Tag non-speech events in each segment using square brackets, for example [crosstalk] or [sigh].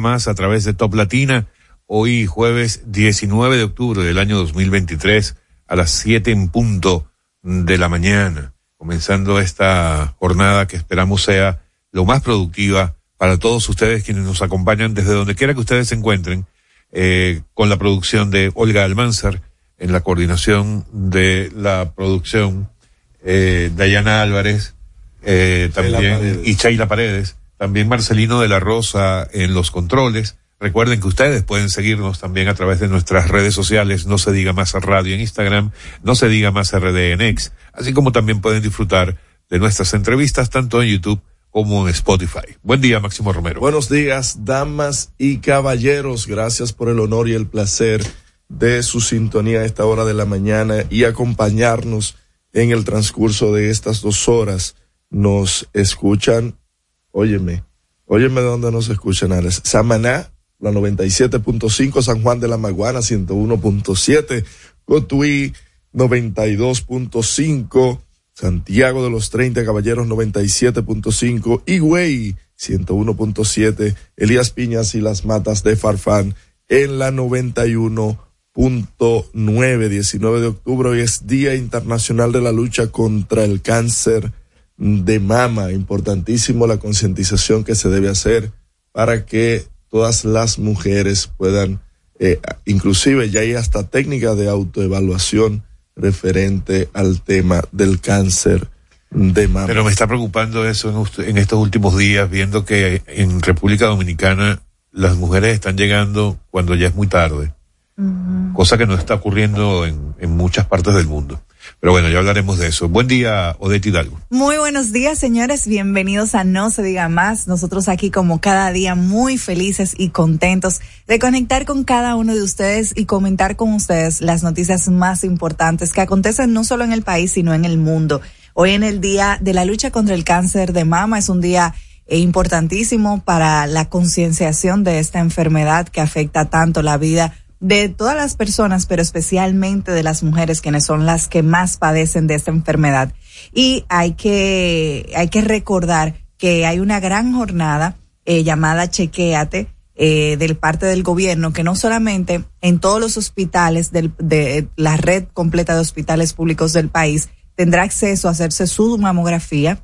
más a través de Top Latina. Hoy jueves 19 de octubre del año 2023 a las 7 en punto de la mañana, comenzando esta jornada que esperamos sea lo más productiva para todos ustedes quienes nos acompañan desde donde quiera que ustedes se encuentren, eh, con la producción de Olga Almanzar, en la coordinación de la producción, eh, Dayana Álvarez, eh, también, y Chaila Paredes, también Marcelino de la Rosa en los controles. Recuerden que ustedes pueden seguirnos también a través de nuestras redes sociales, no se diga más radio en Instagram, no se diga más RD en así como también pueden disfrutar de nuestras entrevistas tanto en YouTube como en Spotify. Buen día, Máximo Romero. Buenos días, damas y caballeros. Gracias por el honor y el placer de su sintonía a esta hora de la mañana y acompañarnos en el transcurso de estas dos horas. Nos escuchan Óyeme, óyeme de dónde nos escuchan, Alex. Samaná, la 97.5, San Juan de la Maguana, 101.7, Cotuí, 92.5, Santiago de los 30 Caballeros, 97.5, Higüey, 101.7, Elías Piñas y las Matas de Farfán, en la 91.9, 19 de octubre, hoy es Día Internacional de la Lucha contra el Cáncer de mama, importantísimo la concientización que se debe hacer para que todas las mujeres puedan, eh, inclusive ya hay hasta técnicas de autoevaluación referente al tema del cáncer de mama. Pero me está preocupando eso en, estos últimos días, viendo que en República Dominicana las mujeres están llegando cuando ya es muy tarde, cosa que no está ocurriendo en, en muchas partes del mundo. Pero bueno, ya hablaremos de eso. Buen día, Odette Hidalgo. Muy buenos días, señores. Bienvenidos a No Se Diga Más. Nosotros aquí como cada día muy felices y contentos de conectar con cada uno de ustedes y comentar con ustedes las noticias más importantes que acontecen no solo en el país, sino en el mundo. Hoy en el Día de la Lucha contra el Cáncer de Mama es un día eh, importantísimo para la concienciación de esta enfermedad que afecta tanto la vida de todas las personas, pero especialmente de las mujeres, quienes son las que más padecen de esta enfermedad. Y hay que, hay que recordar que hay una gran jornada eh, llamada Chequéate, eh, del parte del gobierno, que no solamente en todos los hospitales del, de la red completa de hospitales públicos del país tendrá acceso a hacerse su mamografía,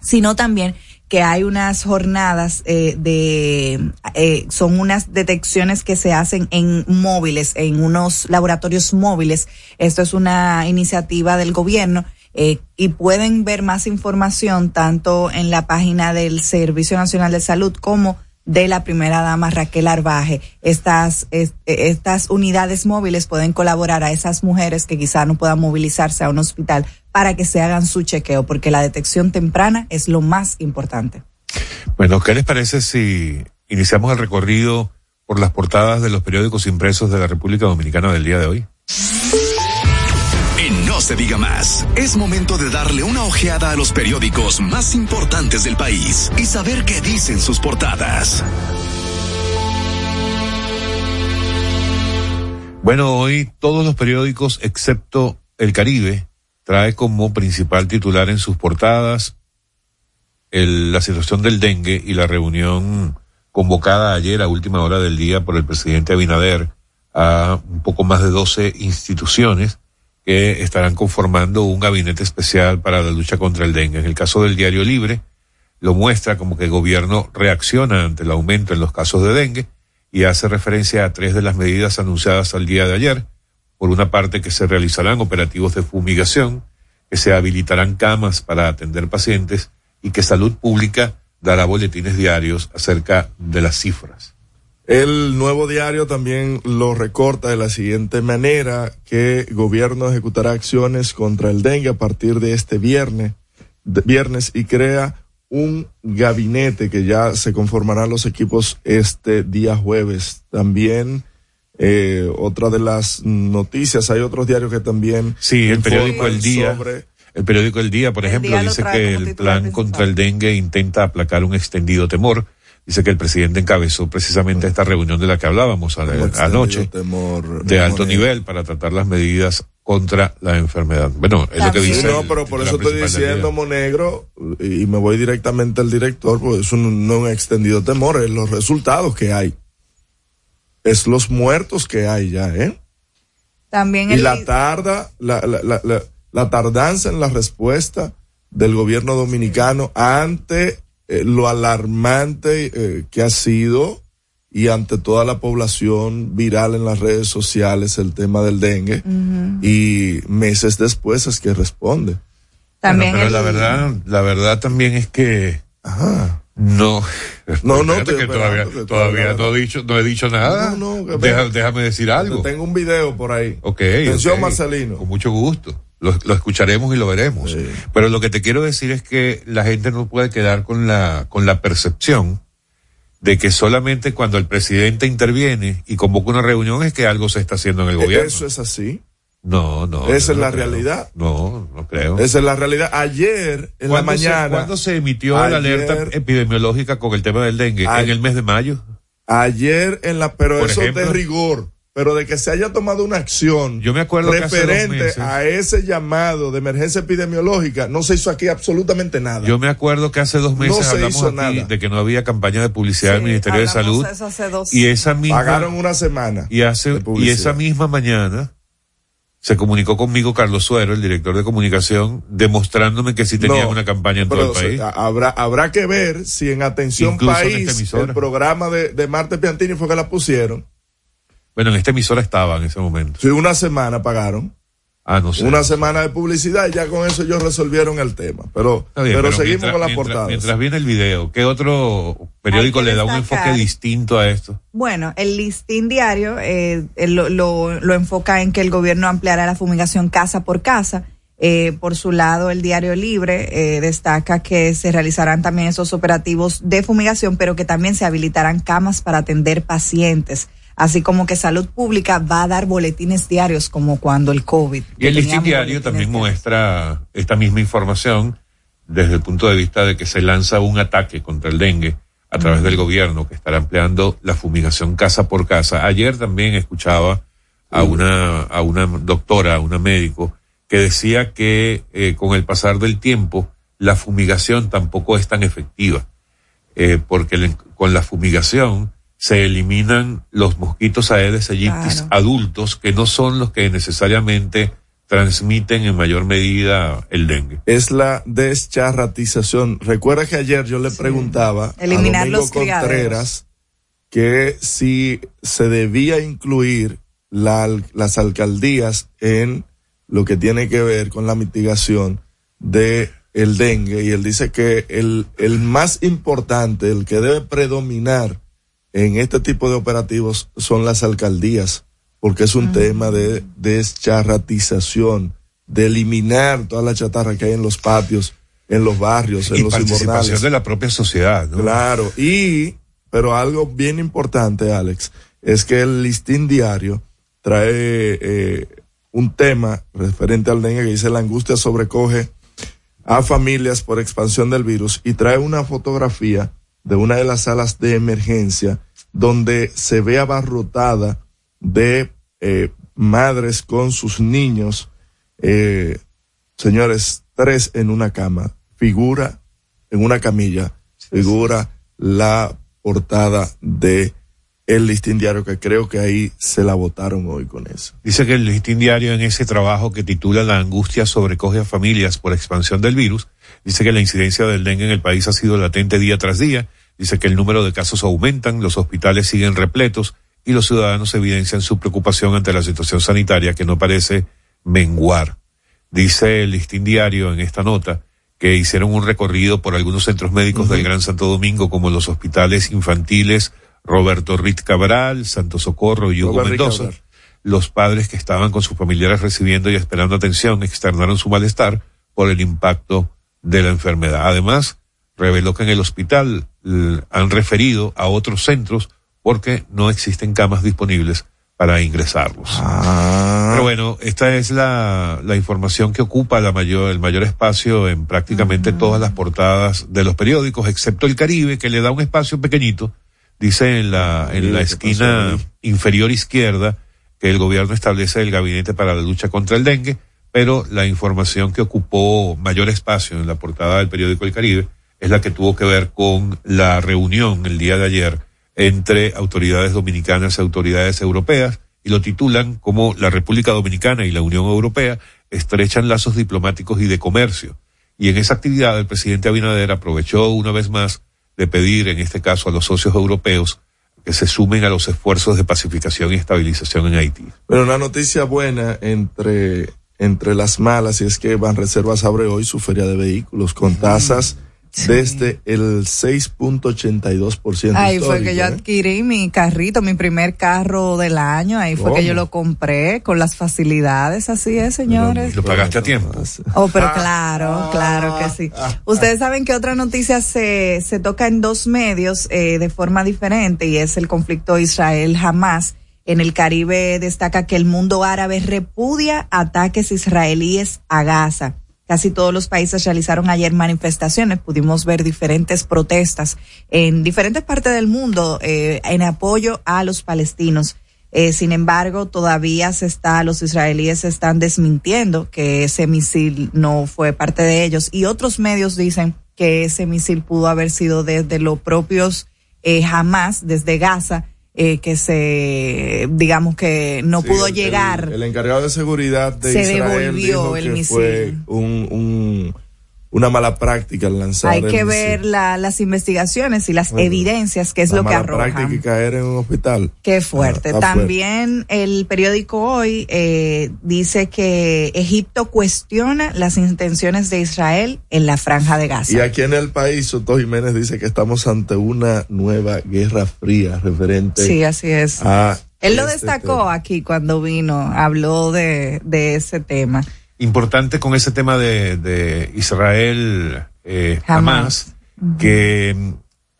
sino también que hay unas jornadas eh, de, eh, son unas detecciones que se hacen en móviles, en unos laboratorios móviles. Esto es una iniciativa del gobierno eh, y pueden ver más información tanto en la página del Servicio Nacional de Salud como de la primera dama Raquel Arbaje. Estas, estas unidades móviles pueden colaborar a esas mujeres que quizá no puedan movilizarse a un hospital para que se hagan su chequeo, porque la detección temprana es lo más importante. Bueno, ¿qué les parece si iniciamos el recorrido por las portadas de los periódicos impresos de la República Dominicana del día de hoy? Se diga más, es momento de darle una ojeada a los periódicos más importantes del país y saber qué dicen sus portadas. Bueno, hoy todos los periódicos excepto El Caribe trae como principal titular en sus portadas la situación del dengue y la reunión convocada ayer a última hora del día por el presidente Abinader a un poco más de 12 instituciones que estarán conformando un gabinete especial para la lucha contra el dengue. En el caso del Diario Libre, lo muestra como que el gobierno reacciona ante el aumento en los casos de dengue y hace referencia a tres de las medidas anunciadas al día de ayer, por una parte que se realizarán operativos de fumigación, que se habilitarán camas para atender pacientes y que salud pública dará boletines diarios acerca de las cifras. El nuevo diario también lo recorta de la siguiente manera, que el gobierno ejecutará acciones contra el dengue a partir de este viernes, viernes y crea un gabinete que ya se conformarán los equipos este día jueves. También eh, otra de las noticias, hay otros diarios que también. Sí, el periódico El Día. el periódico El Día, por ejemplo, dice que el plan contra el dengue intenta aplacar un extendido temor. Dice que el presidente encabezó precisamente esta reunión de la que hablábamos anoche, de alto nivel para tratar las medidas contra la enfermedad. Bueno, es lo que dice. No, pero por eso estoy diciendo, Monegro, y me voy directamente al director, porque es un, no un extendido temor, es los resultados que hay. Es los muertos que hay ya, ¿eh? También y la tarda, la, la, la, la, tardanza en la respuesta del gobierno dominicano ante eh, lo alarmante eh, que ha sido y ante toda la población viral en las redes sociales el tema del dengue y meses después es que responde. También pero la verdad, la verdad también es que [laughs] no, no, no, que todavía, todavía no he dicho, no he dicho nada. No, no, déjame decir algo. Tengo un video por ahí. Ok. Atención, Marcelino. Con mucho gusto. Lo, lo, escucharemos y lo veremos. Pero lo que te quiero decir es que la gente no puede quedar con la, con la percepción de que solamente cuando el presidente interviene y convoca una reunión es que algo se está haciendo en el gobierno. Eso es así. No, no. Esa es la realidad. No, no creo. Esa es la realidad. Ayer, en la mañana. ¿Cuándo se emitió la alerta epidemiológica con el tema del dengue? ¿En el mes de mayo? Ayer en la, pero eso de rigor pero de que se haya tomado una acción yo me acuerdo referente a ese llamado de emergencia epidemiológica, no se hizo aquí absolutamente nada. Yo me acuerdo que hace dos meses hablamos aquí de que no había campaña de publicidad del Ministerio de Salud y esa misma pagaron una semana y hace y esa misma mañana se comunicó conmigo Carlos Suero, el director de comunicación, demostrándome que sí tenía una campaña en todo el país. habrá, habrá que ver si en Atención País, el programa de, de Marte Piantini fue que la pusieron bueno, en esta emisora estaba en ese momento. Sí, una semana pagaron. Ah, no sé. Una semana de publicidad y ya con eso ellos resolvieron el tema. Pero, pero, seguimos con la portada. Mientras viene el video, ¿qué otro periódico le da un enfoque distinto a esto? Bueno, el listín diario eh, lo, lo, lo, enfoca en que el gobierno ampliará la fumigación casa por casa. Eh, por su lado, el diario Libre eh, destaca que se realizarán también esos operativos de fumigación, pero que también se habilitarán camas para atender pacientes así como que salud pública va a dar boletines diarios como cuando el COVID. Y el listín diario también muestra esta misma información desde el punto de vista de que se lanza un ataque contra el dengue a través del gobierno que estará empleando la fumigación casa por casa. Ayer también escuchaba a una, a una doctora, a una médico, que decía que eh, con el pasar del tiempo la fumigación tampoco es tan efectiva, eh, porque con la fumigación se eliminan los mosquitos Aedes aegyptis adultos que no son los que necesariamente transmiten en mayor medida el dengue. Es la descharratización. Recuerda que ayer yo le preguntaba Eliminar a Domingo los Contreras que si se debía incluir las alcaldías en lo que tiene que ver con la mitigación de el dengue y él dice que el, el más importante, el que debe predominar en este tipo de operativos son las alcaldías, porque es un tema de descharratización, de eliminar toda la chatarra que hay en los patios, en los barrios, en y los participación de la propia sociedad, ¿no? Claro, y, pero algo bien importante, Alex, es que el listín diario trae eh, un tema referente al dengue que dice la angustia sobrecoge a familias por expansión del virus y trae una fotografía de una de las salas de emergencia donde se ve abarrotada de eh, madres con sus niños, eh, señores, tres en una cama, figura en una camilla, figura la portada de el listín diario, que creo que ahí se la votaron hoy con eso. Dice que el listín diario en ese trabajo que titula La angustia sobrecoge a familias por expansión del virus, dice que la incidencia del dengue en el país ha sido latente día tras día Dice que el número de casos aumentan, los hospitales siguen repletos y los ciudadanos evidencian su preocupación ante la situación sanitaria que no parece menguar. Dice el listín diario en esta nota que hicieron un recorrido por algunos centros médicos del Gran Santo Domingo como los hospitales infantiles Roberto Rit Cabral, Santo Socorro y Hugo Mendoza. Los padres que estaban con sus familiares recibiendo y esperando atención externaron su malestar por el impacto de la enfermedad. Además, reveló que en el hospital han referido a otros centros porque no existen camas disponibles para ingresarlos. Ah. Pero bueno, esta es la, la información que ocupa la mayor, el mayor espacio en prácticamente todas las portadas de los periódicos, excepto el Caribe, que le da un espacio pequeñito, dice en la, en la esquina inferior izquierda, que el gobierno establece el gabinete para la lucha contra el dengue, pero la información que ocupó mayor espacio en la portada del periódico El Caribe es la que tuvo que ver con la reunión el día de ayer entre autoridades dominicanas y autoridades europeas y lo titulan como la República Dominicana y la Unión Europea estrechan lazos diplomáticos y de comercio. Y en esa actividad el presidente Abinader aprovechó una vez más de pedir, en este caso, a los socios europeos que se sumen a los esfuerzos de pacificación y estabilización en Haití. Pero una noticia buena entre, entre las malas y es que Banreservas abre hoy su feria de vehículos con tasas desde el 6.82%. Ahí fue que yo ¿eh? adquirí mi carrito, mi primer carro del año, ahí fue que yo lo compré con las facilidades, así es, señores. ¿Lo pagaste a tiempo? Oh, pero ah. claro, claro que sí. Ah. Ustedes saben que otra noticia se, se toca en dos medios eh, de forma diferente y es el conflicto Israel-Hamas. En el Caribe destaca que el mundo árabe repudia ataques israelíes a Gaza. Casi todos los países realizaron ayer manifestaciones, pudimos ver diferentes protestas en diferentes partes del mundo eh, en apoyo a los palestinos. Eh, sin embargo, todavía se está, los israelíes están desmintiendo que ese misil no fue parte de ellos y otros medios dicen que ese misil pudo haber sido desde los propios eh, Hamas, desde Gaza, eh, que se, digamos que no pudo llegar. El, encargado de seguridad de se Israel devolvió el misil. Fue un, un una mala práctica al lanzar. Hay que ver la, las investigaciones y las evidencias, que es lo que arroja. práctica y caer en un hospital. Qué fuerte. También el periódico hoy eh, dice que Egipto cuestiona las intenciones de Israel en la franja de Gaza. Y aquí en el país, Soto Jiménez dice que estamos ante una nueva guerra fría referente. Sí, así es. Él lo este destacó aquí cuando vino, habló de, de ese tema importante con ese tema de, de Israel eh, jamás, que mm,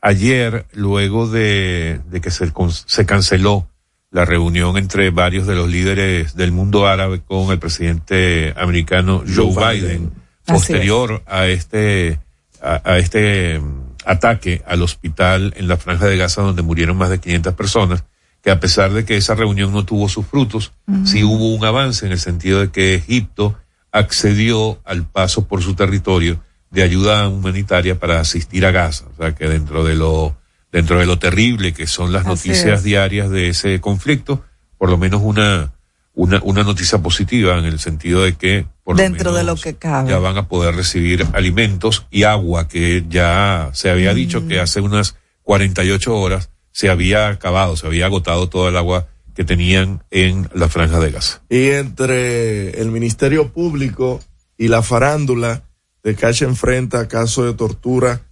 ayer, luego de, de que se, se canceló la reunión entre varios de los líderes del mundo árabe con el presidente americano Joe, Biden, posterior a este, a, a, este mm, ataque al hospital en la franja de Gaza donde murieron más de 500 personas, que a pesar de que esa reunión no tuvo sus frutos, sí hubo un avance en el sentido de que Egipto accedió al paso por su territorio de ayuda humanitaria para asistir a Gaza. O sea que dentro de lo, dentro de lo terrible que son las noticias diarias de ese conflicto, por lo menos una, una, una noticia positiva en el sentido de que por dentro de lo que cabe. ya van a poder recibir alimentos y agua que ya se había dicho que mm. hace unas 48 horas se había acabado, se había agotado todo el agua que tenían en la franja de gas. Y entre el Ministerio Público y la farándula, de Cacha enfrenta caso de tortura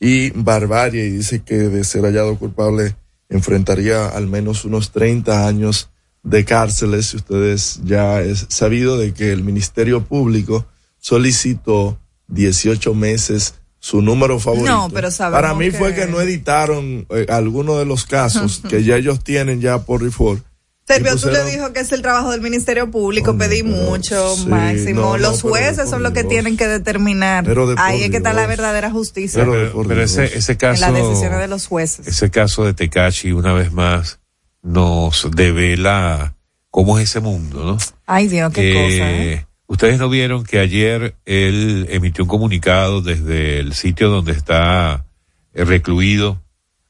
y barbarie y dice que de ser hallado culpable enfrentaría al menos unos 30 años de cárceles. Ustedes ya es sabido de que el Ministerio Público solicitó 18 meses su número favorito. No, pero Para mí fue que no editaron eh, algunos de los casos [laughs] que ya ellos tienen ya por reform Servio, tú le dijo que es el trabajo del Ministerio Público, pedí mucho, máximo. los jueces son los que tienen que determinar. Ahí es que está la verdadera justicia. Pero, ese, ese caso. En las decisiones de los jueces. Ese caso de Tecachi, una vez más, nos devela cómo es ese mundo, ¿no? Ay, Dios, qué cosa. ¿eh? Ustedes no vieron que ayer él emitió un comunicado desde el sitio donde está recluido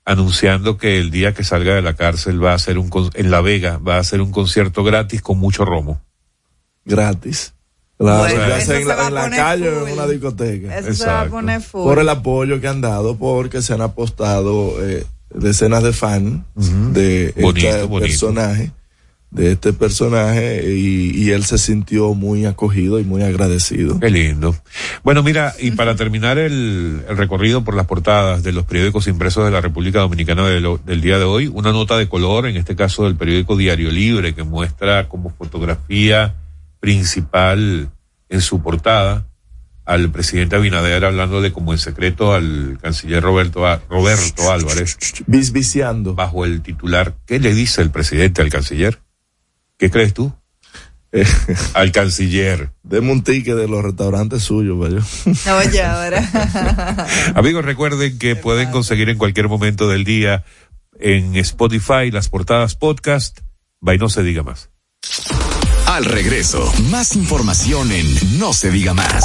anunciando que el día que salga de la cárcel va a hacer un en La Vega va a hacer un concierto gratis con mucho romo. Gratis. Claro, en la, calle o en una discoteca. Eso se va a poner full. Por el apoyo que han dado, porque se han apostado eh, decenas de fans de este personaje de este personaje y, él se sintió muy acogido y muy agradecido. Qué lindo. Bueno, mira, y para terminar el, recorrido por las portadas de los periódicos impresos de la República Dominicana del día de hoy, una nota de color, en este caso del periódico Diario Libre, que muestra como fotografía principal en su portada al presidente Abinader hablándole como en secreto al canciller Roberto, Roberto Álvarez. Bisviciando. Bajo el titular, ¿qué le dice el presidente al canciller? ¿Qué crees tú? Eh, [laughs] Al canciller. Deme un ticket de los restaurantes suyos, vaya. Oye, ahora. [laughs] Amigos, recuerden que pueden conseguir en cualquier momento del día en Spotify las portadas podcast. Va no se diga más. Al regreso, más información en No se diga más.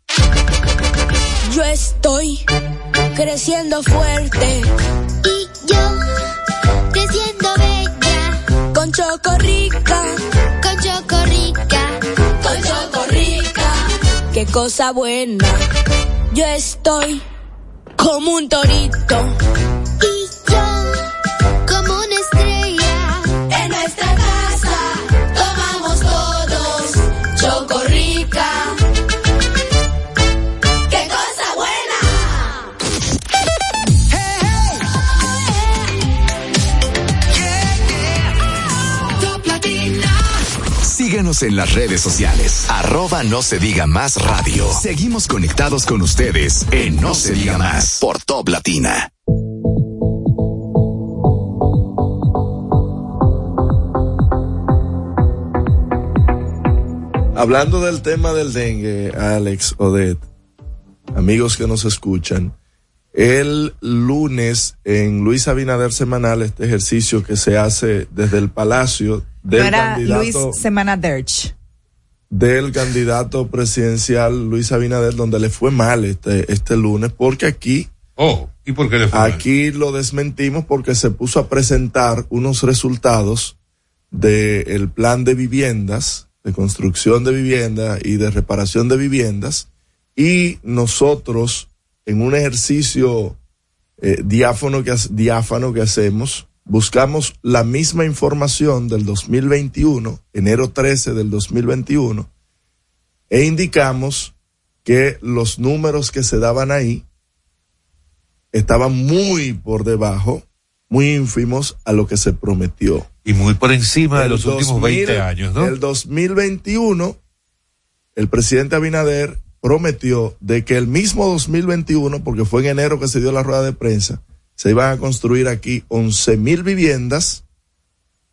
Yo estoy creciendo fuerte. Y yo creciendo bella. Con Chocorrica. Con Chocorrica. Con Chocorrica. Qué cosa buena. Yo estoy como un torito. En las redes sociales. Arroba no se diga más radio. Seguimos conectados con ustedes en No se diga más por Top Latina. Hablando del tema del dengue, Alex, Odette, amigos que nos escuchan, el lunes en Luis Abinader Semanal, este ejercicio que se hace desde el Palacio del no era candidato Luis Semana Derch. del candidato presidencial Luis Abinader, donde le fue mal este, este lunes, porque aquí, Oh, ¿y por qué le fue mal? aquí lo desmentimos porque se puso a presentar unos resultados del plan de viviendas, de construcción de viviendas y de reparación de viviendas, y nosotros, en un ejercicio eh, diáfano, que, diáfano que hacemos, buscamos la misma información del 2021, enero 13 del 2021, e indicamos que los números que se daban ahí estaban muy por debajo, muy ínfimos a lo que se prometió. Y muy por encima de los últimos 2000, 20 años, ¿no? El 2021, el presidente Abinader prometió de que el mismo 2021, porque fue en enero que se dio la rueda de prensa, se iban a construir aquí 11 mil viviendas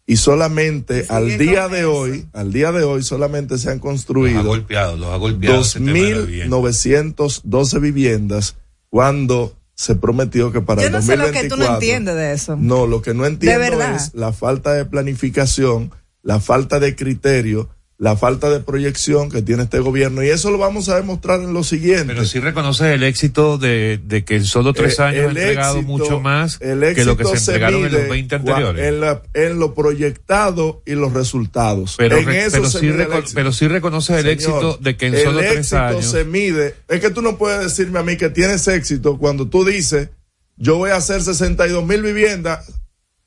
y solamente al día de eso. hoy, al día de hoy solamente se han Los ha construido golpeado, los ha golpeado. 2.912 viviendas cuando se prometió que para Yo no sé lo 2024 que tú no entiendes de eso. no, lo que no entiendo es la falta de planificación, la falta de criterio, la falta de proyección que tiene este gobierno. Y eso lo vamos a demostrar en lo siguiente. Pero sí reconoces el éxito de, de que en solo tres Eh, años ha el entregado éxito- mucho más el que lo que éxito se entregaron en los mide 20 cua- anteriores. En, la- en lo proyectado y los resultados. pero, en re- eso pero, se sí el reco- éxito. pero sí reconoces el Señor, éxito de que en el solo tres éxito años. se mide. Es que tú no puedes decirme a mí que tienes éxito cuando tú dices, yo voy a hacer 62 mil viviendas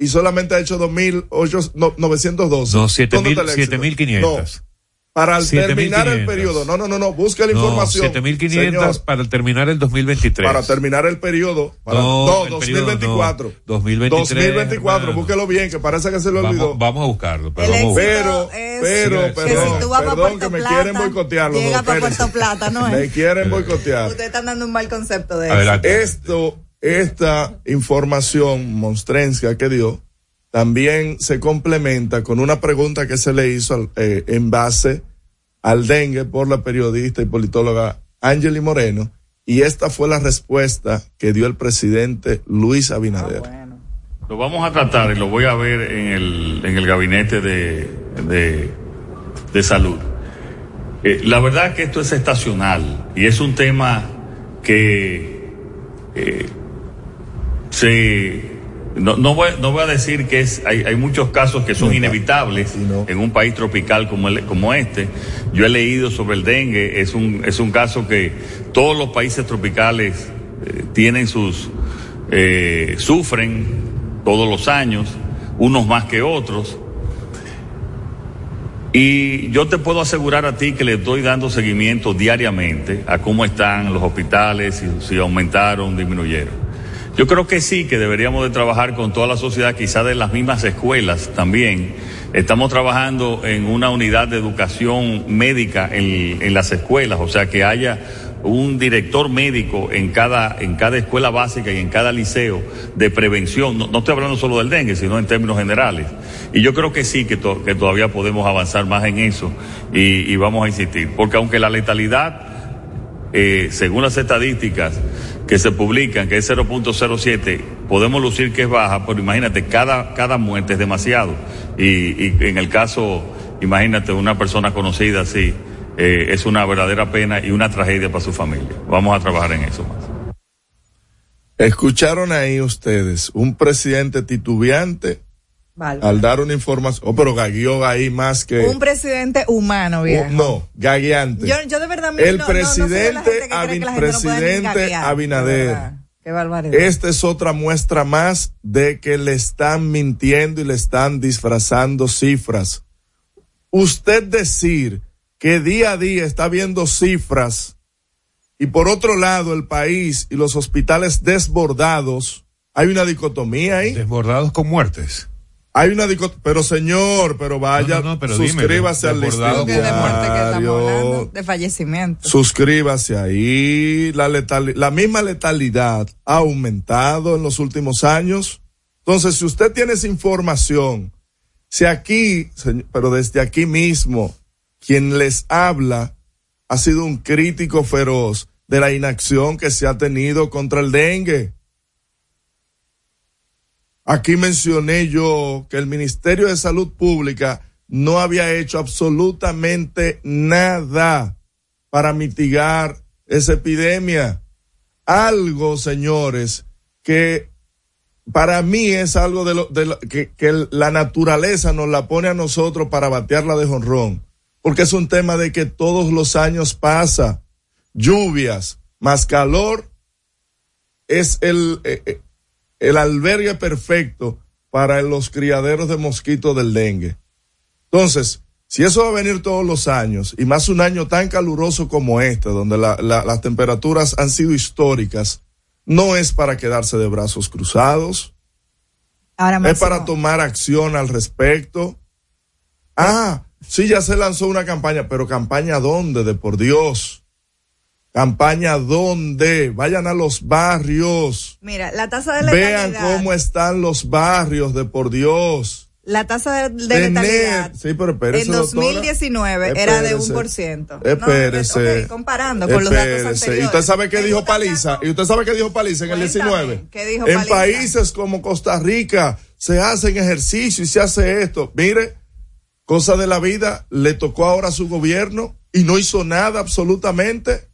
y solamente ha hecho 2.912. No, siete ¿Dónde mil- está el éxito? siete mil quinientas. No. Para al 7.500. terminar el periodo. No, no, no, no. Busca la No, información. 7500 Señor, para terminar el 2023. Para terminar el periodo. Para, No, no, el periodo 2024. no. 2023, 2024. hermano. Búsquelo bien, que parece que se le olvidó. Vamos, vamos a buscarlo. Pero El vamos a éxito buscarlo. Pero, es pero, que perdón, si tú vas perdón, Puerto que me Plata, quieren boicotear los llega para. Puerto Plata, ¿no es? Me quieren boicotear. Ustedes están dando un mal concepto de eso. Adelante. Esto, esta información monstrenska que dio, también se complementa con una pregunta que se le hizo al- eh, en base al dengue por la periodista y politóloga Angeli Moreno, Y esta fue la respuesta que dio el presidente Luis Abinader. Lo vamos a tratar y lo voy a ver en el, en el gabinete de, de, de salud. Eh, la verdad es que esto es estacional y es un tema que eh, se no, no, voy, no voy a decir que es, hay, hay muchos casos que son inevitables en un país tropical como, el, como este. Yo he leído sobre el dengue, es un, es un caso que todos los países tropicales eh, tienen sus, eh, sufren todos los años, unos más que otros. Y yo te puedo asegurar a ti que le estoy dando seguimiento diariamente a cómo están los hospitales, si, si aumentaron, disminuyeron. Yo creo que sí, que deberíamos de trabajar con toda la sociedad, quizás de las mismas escuelas también. Estamos trabajando en una unidad de educación médica en, las escuelas, o sea, que haya un director médico en cada, en cada escuela básica y en cada liceo de prevención. No, estoy hablando solo del dengue, sino en términos generales. Y yo creo que sí, que, to, todavía podemos avanzar más en eso y, y vamos a insistir. Porque aunque la letalidad, eh, según las estadísticas que se publican, que es 0.07, podemos lucir que es baja, pero imagínate, cada, cada muerte es demasiado. Y, y en el caso, imagínate, una persona conocida así, eh, es una verdadera pena y una tragedia para su familia. Vamos a trabajar en eso más. Escucharon ahí ustedes un presidente titubeante Vale. al dar una información. Oh, pero gagueó ahí más que. Un presidente humano, viejo. Oh, no, gagueante. Yo, yo de verdad el no- no- no presidente, Abin- no ni presidente Abinader. Qué barbaridad. Esta es otra muestra más de que le están mintiendo y le están disfrazando cifras. Usted decir que día a día está viendo cifras y por otro lado el país y los hospitales desbordados, hay una dicotomía ahí. Desbordados con muertes. Hay una dicotomía, pero señor, pero vaya, No, no, no, pero dime, suscríbase al desbordado listín Que de muerte que estamos diario. hablando, de fallecimiento. Suscríbase ahí. La, letali- la misma letalidad ha aumentado en los últimos años. Entonces, si usted tiene esa información, si aquí, pero desde aquí mismo, quien les habla ha sido un crítico feroz de la inacción que se ha tenido contra el dengue. Aquí mencioné yo que el Ministerio de Salud Pública no había hecho absolutamente nada para mitigar esa epidemia. Algo, señores, que para mí es algo de lo, de que la naturaleza nos la pone a nosotros para batearla de jonrón. Porque es un tema de que todos los años pasa. Lluvias más calor es el, eh, eh, el albergue perfecto para los criaderos de mosquitos del dengue. Entonces, si eso va a venir todos los años, y más un año tan caluroso como este, donde la- la- las temperaturas han sido históricas, no es para quedarse de brazos cruzados, Ahora es para tomar acción al respecto. Ah, sí, ya se lanzó una campaña, pero campaña dónde, de por Dios. Campaña dónde, vayan a los barrios, Mira, la tasa de vean letalidad. cómo están los barrios, de por Dios. La tasa de, de Tener- letalidad sí, pero espérese, en doctora. 2019 era de Espérese. un por ciento. Espérese. No, comparando con los datos Espérese. anteriores. ¿Y usted sabe qué dijo Paliza? ¿Y usted sabe qué dijo Paliza en el Cuéntame, 19? ¿qué dijo en países como Costa Rica se hacen ejercicio y se hace esto. Mire, cosa de la vida, le tocó ahora a su gobierno y no hizo nada absolutamente.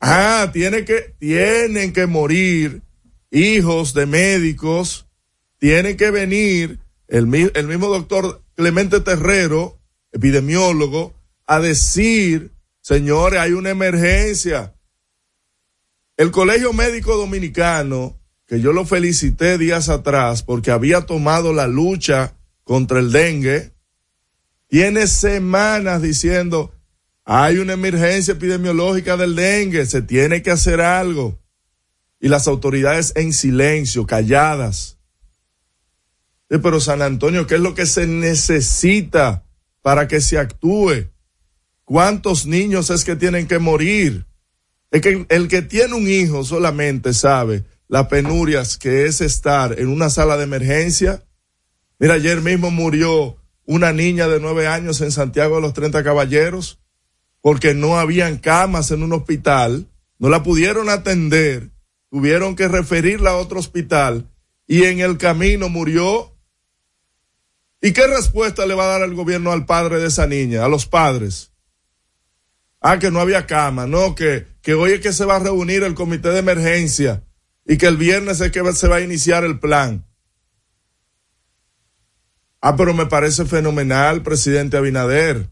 Ah, tiene que, tienen que morir hijos de médicos, tiene que venir el, el mismo doctor Clemente Terrero, epidemiólogo, a decir, señores, hay una emergencia. El Colegio Médico Dominicano, que yo lo felicité días atrás porque había tomado la lucha contra el dengue, tiene semanas diciendo, hay una emergencia epidemiológica del dengue, se tiene que hacer algo. Y las autoridades en silencio, calladas. Eh, Pero San Antonio, ¿qué es lo que se necesita para que se actúe? ¿Cuántos niños es que tienen que morir? Es que el que tiene un hijo solamente sabe las penurias que es estar en una sala de emergencia. Mira, ayer mismo murió una niña de nueve años en Santiago de los Treinta Caballeros porque no habían camas en un hospital no la pudieron atender, tuvieron que referirla a otro hospital y en el camino murió. ¿Y qué respuesta le va a dar el gobierno al padre de esa niña, a los padres? Ah, que no había cama, no, que, que hoy es que se va a reunir el comité de emergencia y que el viernes es que se va a iniciar el plan. Ah, pero me parece fenomenal, presidente Abinader.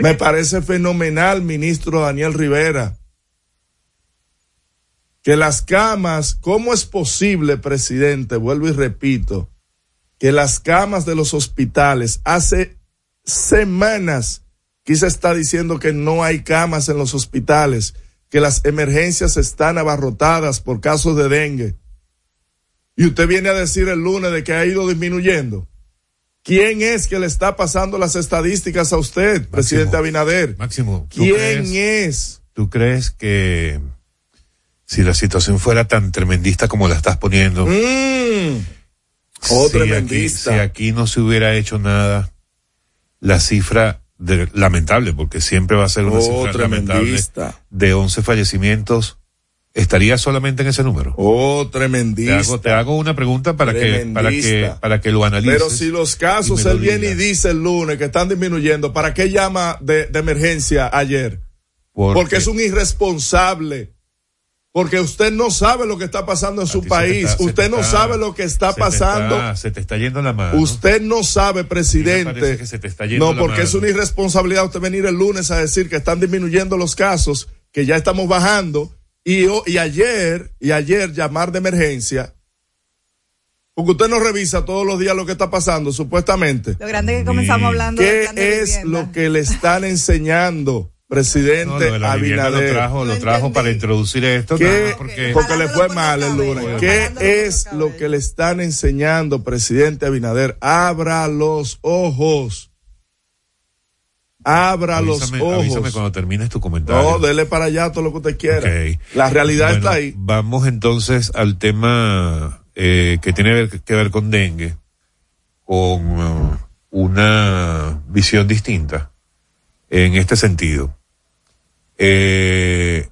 Me parece fenomenal, ministro Daniel Rivera. Que las camas, ¿cómo es posible, presidente? Vuelvo y repito, que las camas de los hospitales hace semanas se está diciendo que no hay camas en los hospitales, que las emergencias están abarrotadas por casos de dengue. Y usted viene a decir el lunes de que ha ido disminuyendo. ¿Quién es que le está pasando las estadísticas a usted, presidente Abinader? Máximo. ¿tú ¿Quién crees- es? ¿Tú crees que si la situación fuera tan tremendista como la estás poniendo, Mm. Oh, si, aquí, tremendista. si aquí no se hubiera hecho nada, la cifra de, lamentable, porque siempre va a ser una Oh, cifra lamentable, tremendista. de 11 fallecimientos, estaría solamente en ese número. Oh, Te tremendista. hago, te hago una pregunta para que, para que, para que lo analices. Pero si los casos él viene y dice el lunes que están disminuyendo, ¿para qué llama de, de emergencia ayer? Porque- es un irresponsable. Porque usted no sabe lo que está pasando en A su país. está- usted te no está- sabe lo que está se pasando. está- se te está yendo la mano. Usted no sabe, presidente. que se te está yendo No, la porque es una irresponsabilidad usted venir el lunes a decir que están disminuyendo los casos, que ya estamos bajando, y, y ayer, y ayer llamar de emergencia. Porque usted no revisa todos los días lo que está pasando, supuestamente. Lo grande es que comenzamos hablando ¿Qué de es vivienda. lo que le están enseñando, presidente lo Abinader? trajo, lo trajo para introducir esto. ¿Qué? porque Porque le fue por mal el lunes. ¿Qué es lo que le están enseñando, presidente Abinader? Abra los ojos. Abra los avísame, ojos. avísame cuando termines tu comentario. No, dele para allá todo lo que usted quiera. La realidad Bueno, está ahí. Vamos entonces al tema eh, que tiene que ver con dengue, con uh, una visión distinta en este sentido. Eh,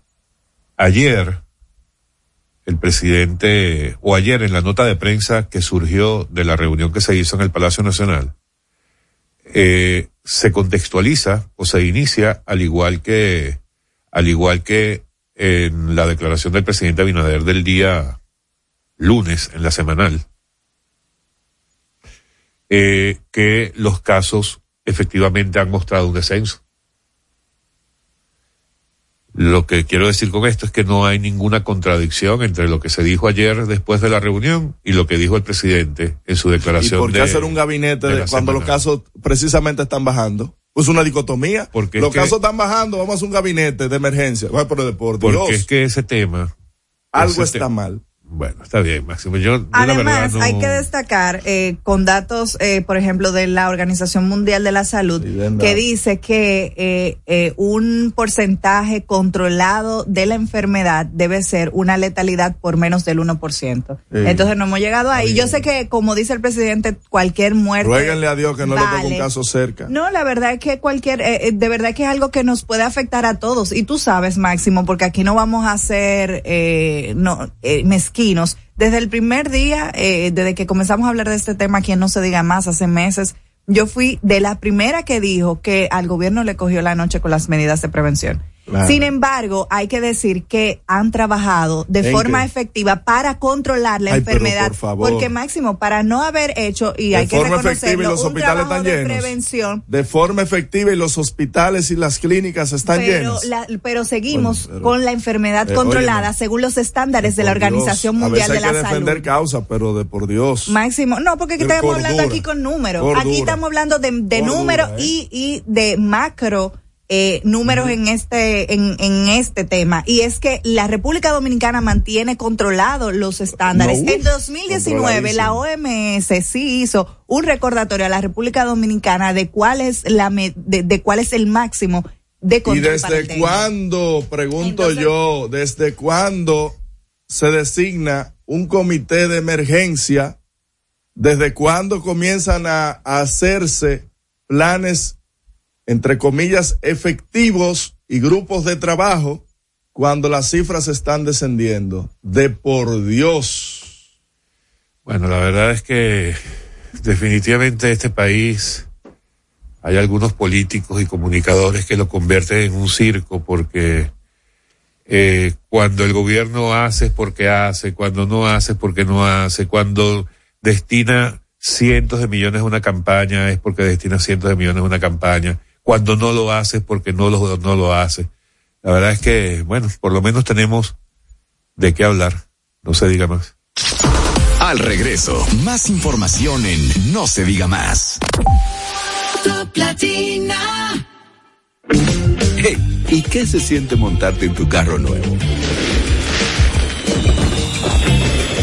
ayer, el presidente, o ayer en la nota de prensa que surgió de la reunión que se hizo en el Palacio Nacional, eh, se contextualiza o se inicia al igual que, al igual que en la declaración del presidente Abinader del día lunes en la semanal, eh, que los casos efectivamente han mostrado un descenso. Lo que quiero decir con esto es que no hay ninguna contradicción entre lo que se dijo ayer después de la reunión y lo que dijo el presidente en su ¿Y declaración. por qué de- hacer un gabinete de de la cuando los casos precisamente están bajando? Pues una dicotomía. Porque los es que- casos están bajando, vamos a hacer un gabinete de emergencia. Bueno, pero de por Porque Dios, es que ese tema. algo ese está te- mal. Bueno, está bien, Máximo. Yo, yo la Además, no- hay que destacar eh, con datos, eh, por ejemplo, de la Organización Mundial de la Salud, Sí, que dice que eh, eh, un porcentaje controlado de la enfermedad debe ser una letalidad por menos del 1%. Sí. Entonces no hemos llegado ahí. Yo sé que, como dice el presidente, cualquier muerte. Ruéguenle a Dios que no le toque un caso cerca. No, la verdad es que cualquier, eh, eh, de verdad que es algo que nos puede afectar a todos. Y tú sabes, Máximo, porque aquí no vamos a ser eh, no, eh, Desde el primer día, eh, desde que comenzamos a hablar de este tema, quien no se diga más, hace meses, yo fui de la primera que dijo que al gobierno le cogió la noche con las medidas de prevención. Claro. Sin embargo, hay que decir que han trabajado de ¿En forma qué? efectiva para controlar la Ay, enfermedad. por favor. Porque Máximo, para no haber hecho, y De hay que efectiva y reconocerlo, los un hospitales trabajo están de llenos. prevención De forma efectiva y los hospitales y las clínicas están pero, llenos. la- pero seguimos Bueno, pero- con la enfermedad Eh, controlada según los estándares de la Dios. Organización A Mundial de la hay que defender Salud. causa, pero de por Dios. Máximo, no, porque aquí estamos hablando aquí con números. Cordura. Aquí estamos hablando de, números ¿eh? y, y de macro eh, números en este en, en este tema y es que la República Dominicana mantiene controlados los estándares. No, uf, en 2019 la OMS sí hizo un recordatorio a la República Dominicana de cuál es la me- de, de cuál es el máximo de ¿Y control el desde cuándo, pregunto Entonces- yo, desde cuándo se designa un comité de emergencia? ¿Desde cuándo comienzan a, a hacerse planes, entre comillas, efectivos y grupos de trabajo cuando las cifras están descendiendo. De por Dios. Bueno, la verdad es que definitivamente este país hay algunos políticos y comunicadores que lo convierten en un circo porque eh, cuando el gobierno hace es porque hace, cuando no hace es porque no hace, cuando destina cientos de millones a una campaña es porque destina cientos de millones a una campaña, cuando no lo hace es porque no lo, no lo hace. La verdad es que, bueno, por lo menos tenemos de qué hablar, no se diga más. Al regreso, más información en No se diga más. Platina. Hey, ¿y qué se siente montarte en tu carro nuevo?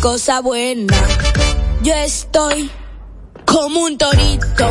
cosa buena. Yo estoy como un torito.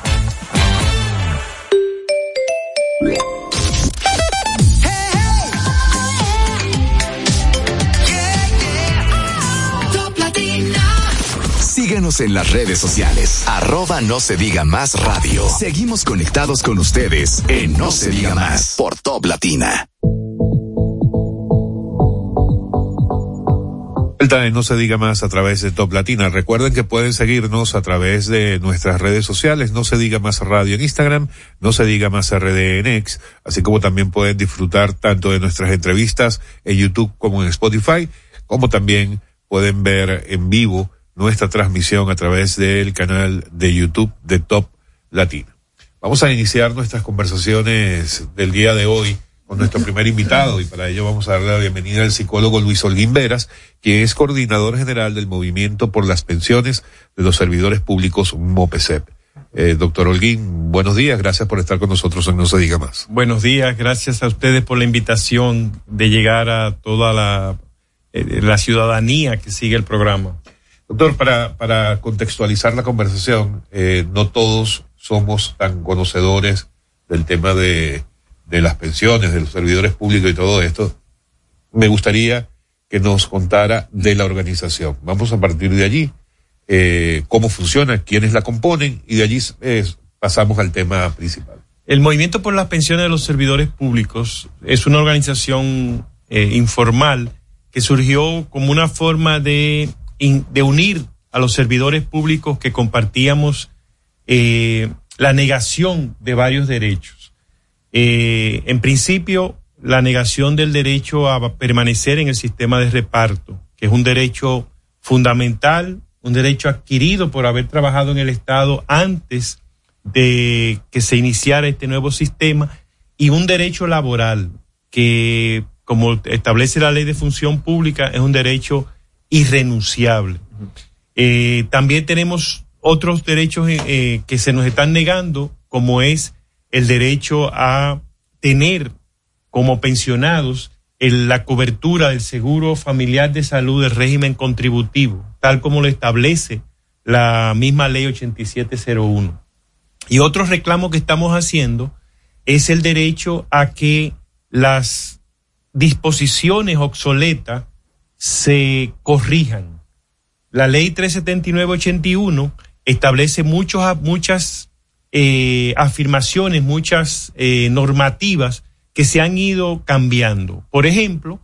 En las redes sociales. Arroba no se diga más radio. Seguimos conectados con ustedes en No se diga más por Top Latina. No se diga más a través de Top Latina. Recuerden que pueden seguirnos a través de nuestras redes sociales, No se diga más radio en Instagram, No se diga más RD en X, así como también pueden disfrutar tanto de nuestras entrevistas en YouTube como en Spotify, como también pueden ver en vivo nuestra transmisión a través del canal de YouTube de Top Latina. Vamos a iniciar nuestras conversaciones del día de hoy con nuestro primer invitado y para ello vamos a darle la bienvenida al psicólogo Luis Holguín Veras, que es coordinador general del Movimiento por las Pensiones de los Servidores Públicos MOPESEP. Eh, doctor Holguín, buenos días, gracias por estar con nosotros en No se diga más. Buenos días, gracias a ustedes por la invitación de llegar a toda la, eh, la ciudadanía que sigue el programa. Doctor, para, para contextualizar la conversación, eh, no todos somos tan conocedores del tema de, de las pensiones, de los servidores públicos y todo esto. Me gustaría que nos contara de la organización. Vamos a partir de allí, eh, cómo funciona, quiénes la componen y de allí eh, pasamos al tema principal. El Movimiento por las Pensiones de los Servidores Públicos es una organización informal que surgió como una forma de, de unir a los servidores públicos que compartíamos eh, la negación de varios derechos. Eh, en principio, la negación del derecho a permanecer en el sistema de reparto, que es un derecho fundamental, un derecho adquirido por haber trabajado en el Estado antes de que se iniciara este nuevo sistema, y un derecho laboral que, como establece la ley de función pública, es un derecho irrenunciable. Eh, también tenemos otros derechos eh, eh, que se nos están negando, como es el derecho a tener como pensionados la cobertura del seguro familiar de salud del régimen contributivo, tal como lo establece la misma ley 8701. Y otro reclamo que estamos haciendo es el derecho a que las disposiciones obsoletas se corrijan. La ley 379-81 establece muchos, muchas eh, afirmaciones, muchas eh, normativas que se han ido cambiando. Por ejemplo,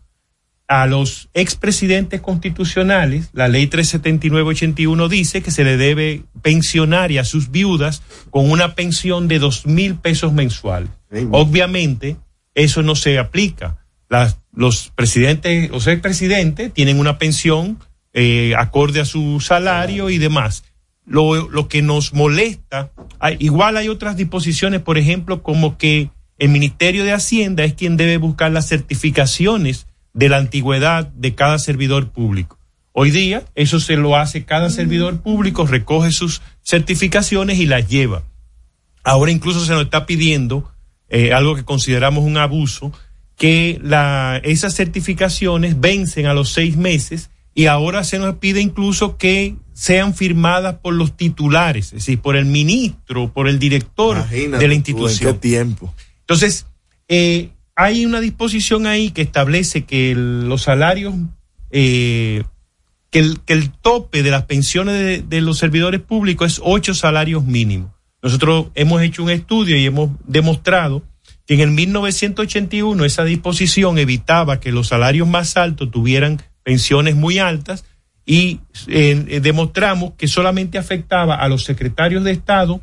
a los expresidentes constitucionales, la ley 379-81 dice que se le debe pensionar y a sus viudas con una pensión de dos mil pesos mensuales. Obviamente, eso no se aplica. Las, los presidentes, los expresidentes tienen una pensión eh, acorde a su salario y demás. Lo, lo que nos molesta, hay- igual hay otras disposiciones, por ejemplo, como que el Ministerio de Hacienda es quien debe buscar las certificaciones de la antigüedad de cada servidor público. Hoy día eso se lo hace cada servidor público, recoge sus certificaciones y las lleva. Ahora incluso se nos está pidiendo eh, algo que consideramos un abuso, que la, esas certificaciones vencen a los seis meses y ahora se nos pide incluso que sean firmadas por los titulares, es decir, por el ministro, por el director Imagínate de la tú, institución. ¿En qué tiempo? Entonces, eh, hay una disposición ahí que establece que el- los salarios, eh, que, el, que el tope de las pensiones de, de los servidores públicos es ocho salarios mínimos. Nosotros hemos hecho un estudio y hemos demostrado que en el 1981 esa disposición evitaba que los salarios más altos tuvieran pensiones muy altas y eh, demostramos que solamente afectaba a los secretarios de Estado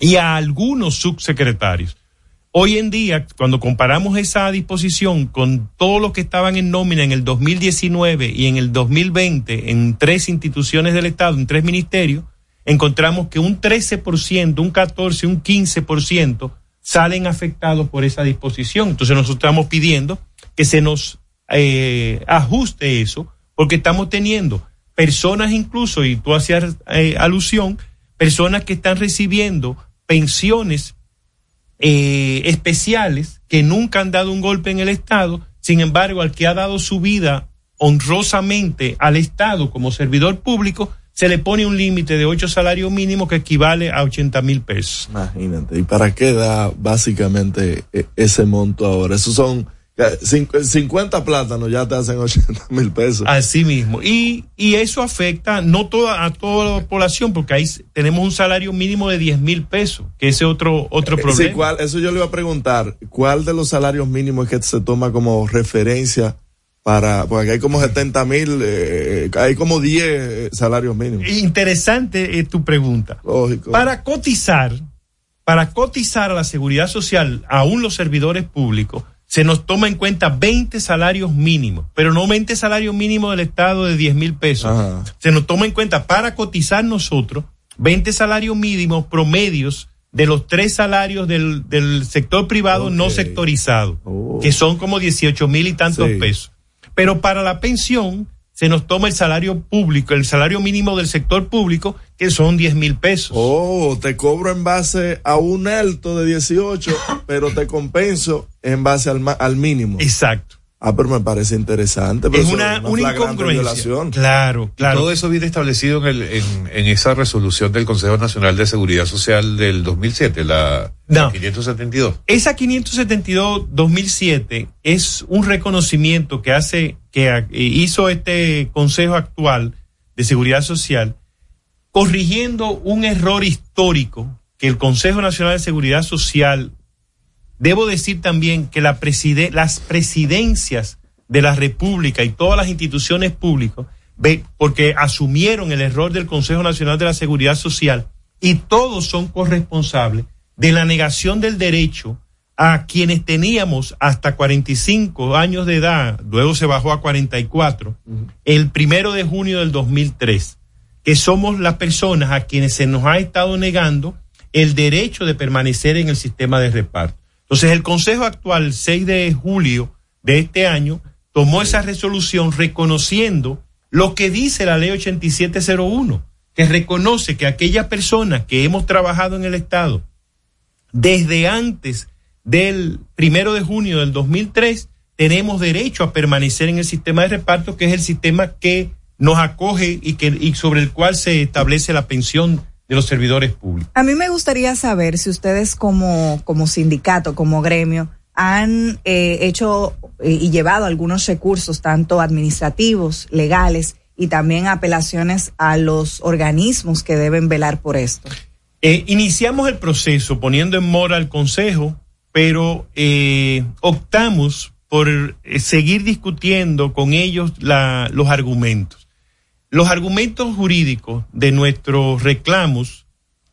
y a algunos subsecretarios. Hoy en día, cuando comparamos esa disposición con todo lo que estaban en nómina en el 2019 y en el 2020 en tres instituciones del Estado, en tres ministerios, encontramos que un 13%, un 14%, un 15% salen afectados por esa disposición. Entonces nosotros estamos pidiendo que se nos eh, ajuste eso, porque estamos teniendo personas incluso, y tú hacías eh, alusión, personas que están recibiendo pensiones eh, especiales que nunca han dado un golpe en el Estado, sin embargo, al que ha dado su vida honrosamente al Estado como servidor público, se le pone un límite de ocho salarios mínimos que equivale a 80 mil pesos. Imagínate. ¿Y para qué da básicamente e- ese monto ahora? Esos son eh, cincu- 50 plátanos, ya te hacen 80 mil pesos. Así mismo. Y, y eso afecta no toda, a toda la población, porque ahí tenemos un salario mínimo de 10 mil pesos, que ese es otro, otro Eh, sí, problema. ¿cuál- eso yo le iba a preguntar. ¿Cuál de los salarios mínimos es que se toma como referencia para, porque hay como 70 mil, eh, hay como 10 eh, salarios mínimos. Interesante es tu pregunta. Lógico. Para cotizar, para cotizar a la seguridad social, aún los servidores públicos, se nos toma en cuenta 20 salarios mínimos, pero no 20 salarios mínimos del Estado de 10 mil pesos. Ajá. Se nos toma en cuenta para cotizar nosotros 20 salarios mínimos promedios de los tres salarios del, del sector privado no sectorizado, que son como 18 mil y tantos Sí. pesos. Pero para la pensión se nos toma el salario público, el salario mínimo del sector público, que son 10 mil pesos. Oh, te cobro en base a un alto de 18, pero te compenso en base al, al mínimo. Exacto. Ah, pero me parece interesante. pero Es una, una flagrante incongruencia. violación. Claro, claro. Todo eso viene establecido en, el, en, en esa resolución del Consejo Nacional de Seguridad Social del 2007, la, No. la 572. Esa 572-2007 es un reconocimiento que hace, que eh, hizo este Consejo actual de Seguridad Social, corrigiendo un error histórico que el Consejo Nacional de Seguridad Social, debo decir también que la preside- las presidencias de la República y todas las instituciones públicas, porque asumieron el error del Consejo Nacional de la Seguridad Social y todos son corresponsables de la negación del derecho a quienes teníamos hasta 45 años de edad, luego se bajó a 44, el primero de junio del 2003, que somos las personas a quienes se nos ha estado negando el derecho de permanecer en el sistema de reparto. Entonces el Consejo actual, el 6 de julio de este año, tomó esa resolución reconociendo lo que dice la ley 8701, que reconoce que aquellas personas que hemos trabajado en el Estado desde antes del primero de junio del 2003 tenemos derecho a permanecer en el sistema de reparto, que es el sistema que nos acoge y, que, y sobre el cual se establece la pensión de los servidores públicos. A mí me gustaría saber si ustedes como, como sindicato, como gremio, han eh, hecho eh, y llevado algunos recursos, tanto administrativos, legales y también apelaciones a los organismos que deben velar por esto. Eh, iniciamos el proceso poniendo en mora al Consejo, pero eh, optamos por seguir discutiendo con ellos la- los argumentos. Los argumentos jurídicos de nuestros reclamos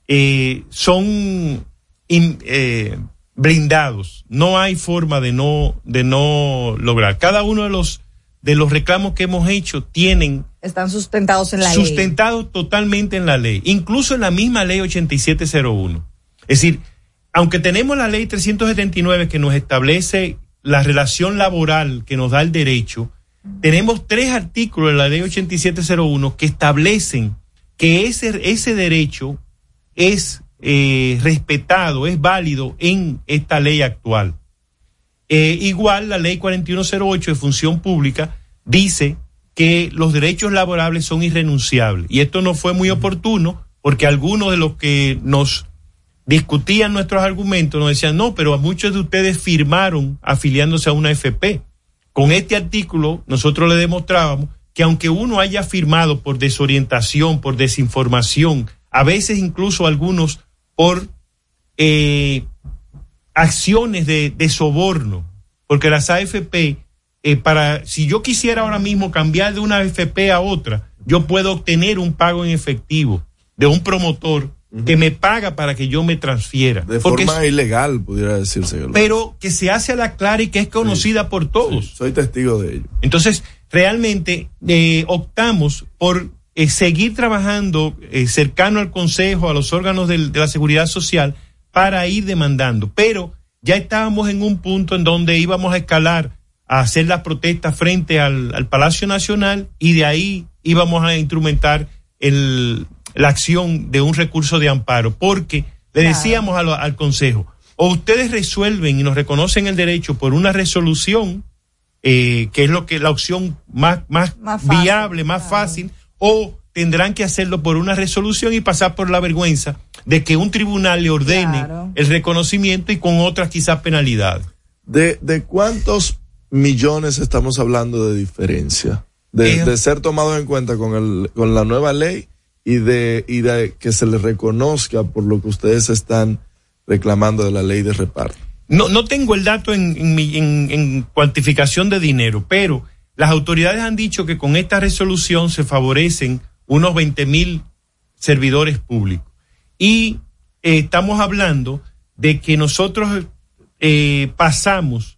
eh, son in- eh, blindados. No hay forma de no, de no lograr. Cada uno de los, de los reclamos que hemos hecho tienen Están sustentados en la ley. sustentado totalmente en la ley, incluso en la misma ley 8701. Es decir, aunque tenemos la ley 379 que nos establece la relación laboral que nos da el derecho, tenemos tres artículos de la ley 8701 que establecen que ese, ese derecho es eh, respetado, es válido en esta ley actual. Eh, igual la ley 4108 de función pública dice que los derechos laborables son irrenunciables. Y esto no fue muy oportuno porque algunos de los que nos discutían nuestros argumentos nos decían, no, pero muchos de ustedes firmaron afiliándose a una FP. Con este artículo nosotros le demostrábamos que aunque uno haya firmado por desorientación, por desinformación, a veces incluso algunos por eh, acciones de, soborno, porque las AFP, eh, para, si yo quisiera ahora mismo cambiar de una AFP a otra, yo puedo obtener un pago en efectivo de un promotor que me paga para que yo me transfiera. De Porque forma ilegal, pudiera decirse. pero que se hace a la clara y que es conocida por todos. soy testigo de ello. Entonces, realmente eh, optamos por eh, seguir trabajando eh, cercano al Consejo, a los órganos del- de la Seguridad Social, para ir demandando. Pero ya estábamos en un punto en donde íbamos a escalar a hacer las protestas frente al, al Palacio Nacional y de ahí íbamos a instrumentar el, la acción de un recurso de amparo, porque le decíamos al Consejo, o ustedes resuelven y nos reconocen el derecho por una resolución, eh, que es lo que la opción más, más, Más fácil, viable, más fácil, o tendrán que hacerlo por una resolución y pasar por la vergüenza de que un tribunal le ordene Claro. el reconocimiento y con otras quizás penalidades. ¿De, de cuántos millones estamos hablando de diferencia? De, Eh. de ser tomado en cuenta con, el, con la nueva ley y de, y de que se le reconozca por lo que ustedes están reclamando de la ley de reparto. No, no tengo el dato en, en, cuantificación de dinero, pero las autoridades han dicho que con esta resolución se favorecen unos 20 mil servidores públicos. Y eh, estamos hablando de que nosotros eh, pasamos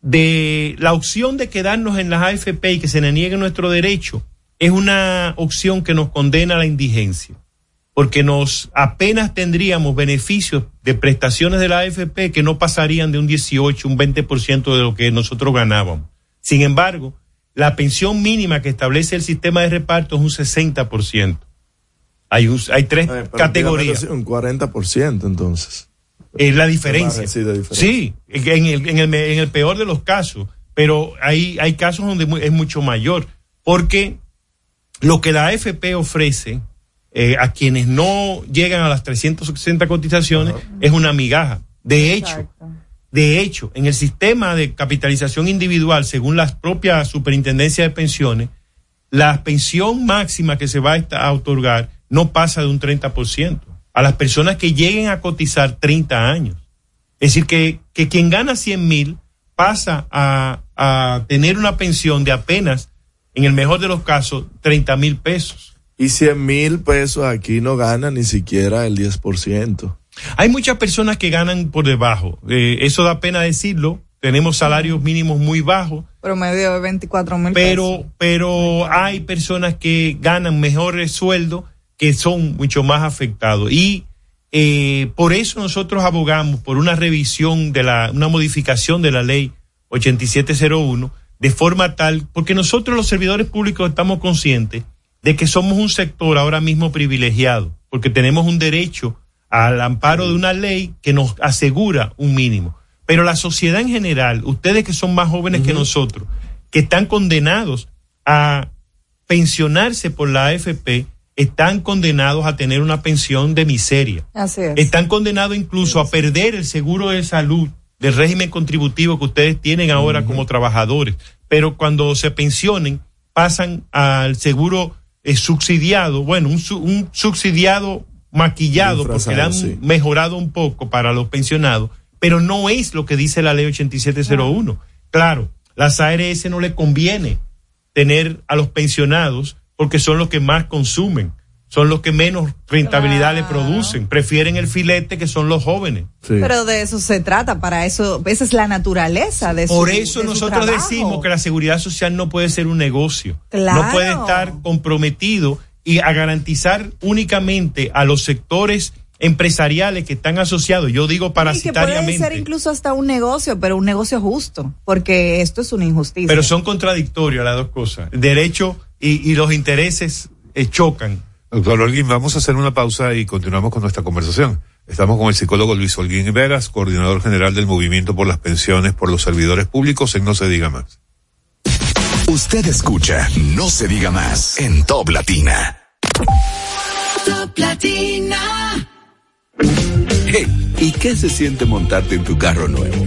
de la opción de quedarnos en las AFP y que se nos niegue nuestro derecho, es una opción que nos condena a la indigencia porque nos apenas tendríamos beneficios de prestaciones de la AFP que no pasarían de un 18, un 20% de lo que nosotros ganábamos. Sin embargo, la pensión mínima que establece el sistema de reparto es un 60%. Hay, un- hay tres categorías. Un 40% entonces. Es la diferencia. Sí, de diferencia. Sí, en el, en el, en el peor de los casos, pero hay, hay casos donde es mucho mayor, porque lo que la AFP ofrece eh, a quienes no llegan a las 360 cotizaciones es una migaja. De hecho, de hecho, en el sistema de capitalización individual, según la propia superintendencia de pensiones, la pensión máxima que se va a otorgar no pasa de un 30% a las personas que lleguen a cotizar 30 años. Es decir, que, que quien gana 100 mil pasa a, a tener una pensión de apenas, en el mejor de los casos, 30 mil pesos. Y 100 mil pesos aquí no gana ni siquiera el 10%. Hay muchas personas que ganan por debajo. Eh, eso da pena decirlo. Tenemos salarios mínimos muy bajos, Promedio de 24 mil pero, pero hay personas que ganan mejores sueldos que son mucho más afectados. Y eh, por eso nosotros abogamos por una revisión de la, una modificación de la ley 8701, de forma tal, porque nosotros los servidores públicos estamos conscientes de que somos un sector ahora mismo privilegiado, porque tenemos un derecho al amparo de una ley que nos asegura un mínimo. Pero la sociedad en general, ustedes que son más jóvenes que nosotros, que están condenados a pensionarse por la AFP, están condenados a tener una pensión de miseria. Así es. Están condenados incluso a perder el seguro de salud del régimen contributivo que ustedes tienen ahora como trabajadores. Pero cuando se pensionen, pasan al seguro eh, subsidiado, bueno, un, un subsidiado maquillado porque le han sí. mejorado un poco para los pensionados, pero no es lo que dice la ley 8701. Claro, las ARS no le conviene tener a los pensionados porque son los que más consumen, son los que menos rentabilidad le producen, prefieren el filete que son los jóvenes. Pero de eso se trata, para eso, esa es la naturaleza de su Por eso de nosotros decimos que la seguridad social no puede ser un negocio. Claro. No puede estar comprometido y a garantizar únicamente a los sectores empresariales que están asociados. Yo digo Y que puede ser parasitariamente. incluso hasta un negocio, pero un negocio justo, porque esto es una injusticia. Pero son contradictorias las dos cosas. Derecho y, y los intereses eh, chocan. Doctor Holguín, vamos a hacer una pausa y continuamos con nuestra conversación. Estamos con el psicólogo Luis Holguín Veras, coordinador general del Movimiento por las Pensiones por los Servidores Públicos en No Se Diga Más. Usted escucha No se diga más en Top Latina. Top Latina. Hey, ¿y qué se siente montarte en tu carro nuevo?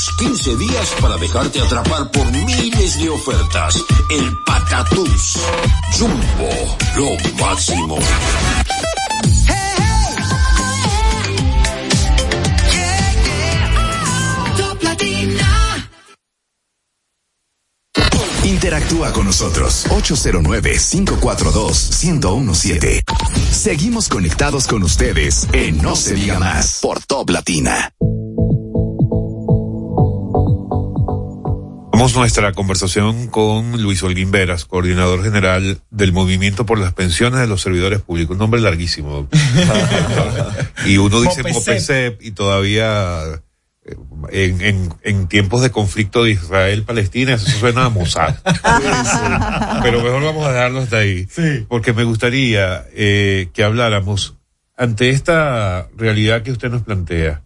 Patatús, 15 días para dejarte atrapar por miles de ofertas. El Patatús. Jumbo, lo máximo. Interactúa con nosotros 809-542-1017. Seguimos conectados con ustedes en No se diga más por Top Latina. Vamos nuestra conversación con Luis Holguín Veras, coordinador general del Movimiento por las Pensiones de los Servidores Públicos. Un nombre larguísimo. y uno dice Mopesep. Mopesep y todavía eh, en, en, en tiempos de conflicto de Israel-Palestina, eso suena a Mossad. [laughs] Pero mejor vamos a dejarlo hasta ahí. Porque me gustaría eh, que habláramos ante esta realidad que usted nos plantea.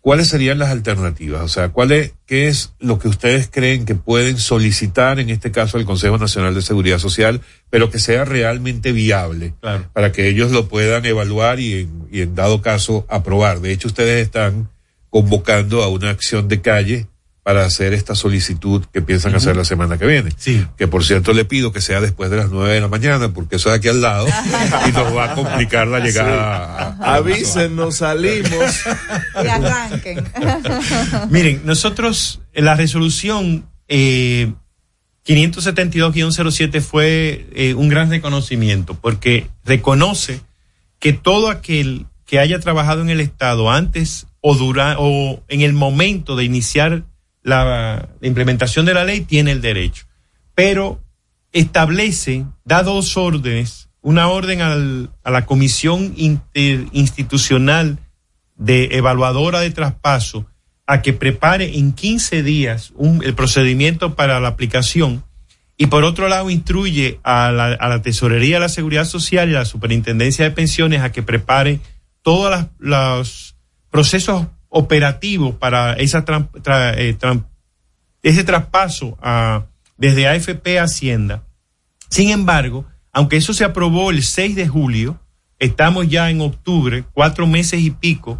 ¿Cuáles serían las alternativas? O sea, ¿cuál es, ¿qué es lo que ustedes creen que pueden solicitar, en este caso, al Consejo Nacional de Seguridad Social, pero que sea realmente viable para que ellos lo puedan evaluar y en, y en dado caso aprobar? De hecho, ustedes están convocando a una acción de calle para hacer esta solicitud que piensan hacer la semana que viene. Sí. Que por cierto le pido que sea después de las nueve de la mañana, porque eso es aquí al lado y nos va a complicar la llegada. a- a- Avísenos, salimos. Y arranquen. [laughs] Miren, nosotros, en la resolución eh, 572-07 fue eh, un gran reconocimiento porque reconoce que todo aquel que haya trabajado en el Estado antes o, dura, o en el momento de iniciar la, implementación de la ley tiene el derecho. Pero establece, da dos órdenes, una orden al- a la Comisión Interinstitucional de Evaluadora de Traspaso a que prepare en 15 días un- el procedimiento para la aplicación y por otro lado instruye a la, a la Tesorería de la Seguridad Social y a la Superintendencia de Pensiones a que prepare todas las, las procesos operativos para esa tra- eh, ese traspaso a, desde AFP a Hacienda. Sin embargo, aunque eso se aprobó el 6 de julio, estamos ya en octubre, cuatro meses y pico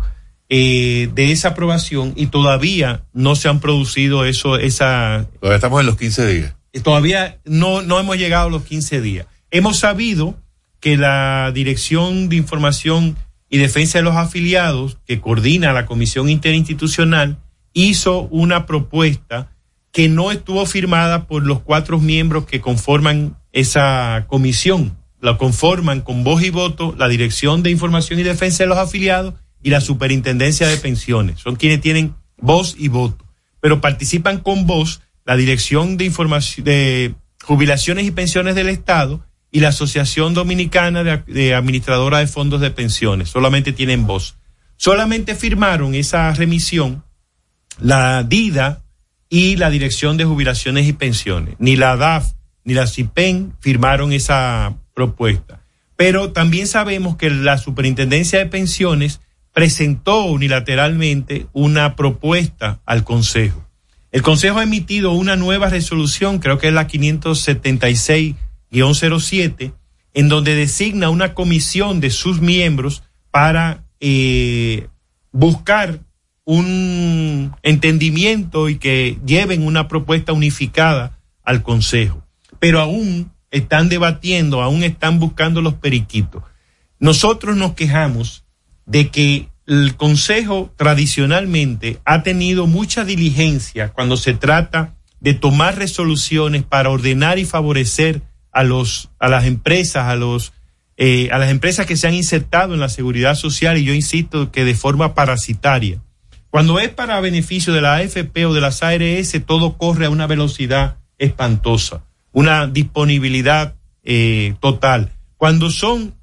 eh, de esa aprobación y todavía no se han producido eso, esa... Todavía estamos en los 15 días. Todavía no, no hemos llegado a los 15 días. Hemos sabido que la Dirección de Información y Defensa de los Afiliados, que coordina la Comisión Interinstitucional, hizo una propuesta que no estuvo firmada por los cuatro miembros que conforman esa comisión. La conforman con voz y voto la Dirección de Información y Defensa de los Afiliados y la Superintendencia de Pensiones. Son quienes tienen voz y voto. Pero participan con voz la Dirección de Información de Jubilaciones y Pensiones del Estado y la Asociación Dominicana de, de Administradora de Fondos de Pensiones. Solamente tienen voz. Solamente firmaron esa remisión la DIDA y la Dirección de Jubilaciones y Pensiones. Ni la DAF ni la CIPEN firmaron esa propuesta. Pero también sabemos que la Superintendencia de Pensiones presentó unilateralmente una propuesta al Consejo. El Consejo ha emitido una nueva resolución, creo que es la 576-07, en donde designa una comisión de sus miembros para eh, buscar un entendimiento y que lleven una propuesta unificada al Consejo. Pero aún están debatiendo, aún están buscando los periquitos. Nosotros nos quejamos de que el Consejo tradicionalmente ha tenido mucha diligencia cuando se trata de tomar resoluciones para ordenar y favorecer a los a las empresas, a los eh, a las empresas que se han insertado en la seguridad social y yo insisto que de forma parasitaria. Cuando es para beneficio de la AFP o de las ARS, todo corre a una velocidad espantosa, una disponibilidad eh, total. Cuando son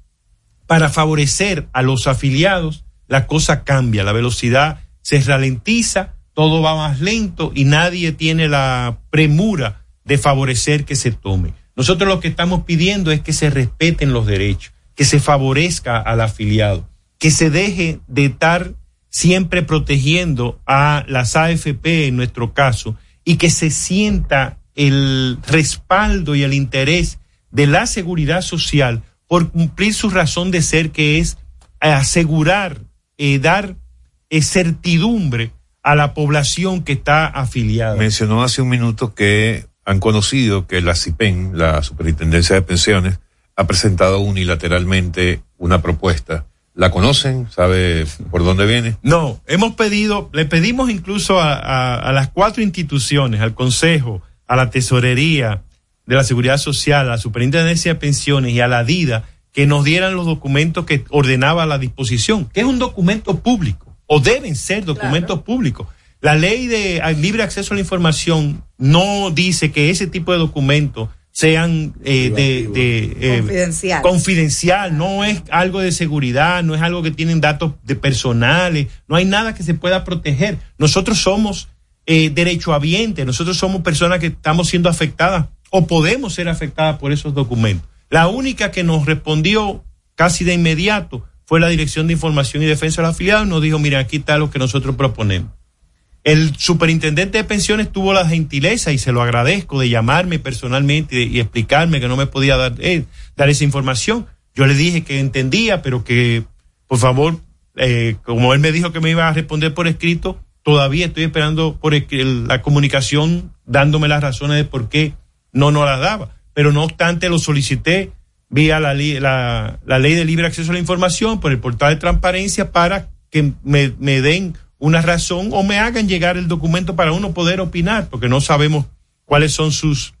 para favorecer a los afiliados, la cosa cambia, la velocidad se ralentiza, todo va más lento y nadie tiene la premura de favorecer que se tome. Nosotros lo que estamos pidiendo es que se respeten los derechos, que se favorezca al afiliado, que se deje de estar siempre protegiendo a las AFP en nuestro caso y que se sienta el respaldo y el interés de la seguridad social por cumplir su razón de ser que es asegurar, eh, dar eh, certidumbre a la población que está afiliada. Mencionó hace un minuto que han conocido que la CIPEN, la Superintendencia de Pensiones, ha presentado unilateralmente una propuesta. ¿La conocen? ¿Sabe por dónde viene? No, hemos pedido, le pedimos incluso a, a, a las cuatro instituciones, al Consejo, a la Tesorería de la Seguridad Social, a la Superintendencia de Pensiones y a la DIDA, que nos dieran los documentos que ordenaba la disposición, que es un documento público, o deben ser documentos públicos. La ley de a- libre acceso a la información no dice que ese tipo de documentos sean eh, de, de, eh, Confidencial. confidencial, no es algo de seguridad, no es algo que tienen datos de personales, no hay nada que se pueda proteger. Nosotros somos eh, derechohabientes, nosotros somos personas que estamos siendo afectadas o podemos ser afectadas por esos documentos. La única que nos respondió casi de inmediato fue la Dirección de Información y Defensa de los Afiliados, nos dijo, mira, aquí está lo que nosotros proponemos. El superintendente de pensiones tuvo la gentileza, y se lo agradezco, de llamarme personalmente y, explicarme que no me podía dar, eh, dar esa información. Yo le dije que entendía, pero que, por favor, eh, como él me dijo que me iba a responder por escrito, todavía estoy esperando por la comunicación dándome las razones de por qué no nos las daba. Pero no obstante, lo solicité vía la, la, la ley de libre acceso a la información por el portal de transparencia para que me, me den una razón o me hagan llegar el documento para uno poder opinar, porque no sabemos cuáles son sus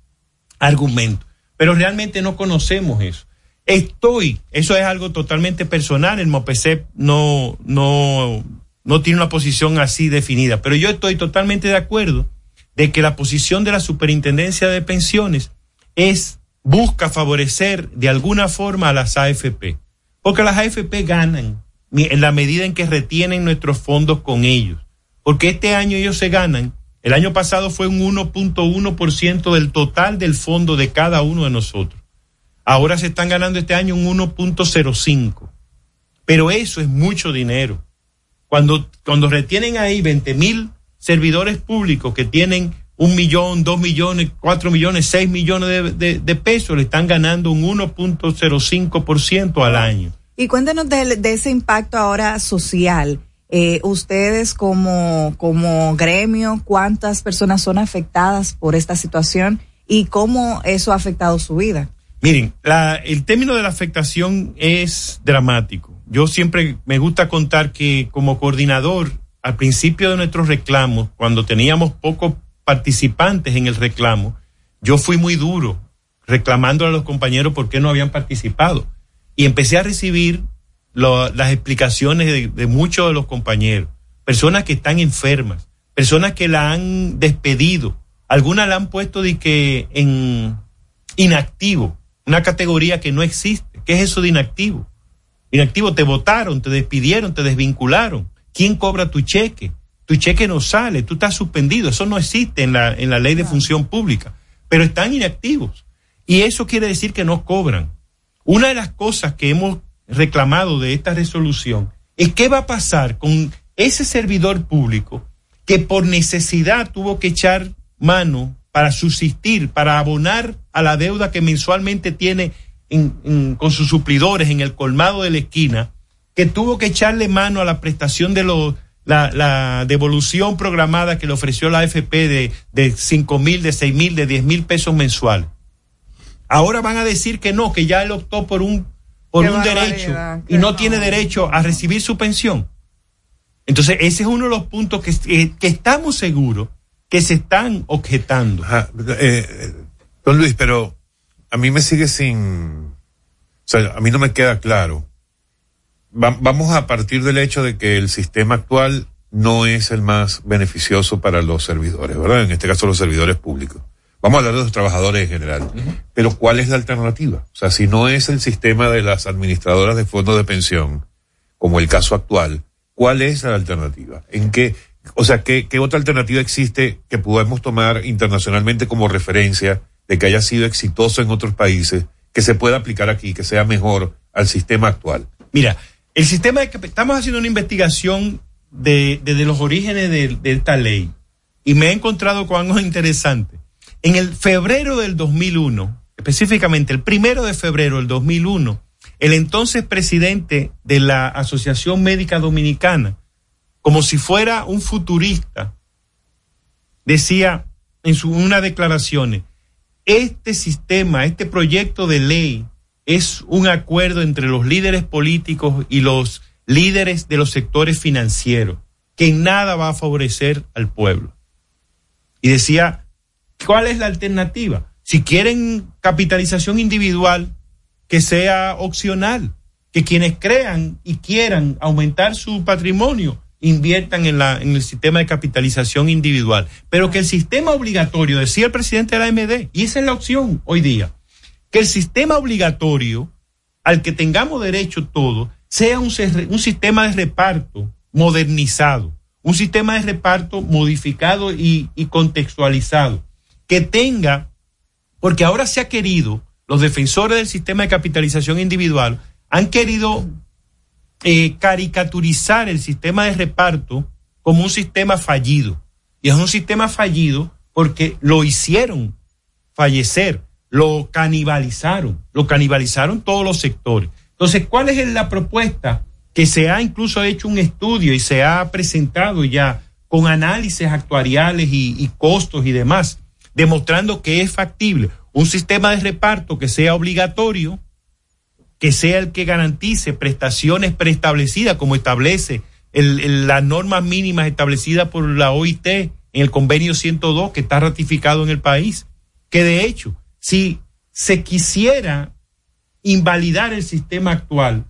argumentos. Pero realmente no conocemos eso. Estoy, eso es algo totalmente personal, el MOPESEP no, no, no tiene una posición así definida, pero yo estoy totalmente de acuerdo de que la posición de la Superintendencia de Pensiones es, busca favorecer de alguna forma a las AFP, porque las AFP ganan en la medida en que retienen nuestros fondos con ellos, porque este año ellos se ganan, el año pasado fue un 1.1% del total del fondo de cada uno de nosotros. Ahora se están ganando este año un 1.05. Pero eso es mucho dinero. Cuando, cuando retienen ahí 20 mil servidores públicos que tienen un millón, dos millones, cuatro millones, seis millones de, de- de pesos, le están ganando un 1.05% al año. Y cuéntenos de, ese impacto ahora social. Eh, ustedes como, como gremio, ¿cuántas personas son afectadas por esta situación y cómo eso ha afectado su vida? Miren, la- el término de la afectación es dramático. Yo siempre me gusta contar que como coordinador, al principio de nuestros reclamos, cuando teníamos pocos participantes en el reclamo, yo fui muy duro reclamando a los compañeros por qué no habían participado. Y empecé a recibir lo- las explicaciones de, de muchos de los compañeros. Personas que están enfermas, personas que la han despedido, algunas la han puesto de que en inactivo, una categoría que no existe. ¿Qué es eso de inactivo? Inactivo, te votaron, te despidieron, te desvincularon. ¿Quién cobra tu cheque? Tu cheque no sale, tú estás suspendido. Eso no existe en la, en la ley de función pública. Pero están inactivos. Y eso quiere decir que no cobran. Una de las cosas que hemos reclamado de esta resolución es qué va a pasar con ese servidor público que por necesidad tuvo que echar mano para subsistir, para abonar a la deuda que mensualmente tiene en- en- con sus suplidores en el colmado de la esquina, que tuvo que echarle mano a la prestación de los la, devolución programada que le ofreció la AFP de, de cinco mil, de seis mil, de diez mil pesos mensuales. Ahora van a decir que no, que ya él optó por un, por Qué un derecho y no, tiene derecho a recibir su pensión. Entonces, ese es uno de los puntos que, eh, que estamos seguros que se están objetando. Ajá, eh, eh, don Luis, pero a mí me sigue sin, o sea, a mí no me queda claro. Va- vamos a partir del hecho de que el sistema actual no es el más beneficioso para los servidores, ¿verdad? En este caso los servidores públicos. Vamos a hablar de los trabajadores en general. Pero ¿cuál es la alternativa? O sea, si no es el sistema de las administradoras de fondos de pensión, como el caso actual, ¿cuál es la alternativa? ¿En qué, o sea, qué, qué otra alternativa existe que podemos tomar internacionalmente como referencia de que haya sido exitoso en otros países, que se pueda aplicar aquí, que sea mejor al sistema actual? Mira, el sistema de que estamos haciendo una investigación de, desde los orígenes de, de esta ley y me he encontrado con algo interesante. En el febrero del 2001, específicamente el primero de febrero del 2001, el entonces presidente de la Asociación Médica Dominicana, como si fuera un futurista, decía en su, una declaración, este sistema, este proyecto de ley es un acuerdo entre los líderes políticos y los líderes de los sectores financieros, que nada va a favorecer al pueblo. Y decía, ¿cuál es la alternativa? Si quieren capitalización individual, que sea opcional, que quienes crean y quieran aumentar su patrimonio inviertan en, la, en el sistema de capitalización individual. Pero que el sistema obligatorio, decía el presidente de la AMD, y esa es la opción hoy día, que el sistema obligatorio al que tengamos derecho todos sea un, un sistema de reparto modernizado, un sistema de reparto modificado y, y contextualizado, que tenga, porque ahora se ha querido, los defensores del sistema de capitalización individual han querido eh, caricaturizar el sistema de reparto como un sistema fallido. Y es un sistema fallido porque lo hicieron fallecer, lo canibalizaron, lo canibalizaron todos los sectores. Entonces, ¿cuál es la propuesta? Que se ha incluso hecho un estudio y se ha presentado ya con análisis actuariales y, y costos y demás, demostrando que es factible un sistema de reparto que sea obligatorio, que sea el que garantice prestaciones preestablecidas como establece el- el- las normas mínimas establecidas por la OIT en el convenio 102 que está ratificado en el país. Que de hecho, si se quisiera invalidar el sistema actual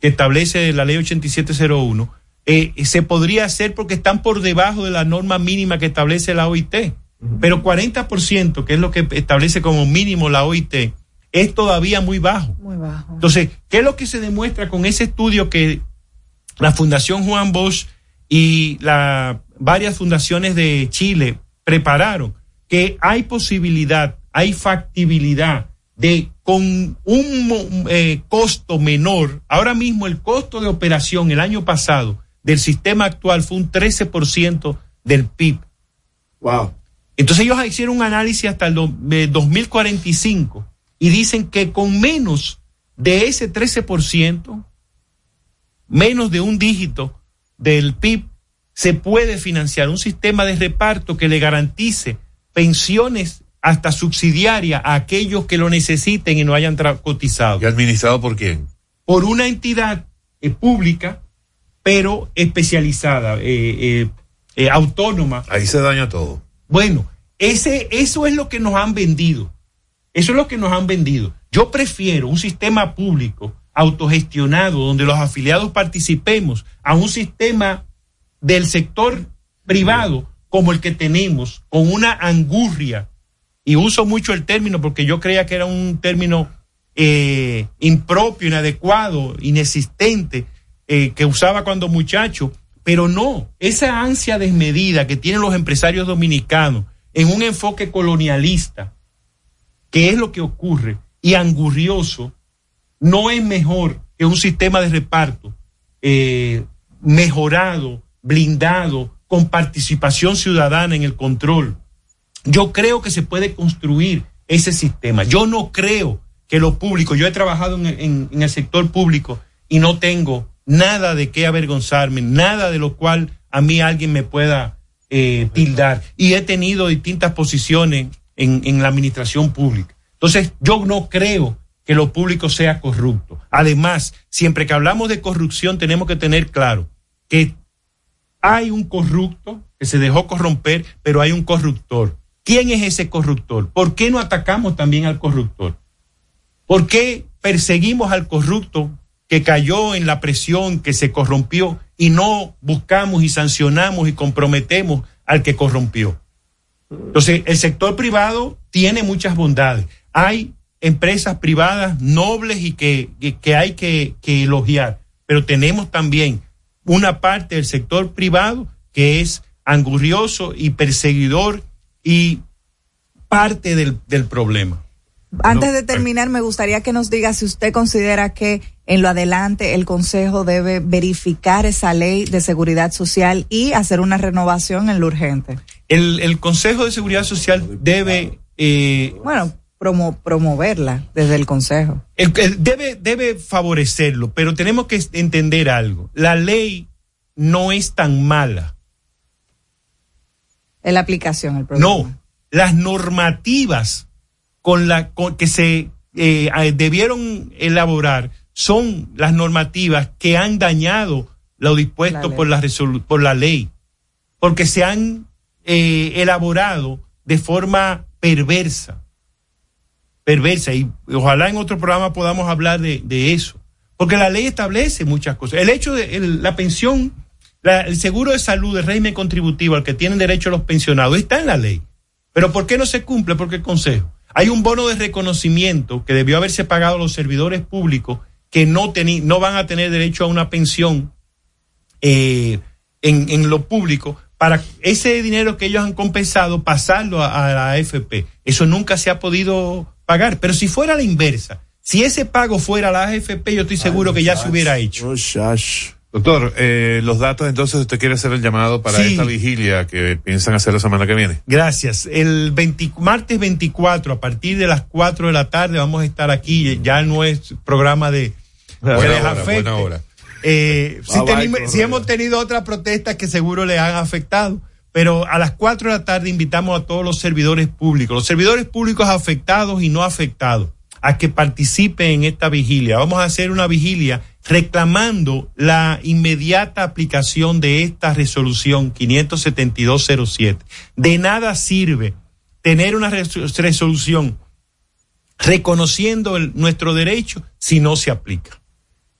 que establece la ley 8701, eh, se podría hacer porque están por debajo de la norma mínima que establece la OIT. Pero 40%, que es lo que establece como mínimo la OIT, es todavía muy bajo. Muy bajo. Entonces, ¿qué es lo que se demuestra con ese estudio que la Fundación Juan Bosch y la, varias fundaciones de Chile prepararon? Que hay posibilidad, hay factibilidad de con un eh, costo menor, ahora mismo el costo de operación el año pasado del sistema actual fue un 13% del PIB. Wow. Entonces ellos hicieron un análisis hasta el do- eh, 2045 y dicen que con menos de ese 13%, menos de un dígito del PIB, se puede financiar un sistema de reparto que le garantice pensiones hasta subsidiaria a aquellos que lo necesiten y no hayan cotizado. ¿Y administrado por quién? Por una entidad eh, pública, pero especializada, eh, autónoma. Ahí se daña todo. Bueno, ese, eso es lo que nos han vendido. Eso es lo que nos han vendido. Yo prefiero un sistema público autogestionado donde los afiliados participemos a un sistema del sector privado como el que tenemos, con una angurria. Y uso mucho el término porque yo creía que era un término eh, impropio, inadecuado, inexistente, eh, que usaba cuando muchacho. Pero no, esa ansia desmedida que tienen los empresarios dominicanos en un enfoque colonialista, que es lo que ocurre, y angurrioso, no es mejor que un sistema de reparto eh, mejorado, blindado, con participación ciudadana en el control. Yo creo que se puede construir ese sistema. Yo no creo que lo público, yo he trabajado en, el sector público y no tengo nada de qué avergonzarme, nada de lo cual a mí alguien me pueda eh, tildar. Y he tenido distintas posiciones en, en la administración pública. Entonces, yo no creo que lo público sea corrupto. Además, siempre que hablamos de corrupción, tenemos que tener claro que hay un corrupto que se dejó corromper, pero hay un corruptor. ¿Quién es ese corruptor? ¿Por qué no atacamos también al corruptor? ¿Por qué perseguimos al corrupto que cayó en la presión, que se corrompió, y no buscamos y sancionamos y comprometemos al que corrompió? Entonces, el sector privado tiene muchas bondades. Hay empresas privadas nobles y que, que- que hay que, que elogiar, pero tenemos también una parte del sector privado que es angurrioso y perseguidor y parte del, del problema. Antes de terminar, me gustaría que nos diga si usted considera que en lo adelante el Consejo debe verificar esa ley de seguridad social y hacer una renovación en lo urgente. El, el Consejo de Seguridad Social debe eh, Bueno, promo- promoverla desde el Consejo. El- el- debe, debe favorecerlo, pero tenemos que entender algo. La ley no es tan mala. Es la aplicación, el problema. No, las normativas con la con- que se eh, eh, debieron elaborar son las normativas que han dañado lo dispuesto La por la por la ley, porque se han eh, elaborado de forma perversa, perversa y ojalá en otro programa podamos hablar de, de eso, porque la ley establece muchas cosas. El hecho de el- la pensión, la- el seguro de salud, el régimen contributivo al que tienen derecho los pensionados está en la ley. Pero ¿por qué no se cumple? Porque el Consejo. Hay un bono de reconocimiento que debió haberse pagado a los servidores públicos que no, no van a tener derecho a una pensión eh, en, en lo público para ese dinero que ellos han compensado pasarlo a, a la AFP. Eso nunca se ha podido pagar. Pero si fuera la inversa, si ese pago fuera a la AFP, yo estoy seguro que ya se hubiera hecho. Doctor, eh, los datos entonces usted quiere hacer el llamado para Sí. esta vigilia que piensan hacer la semana que viene. Gracias. El 20 martes 24, a partir de las 4 de la tarde, vamos a estar aquí. Ya no es programa de. Buena que les hora, afecte. buena hora. Eh, si, Bye, bye, tenimos- Correa. si hemos tenido otras protestas que seguro le han afectado, pero a las 4 de la tarde invitamos a todos los servidores públicos, los servidores públicos afectados y no afectados, a que participen en esta vigilia. Vamos a hacer una vigilia reclamando la inmediata aplicación de esta resolución 57207. De nada sirve tener una res- resolución reconociendo nuestro derecho si no se aplica.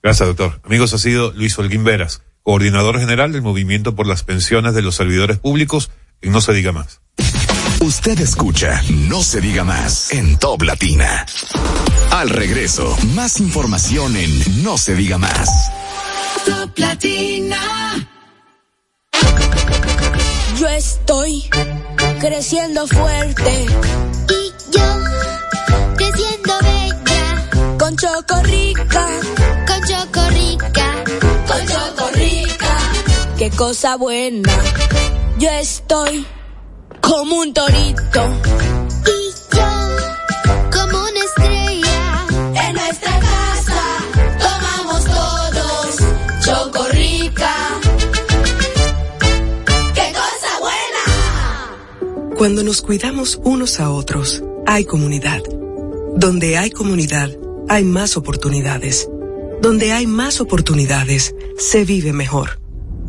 Gracias, doctor. Amigos, ha sido Luis Holguín Veras, coordinador general del Movimiento por las Pensiones de los Servidores Públicos, y no se diga más. Usted escucha No se diga más en Top Latina. Al regreso, más información en No se diga más. Top Latina. Yo estoy creciendo fuerte. Y yo creciendo bella. Con chocorrica. Con chocorrica. Con chocorrica. cosa buena. Yo estoy como un torito. Y yo como una estrella. En nuestra casa tomamos todos chocorrica. ¡Qué cosa buena! Cuando nos cuidamos unos a otros, hay comunidad. Donde hay comunidad, hay más oportunidades. Donde hay más oportunidades, se vive mejor.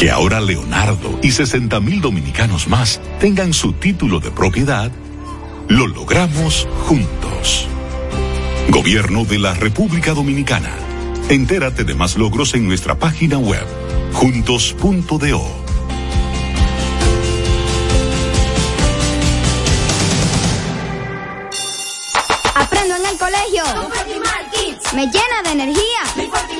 Que ahora Leonardo y 60 mil dominicanos más tengan su título de propiedad, lo logramos juntos. Gobierno de la República Dominicana. Entérate de más logros en nuestra página web, juntos.do. Aprendo en el colegio. Me llena de energía.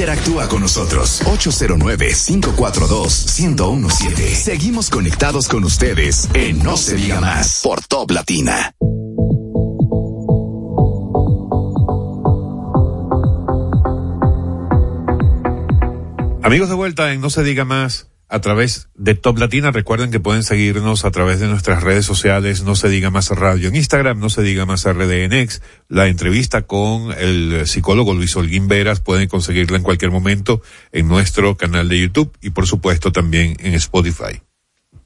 Interactúa con nosotros 809-542-1017. Seguimos conectados con ustedes en No se diga más por Top Latina. Amigos de vuelta en No se diga más a través de Top Latina. Recuerden que pueden seguirnos a través de nuestras redes sociales. No se diga más radio en Instagram, no se diga más RDNX. La entrevista con el psicólogo Luis Holguín Veras pueden conseguirla en cualquier momento en nuestro canal de YouTube y por supuesto también en Spotify.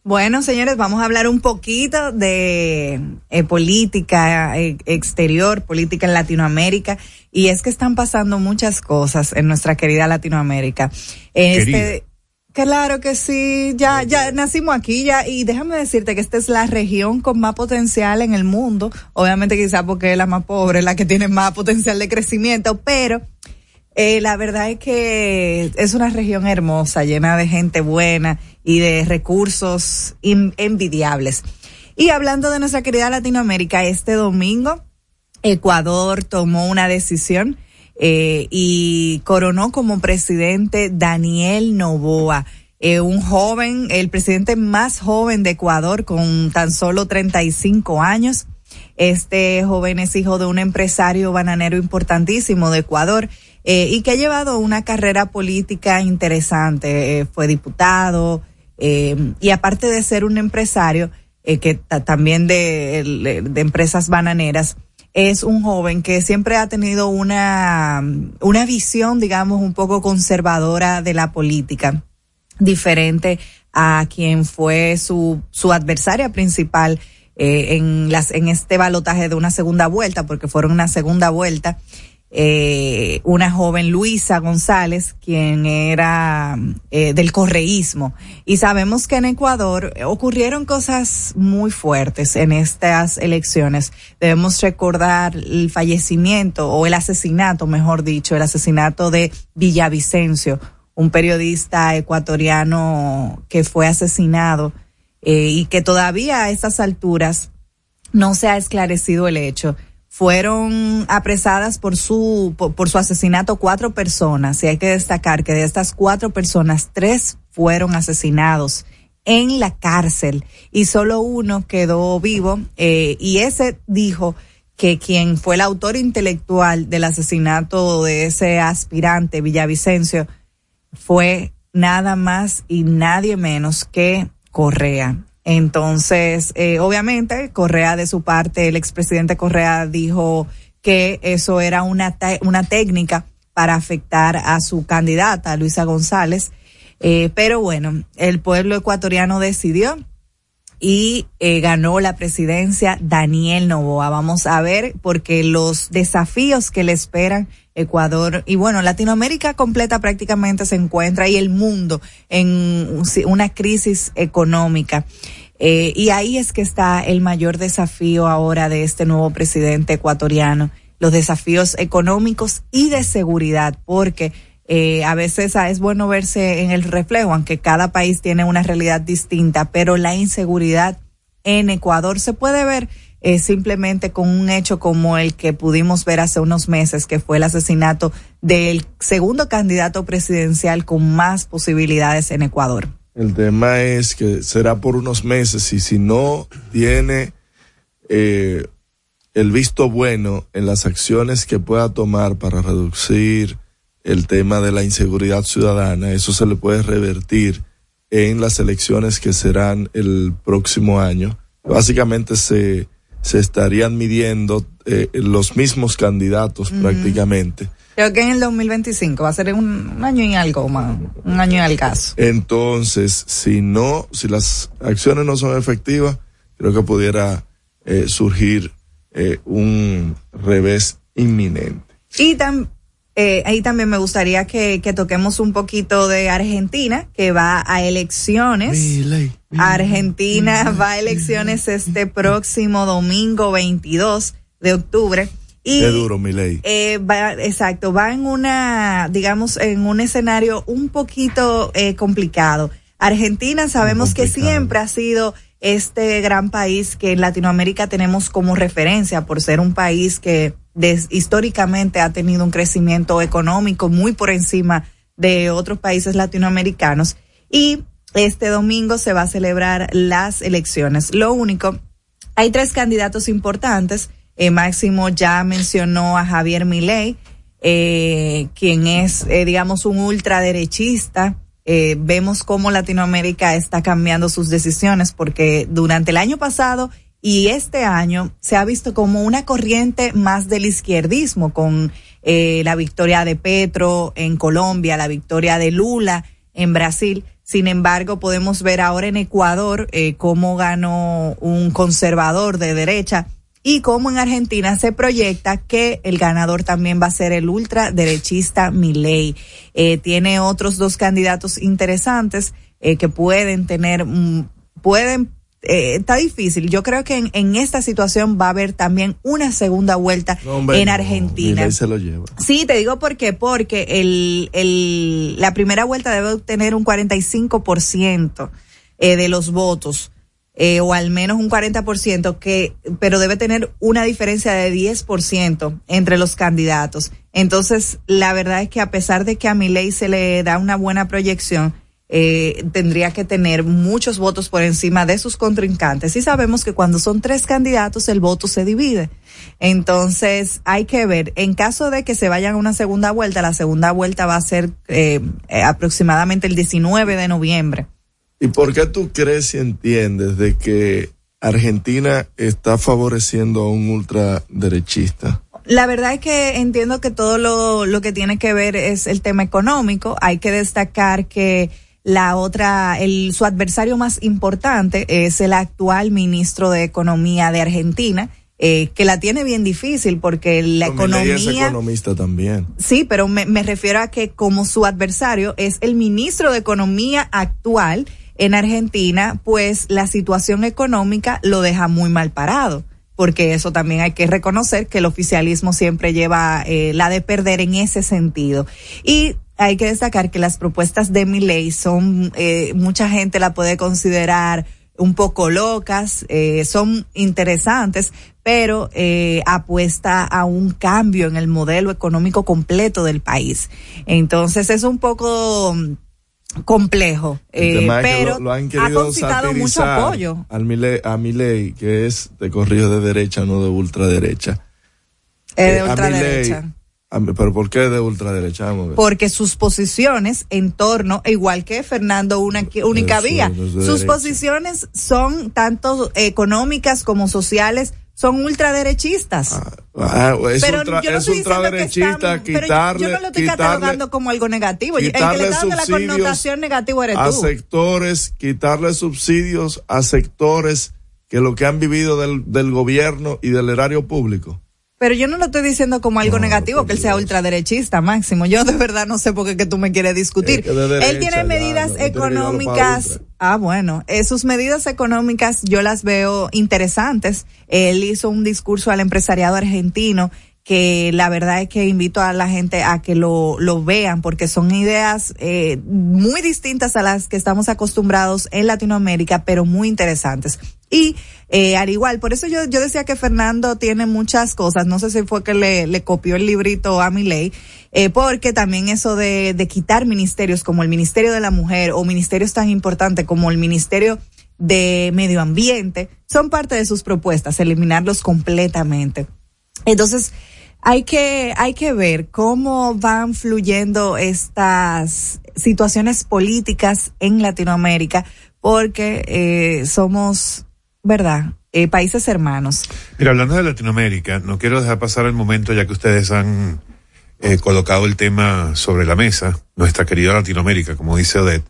Bueno, señores, vamos a hablar un poquito de eh, política eh, exterior, política en Latinoamérica, y es que están pasando muchas cosas en nuestra querida Latinoamérica. Este, claro que sí, ya, ya nacimos aquí ya, y déjame decirte que esta es la región con más potencial en el mundo, obviamente quizás porque es la más pobre, la que tiene más potencial de crecimiento, pero eh, la verdad es que es una región hermosa, llena de gente buena y de recursos envidiables. Y hablando de nuestra querida Latinoamérica, este domingo Ecuador tomó una decisión eh, y coronó como presidente Daniel Novoa, eh, un joven, el presidente más joven de Ecuador con tan solo 35 años. Este joven es hijo de un empresario bananero importantísimo de Ecuador eh, y que ha llevado una carrera política interesante. Eh, fue diputado y aparte de ser un empresario, que ta- también de empresas bananeras, es un joven que siempre ha tenido una, una visión, digamos, un poco conservadora de la política, diferente a quien fue su, su adversaria principal eh, en las, en este balotaje de una segunda vuelta, porque fueron una segunda vuelta, eh, una joven Luisa González, quien era eh, del correísmo. Y sabemos que en Ecuador ocurrieron cosas muy fuertes en estas elecciones. Debemos recordar el fallecimiento o el asesinato, mejor dicho, el asesinato de Villavicencio, un periodista ecuatoriano que fue asesinado eh, y que todavía a estas alturas no se ha esclarecido el hecho. Fueron apresadas por su, por, su asesinato cuatro personas y hay que destacar que de estas cuatro personas, tres fueron asesinados en la cárcel y solo uno quedó vivo eh, y ese dijo que quien fue el autor intelectual del asesinato de ese aspirante Villavicencio fue nada más y nadie menos que Correa. Entonces, eh, obviamente, Correa de su parte, el expresidente Correa dijo que eso era una, una técnica para afectar a su candidata, Luisa González. Eh, pero bueno, el pueblo ecuatoriano decidió y eh, ganó la presidencia Daniel Novoa. Vamos a ver, porque los desafíos que le esperan Ecuador y bueno, Latinoamérica completa prácticamente se encuentra y el mundo en una crisis económica. Eh, y ahí es que está el mayor desafío ahora de este nuevo presidente ecuatoriano, los desafíos económicos y de seguridad, porque eh, a veces ah, es bueno verse en el reflejo, aunque cada país tiene una realidad distinta, pero la inseguridad en Ecuador se puede ver eh, simplemente con un hecho como el que pudimos ver hace unos meses, que fue el asesinato del segundo candidato presidencial con más posibilidades en Ecuador. El tema es que será por unos meses y si no tiene eh, el visto bueno en las acciones que pueda tomar para reducir el tema de la inseguridad ciudadana, eso se le puede revertir en las elecciones que serán el próximo año. Básicamente se, se estarían midiendo eh, los mismos candidatos prácticamente. Creo que en el 2025 va a ser un, año y algo más, un año y al caso. Entonces, si no, si las acciones no son efectivas, creo que pudiera eh, surgir eh, un revés inminente. Y también eh, ahí también me gustaría que, que, toquemos un poquito de Argentina, que va a elecciones. Argentina va a elecciones este próximo domingo 22 de octubre. Y, Qué duro, mi ley. Eh, va, exacto, va en una, digamos, en un escenario un poquito eh, complicado. Argentina sabemos que siempre ha sido este gran país que en Latinoamérica tenemos como referencia por ser un país que históricamente ha tenido un crecimiento económico muy por encima de otros países latinoamericanos y este domingo se va a celebrar las elecciones. Lo único, hay tres candidatos importantes. Eh, Máximo ya mencionó a Javier Milei, eh, quien es, eh, digamos, un ultraderechista. Eh, vemos cómo Latinoamérica está cambiando sus decisiones porque durante el año pasado y este año se ha visto como una corriente más del izquierdismo con eh, la victoria de Petro en Colombia, la victoria de Lula en Brasil. Sin embargo, podemos ver ahora en Ecuador eh, cómo ganó un conservador de derecha y cómo en Argentina se proyecta que el ganador también va a ser el ultraderechista Milei. Eh, tiene otros dos candidatos interesantes eh, que pueden tener, mm, pueden eh, está difícil. Yo creo que en, en, esta situación va a haber también una segunda vuelta en Argentina. No, se lo lleva. Sí, te digo por qué. Porque el, el, la primera vuelta debe obtener un 45% eh, de los votos. Eh, o al menos un 40%, que, pero debe tener una diferencia de 10% entre los candidatos. Entonces, la verdad es que a pesar de que a mi ley se le da una buena proyección, eh, tendría que tener muchos votos por encima de sus contrincantes. Y sabemos que cuando son tres candidatos el voto se divide. Entonces hay que ver, en caso de que se vayan a una segunda vuelta, la segunda vuelta va a ser eh, eh, aproximadamente el 19 de noviembre. ¿Y por qué tú crees y entiendes de que Argentina está favoreciendo a un ultraderechista? La verdad es que entiendo que todo lo, lo que tiene que ver es el tema económico. Hay que destacar que la otra, el, su adversario más importante es el actual ministro de Economía de Argentina, eh, que la tiene bien difícil porque la economía. Es economista también. Sí, pero me, me refiero a que como su adversario es el ministro de Economía actual en Argentina, pues la situación económica lo deja muy mal parado porque eso también hay que reconocer que el oficialismo siempre lleva eh, la de perder en ese sentido. Y hay que destacar que las propuestas de mi ley son, eh, mucha gente la puede considerar un poco locas, eh, son interesantes, pero eh, apuesta a un cambio en el modelo económico completo del país. Entonces es un poco mm, complejo, eh, pero lo, han ha concitado mucho apoyo. Al Milei, a mi ley, que es de corrido de derecha, no de ultraderecha. Eh, de ultraderecha. Pero ¿por qué de ultraderecha? Porque sus posiciones en torno, igual que Fernando una, Única Vía, sus posiciones son tanto económicas como sociales son ultraderechistas. Ah, es Pero ultra- yo no es estoy diciendo que ultraderechista quitarle, yo no lo estoy catalogando como algo negativo. El que le está dando la connotación negativa eres a tú. sectores, quitarle subsidios a sectores que lo que han vivido del, del gobierno y del erario público. Pero yo no lo estoy diciendo como algo negativo, que él sea ultraderechista, Máximo. Yo de verdad no sé por qué que tú me quieres discutir. Es que de derecha él tiene medidas no económicas. Ah, bueno, eh, sus medidas económicas yo las veo interesantes. Él hizo un discurso al empresariado argentino que la verdad es que invito a la gente a que lo, lo vean porque son ideas eh, muy distintas a las que estamos acostumbrados en Latinoamérica, pero muy interesantes. Y eh, al igual, por eso yo, yo decía que Fernando tiene muchas cosas, no sé si fue que le, copió el librito a Milei, eh, porque también eso de, de quitar ministerios como el Ministerio de la Mujer o ministerios tan importantes como el Ministerio de Medio Ambiente, son parte de sus propuestas, eliminarlos completamente. Entonces, hay que, hay que ver cómo van fluyendo estas situaciones políticas en Latinoamérica, porque eh, somos, ¿verdad? Eh, países hermanos. Mira, hablando de Latinoamérica, no quiero dejar pasar el momento ya que ustedes han eh, colocado el tema sobre la mesa, nuestra querida Latinoamérica, como dice Odette.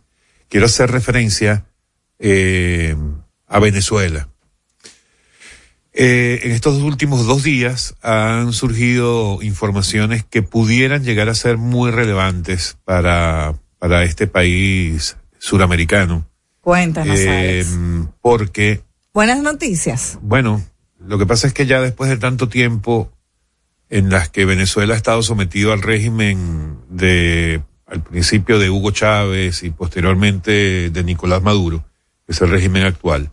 Quiero hacer referencia eh, a Venezuela. En estos últimos dos días han surgido informaciones que pudieran llegar a ser muy relevantes para, para este país suramericano. Cuéntanos, Eh, porque Buenas noticias. bueno, lo que pasa es que ya después de tanto tiempo en las que Venezuela ha estado sometido al régimen de, al principio de Hugo Chávez y posteriormente de Nicolás Maduro, que es el régimen actual,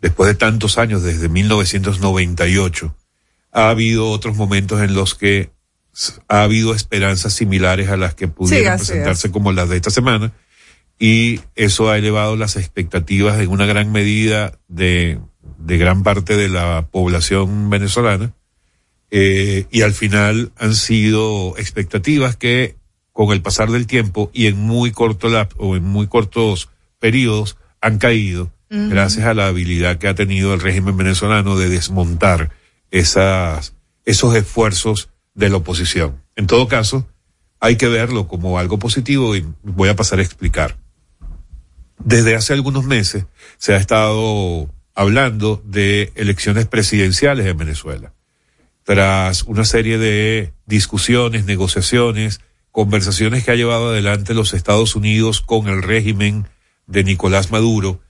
después de tantos años, desde 1998, ha habido otros momentos en los que ha habido esperanzas similares a las que es. presentarse como las de esta semana y eso ha elevado las expectativas en una gran medida de, de gran parte de la población venezolana eh, y al final han sido expectativas que con el pasar del tiempo y en muy corto lap o en muy cortos periodos han caído gracias a la habilidad que ha tenido el régimen venezolano de desmontar esas esos esfuerzos de la oposición. En todo caso, hay que verlo como algo positivo y voy a pasar a explicar. Desde hace algunos meses se ha estado hablando de elecciones presidenciales en Venezuela. Tras una serie de discusiones, negociaciones, conversaciones que ha llevado adelante los Estados Unidos con el régimen de Nicolás Maduro,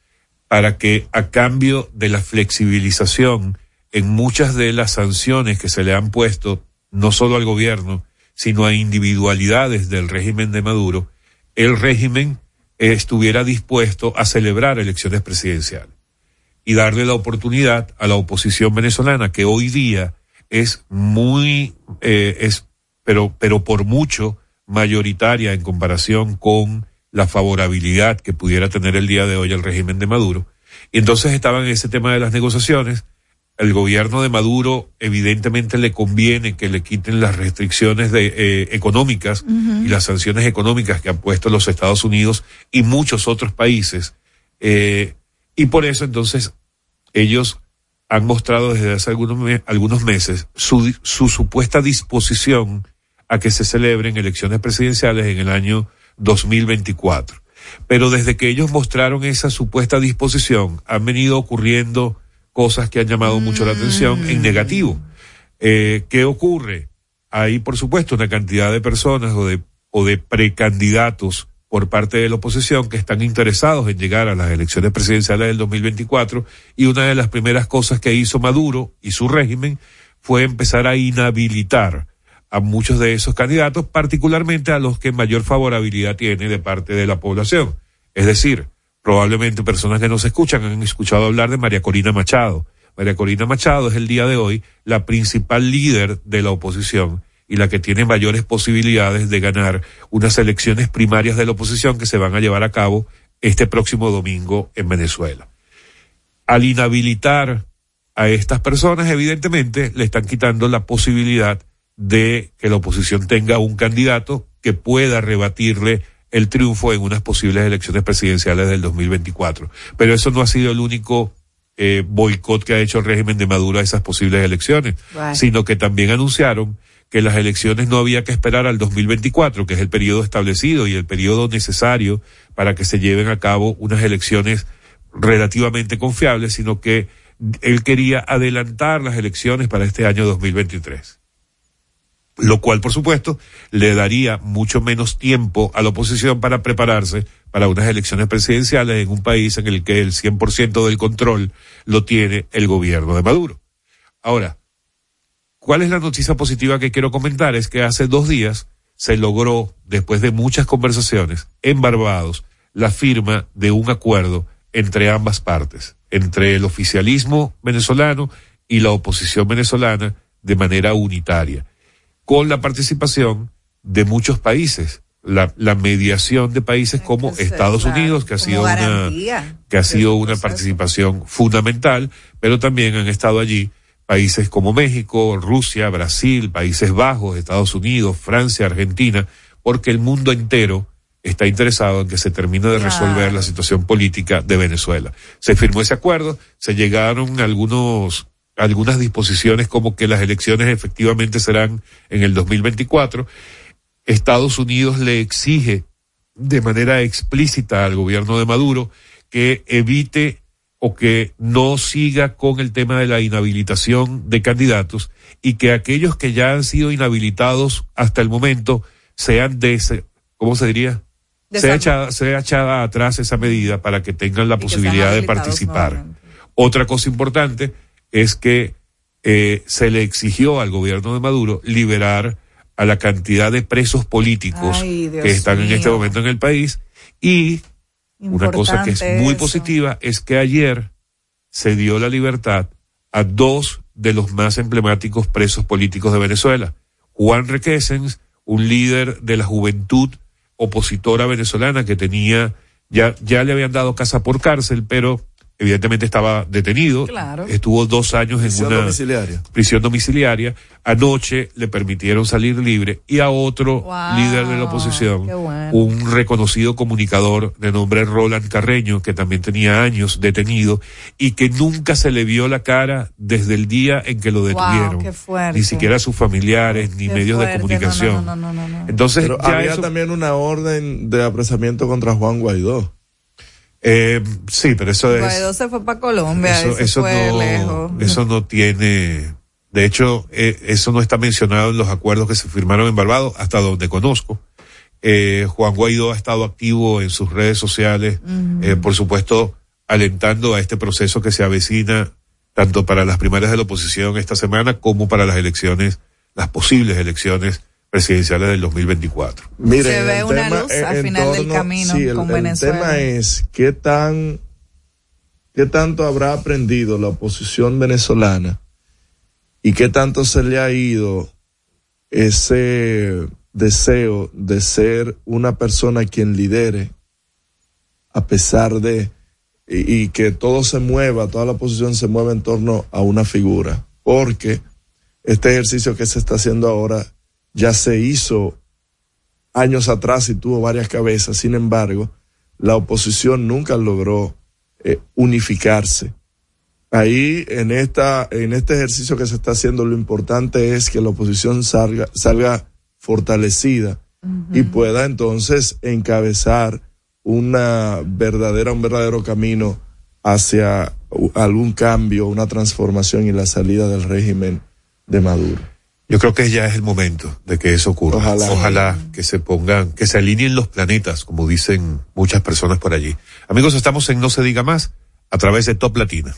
para que a cambio de la flexibilización en muchas de las sanciones que se le han puesto, no solo al gobierno, sino a individualidades del régimen de Maduro, el régimen estuviera dispuesto a celebrar elecciones presidenciales y darle la oportunidad a la oposición venezolana que hoy día es muy eh, es pero pero por mucho mayoritaria en comparación con la favorabilidad que pudiera tener el día de hoy el régimen de Maduro. Y entonces estaban en ese tema de las negociaciones el gobierno de Maduro evidentemente le conviene que le quiten las restricciones de, eh, económicas y las sanciones económicas que han puesto los Estados Unidos y muchos otros países. Eh, y por eso entonces ellos han mostrado desde hace algunos, me- algunos meses su, su supuesta disposición a que se celebren elecciones presidenciales en el año 2024. Pero desde que ellos mostraron esa supuesta disposición, han venido ocurriendo cosas que han llamado mucho la atención en negativo. Eh, ¿Qué ocurre? Hay, por supuesto, una cantidad de personas o de, o de precandidatos por parte de la oposición que están interesados en llegar a las elecciones presidenciales del 2024 y una de las primeras cosas que hizo Maduro y su régimen fue empezar a inhabilitar a muchos de esos candidatos, particularmente a los que mayor favorabilidad tiene de parte de la población. Es decir, probablemente personas que nos escuchan han escuchado hablar de María Corina Machado. María Corina Machado es el día de hoy la principal líder de la oposición y la que tiene mayores posibilidades de ganar unas elecciones primarias de la oposición que se van a llevar a cabo este próximo domingo en Venezuela. Al inhabilitar a estas personas, evidentemente, le están quitando la posibilidad de que la oposición tenga un candidato que pueda rebatirle el triunfo en unas posibles elecciones presidenciales del 2024. Pero eso no ha sido el único eh, boicot que ha hecho el régimen de Maduro a esas posibles elecciones, sino que también anunciaron que las elecciones no había que esperar al 2024, que es el periodo establecido y el periodo necesario para que se lleven a cabo unas elecciones relativamente confiables, sino que él quería adelantar las elecciones para este año 2023 lo cual por supuesto le daría mucho menos tiempo a la oposición para prepararse para unas elecciones presidenciales en un país en el que el 100% del control lo tiene el gobierno de Maduro. Ahora, ¿cuál es la noticia positiva que quiero comentar? Es que hace dos días se logró, después de muchas conversaciones en Barbados, la firma de un acuerdo entre ambas partes, entre el oficialismo venezolano y la oposición venezolana de manera unitaria con la participación de muchos países, la, la mediación de países como Estados Unidos, que ha sido una, que ha sido una participación fundamental, pero también han estado allí países como México, Rusia, Brasil, Países Bajos, Estados Unidos, Francia, Argentina, porque el mundo entero está interesado en que se termine de resolver la situación política de Venezuela. Se firmó ese acuerdo, se llegaron algunos algunas disposiciones como que las elecciones efectivamente serán en el 2024. Estados Unidos le exige de manera explícita al gobierno de Maduro que evite o que no siga con el tema de la inhabilitación de candidatos y que aquellos que ya han sido inhabilitados hasta el momento sean de, ¿cómo se diría? Sea echada, sea echada atrás esa medida para que tengan la posibilidad de participar. Otra cosa importante es que eh, se le exigió al gobierno de Maduro liberar a la cantidad de presos políticos Ay, que están en este momento en el país y una cosa que es muy eso. positiva es que ayer se dio la libertad a dos de los más emblemáticos presos políticos de Venezuela. Juan Requesens, un líder de la juventud opositora venezolana que tenía, ya, ya le habían dado casa por cárcel, pero evidentemente estaba detenido. Claro. Estuvo dos años en Prisión una domiciliaria. prisión domiciliaria. Anoche le permitieron salir libre y a otro Wow, líder de la oposición, qué bueno. un reconocido comunicador de nombre Roland Carreño, que también tenía años detenido y que nunca se le vio la cara desde el día en que lo detuvieron. qué fuerte. Ni siquiera sus familiares, ni Qué medios fuerte, de no, comunicación. no, no, no, no, no. Entonces, Pero ya había eso- también una orden de apresamiento contra Juan Guaidó. Eh, sí, pero eso es. Guaidó se fue para Colombia, eso, fue no, lejos. eso no tiene, de hecho, eh, eso no está mencionado en los acuerdos que se firmaron en Barbados, hasta donde conozco. Eh, Juan Guaidó ha estado activo en sus redes sociales, eh, por supuesto, alentando a este proceso que se avecina tanto para las primarias de la oposición esta semana como para las elecciones, las posibles elecciones presidenciales del 2024. Mire, Se ve el una tema luz en- al en final del camino sí, el, con el Venezuela. tema es qué tan, qué tanto habrá aprendido la oposición venezolana y qué tanto se le ha ido ese deseo de ser una persona quien lidere a pesar de y, y que todo se mueva, toda la oposición se mueva en torno a una figura, porque este ejercicio que se está haciendo ahora ya se hizo años atrás y tuvo varias cabezas. Sin embargo, la oposición nunca logró eh, unificarse. Ahí, en esta, en este ejercicio que se está haciendo, lo importante es que la oposición salga, salga fortalecida y pueda entonces encabezar una verdadera, un verdadero camino hacia algún cambio, una transformación y la salida del régimen de Maduro. Yo creo que ya es el momento de que eso ocurra. Ojalá. Ojalá que se pongan, que se alineen los planetas, como dicen muchas personas por allí. Amigos, estamos en No se diga más a través de Top Latina.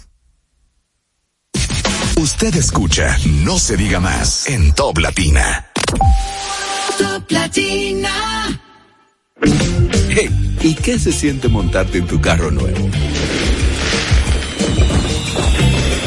Usted escucha No se diga más en Top Latina. Top Latina. Hey, ¿y qué se siente montarte en tu carro nuevo?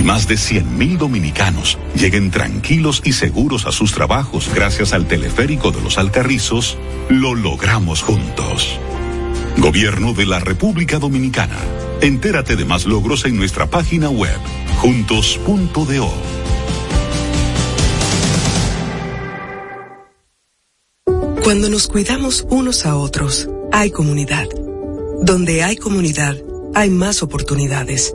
y más de 100.000 dominicanos lleguen tranquilos y seguros a sus trabajos gracias al teleférico de los Alcarrizos, lo logramos juntos. Gobierno de la República Dominicana. Entérate de más logros en nuestra página web, juntos.do. Cuando nos cuidamos unos a otros, hay comunidad. Donde hay comunidad, hay más oportunidades.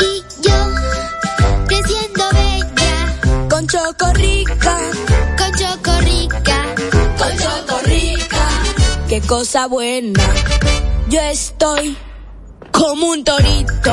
Y yo creciendo bella. Con Chocorrica. Con Chocorrica. Con Chocorrica. Qué cosa buena. Yo estoy como un torito.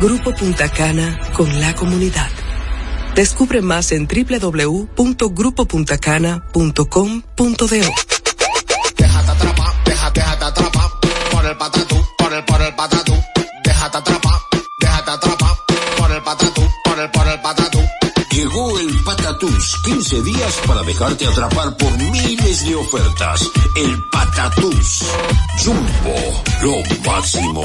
Grupo Punta Cana con la comunidad. Descubre más en www.grupopuntacana.com.do. Déjate atrapar, déjate, déjate atrapar por el patatú, por el, por el patatú. Déjate atrapar, déjate atrapar por el patatú, por el, por el patatú. Llegó el Patatús, 15 días para dejarte atrapar por miles de ofertas. El Patatús. Jumbo, lo máximo.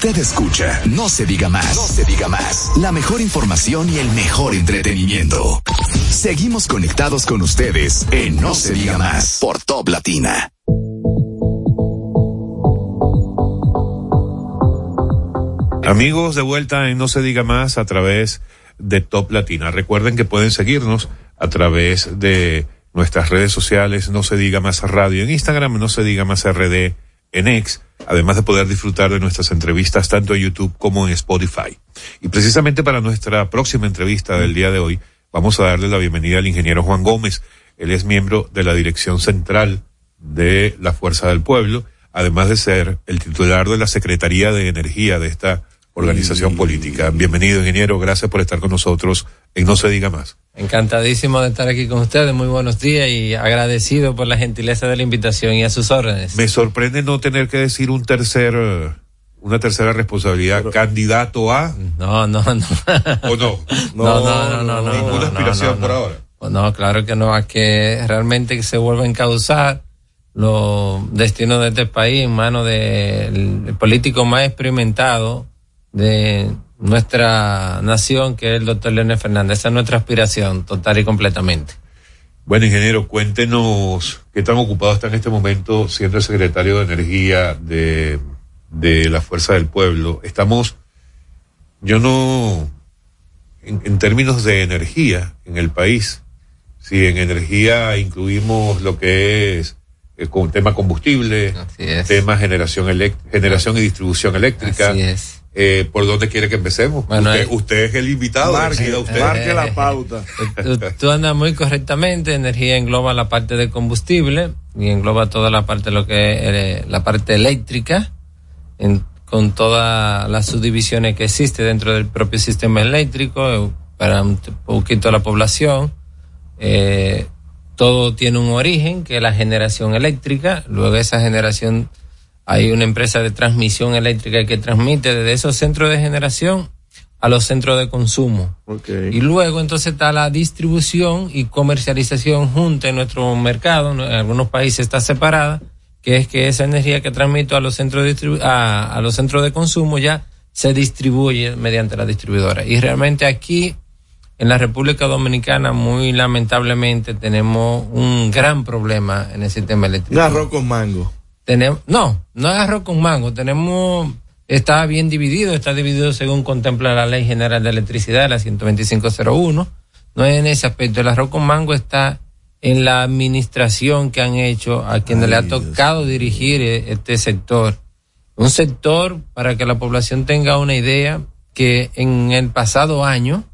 Usted escucha, no se diga más, no se diga más. La mejor información y el mejor entretenimiento. Seguimos conectados con ustedes en No se diga más por Top Latina. Amigos, de vuelta en No se diga más a través de Top Latina. Recuerden que pueden seguirnos a través de nuestras redes sociales, No se diga más radio en Instagram, No se diga más RD en X, además de poder disfrutar de nuestras entrevistas tanto en YouTube como en Spotify. Y precisamente para nuestra próxima entrevista del día de hoy, vamos a darle la bienvenida al ingeniero Juan Gómez. Él es miembro de la Dirección Central de la Fuerza del Pueblo, además de ser el titular de la Secretaría de Energía de esta organización política. Bienvenido, ingeniero. Gracias por estar con nosotros en No se diga más. Encantadísimo de estar aquí con ustedes. Muy buenos días y agradecido por la gentileza de la invitación y a sus órdenes. Me sorprende no tener que decir un tercer, eh, una tercera responsabilidad, candidato a. No, no, no. ¿O no? [laughs] No, no, no, no, no. Ninguna no, aspiración no, por ahora. No, claro que no, a que realmente que se vuelva a encauzar los destinos de este país en manos del político más experimentado de nuestra nación, que es el doctor Leonel Fernández. Esa es nuestra aspiración, total y completamente. Bueno, ingeniero, cuéntenos qué tan ocupado está en este momento siendo el secretario de Energía de, de la Fuerza del Pueblo. Estamos, yo no, en, en términos de energía en el país. Si en energía incluimos lo que es el con- tema combustible, tema generación, generación y distribución eléctrica. Así es. Eh, ¿Por dónde quiere que empecemos? Bueno, usted, eh, usted es el invitado. decida usted. [laughs] Tú, tú andas muy correctamente. Energía engloba la parte de combustible y engloba toda la parte de lo que es eh, la parte eléctrica, en- con todas las subdivisiones que existe dentro del propio sistema eléctrico eh, para un poquito la población. Eh, todo tiene un origen que es la generación eléctrica. Luego esa generación hay una empresa de transmisión eléctrica que transmite desde esos centros de generación a los centros de consumo. Y luego entonces está la distribución y comercialización junta en nuestro mercado. En algunos países está separada, que es que esa energía que transmito a los centros de a, a los centros de consumo ya se distribuye mediante la distribuidora. Y realmente aquí en la República Dominicana, muy lamentablemente, tenemos un gran problema en el sistema eléctrico. Un arroz con mango. Tenemos, no, no es arroz con mango. Tenemos, está bien dividido, está dividido según contempla la Ley General de Electricidad, la 12501. No es en ese aspecto. El arroz con mango está en la administración que han hecho a quienes le ha tocado dirigir eh, este sector. Un sector, para que la población tenga una idea, que en el pasado año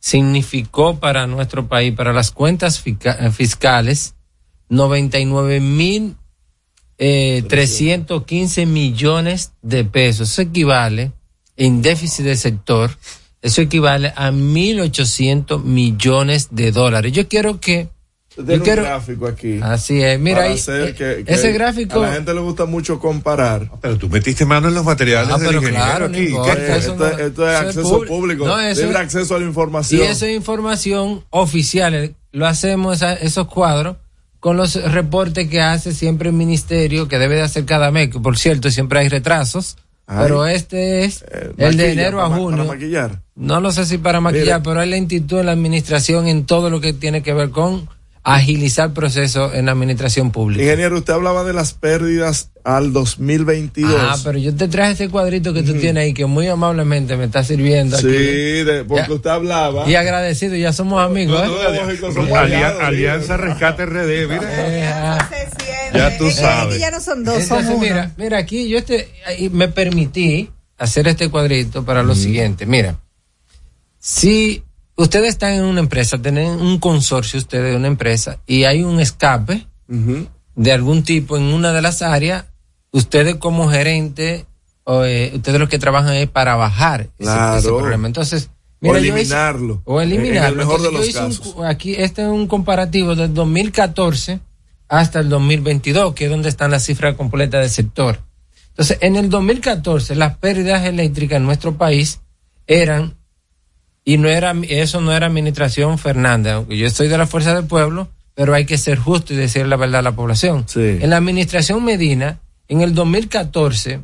significó para nuestro país, para las cuentas fiscales, 99 mil eh, 315 millones de pesos. Eso equivale, en déficit del sector, eso equivale a 1.800 millones de dólares. Yo quiero que... Tiene Yo un quiero, gráfico aquí. Así es, mira ahí, eh, que- que ese gráfico... A la gente le gusta mucho comparar. Pero tú metiste mano en los materiales Ah, del ingeniero claro, no aquí. importa, ¿Qué? Esto, no- esto es eso es acceso público. público. No, eso- libre acceso a la Y información. eso es información oficial. eh, Lo hacemos, esa- esos cuadros, con los reportes que hace siempre el ministerio, que debe de hacer cada mes, que por cierto siempre hay retrasos. Ay. Pero este es el de enero a para junio. para maquillar. No lo sé si para maquillar, Mira. pero hay lentitud en la administración en todo lo que tiene que ver con agilizar procesos en la administración pública. Ingeniero, usted hablaba de las pérdidas al 2022. Ah, pero yo te traje ese cuadrito que tú tienes ahí que muy amablemente me está sirviendo Sí, aquí. de- porque Ya. usted hablaba. Y agradecido, ya somos amigos. No, ¿eh? no, somos Alia- aliados, Alianza Rescate RD, mira. Eh, Ya tú Es que sabes. ya no son dos, Entonces, son uno. mira, mira, aquí yo este, ahí me permití hacer este cuadrito para lo siguiente. Mira, si ustedes están en una empresa, tienen un consorcio ustedes de una empresa y hay un escape de algún tipo en una de las áreas, ustedes como gerente, o, eh, ustedes los que trabajan es para bajar ese- Claro. ese, problema. Entonces, O eliminarlo. o En el eliminarlo. mejor de Entonces, los un casos. aquí este es un comparativo del 2014 hasta el 2022, que es donde están las cifras completas del sector. Entonces, en el 2014 las pérdidas eléctricas en nuestro país eran y no era eso no era administración Fernández, aunque yo estoy de la fuerza del pueblo, pero hay que ser justo y decir la verdad a la población. En la administración Medina, en el 2014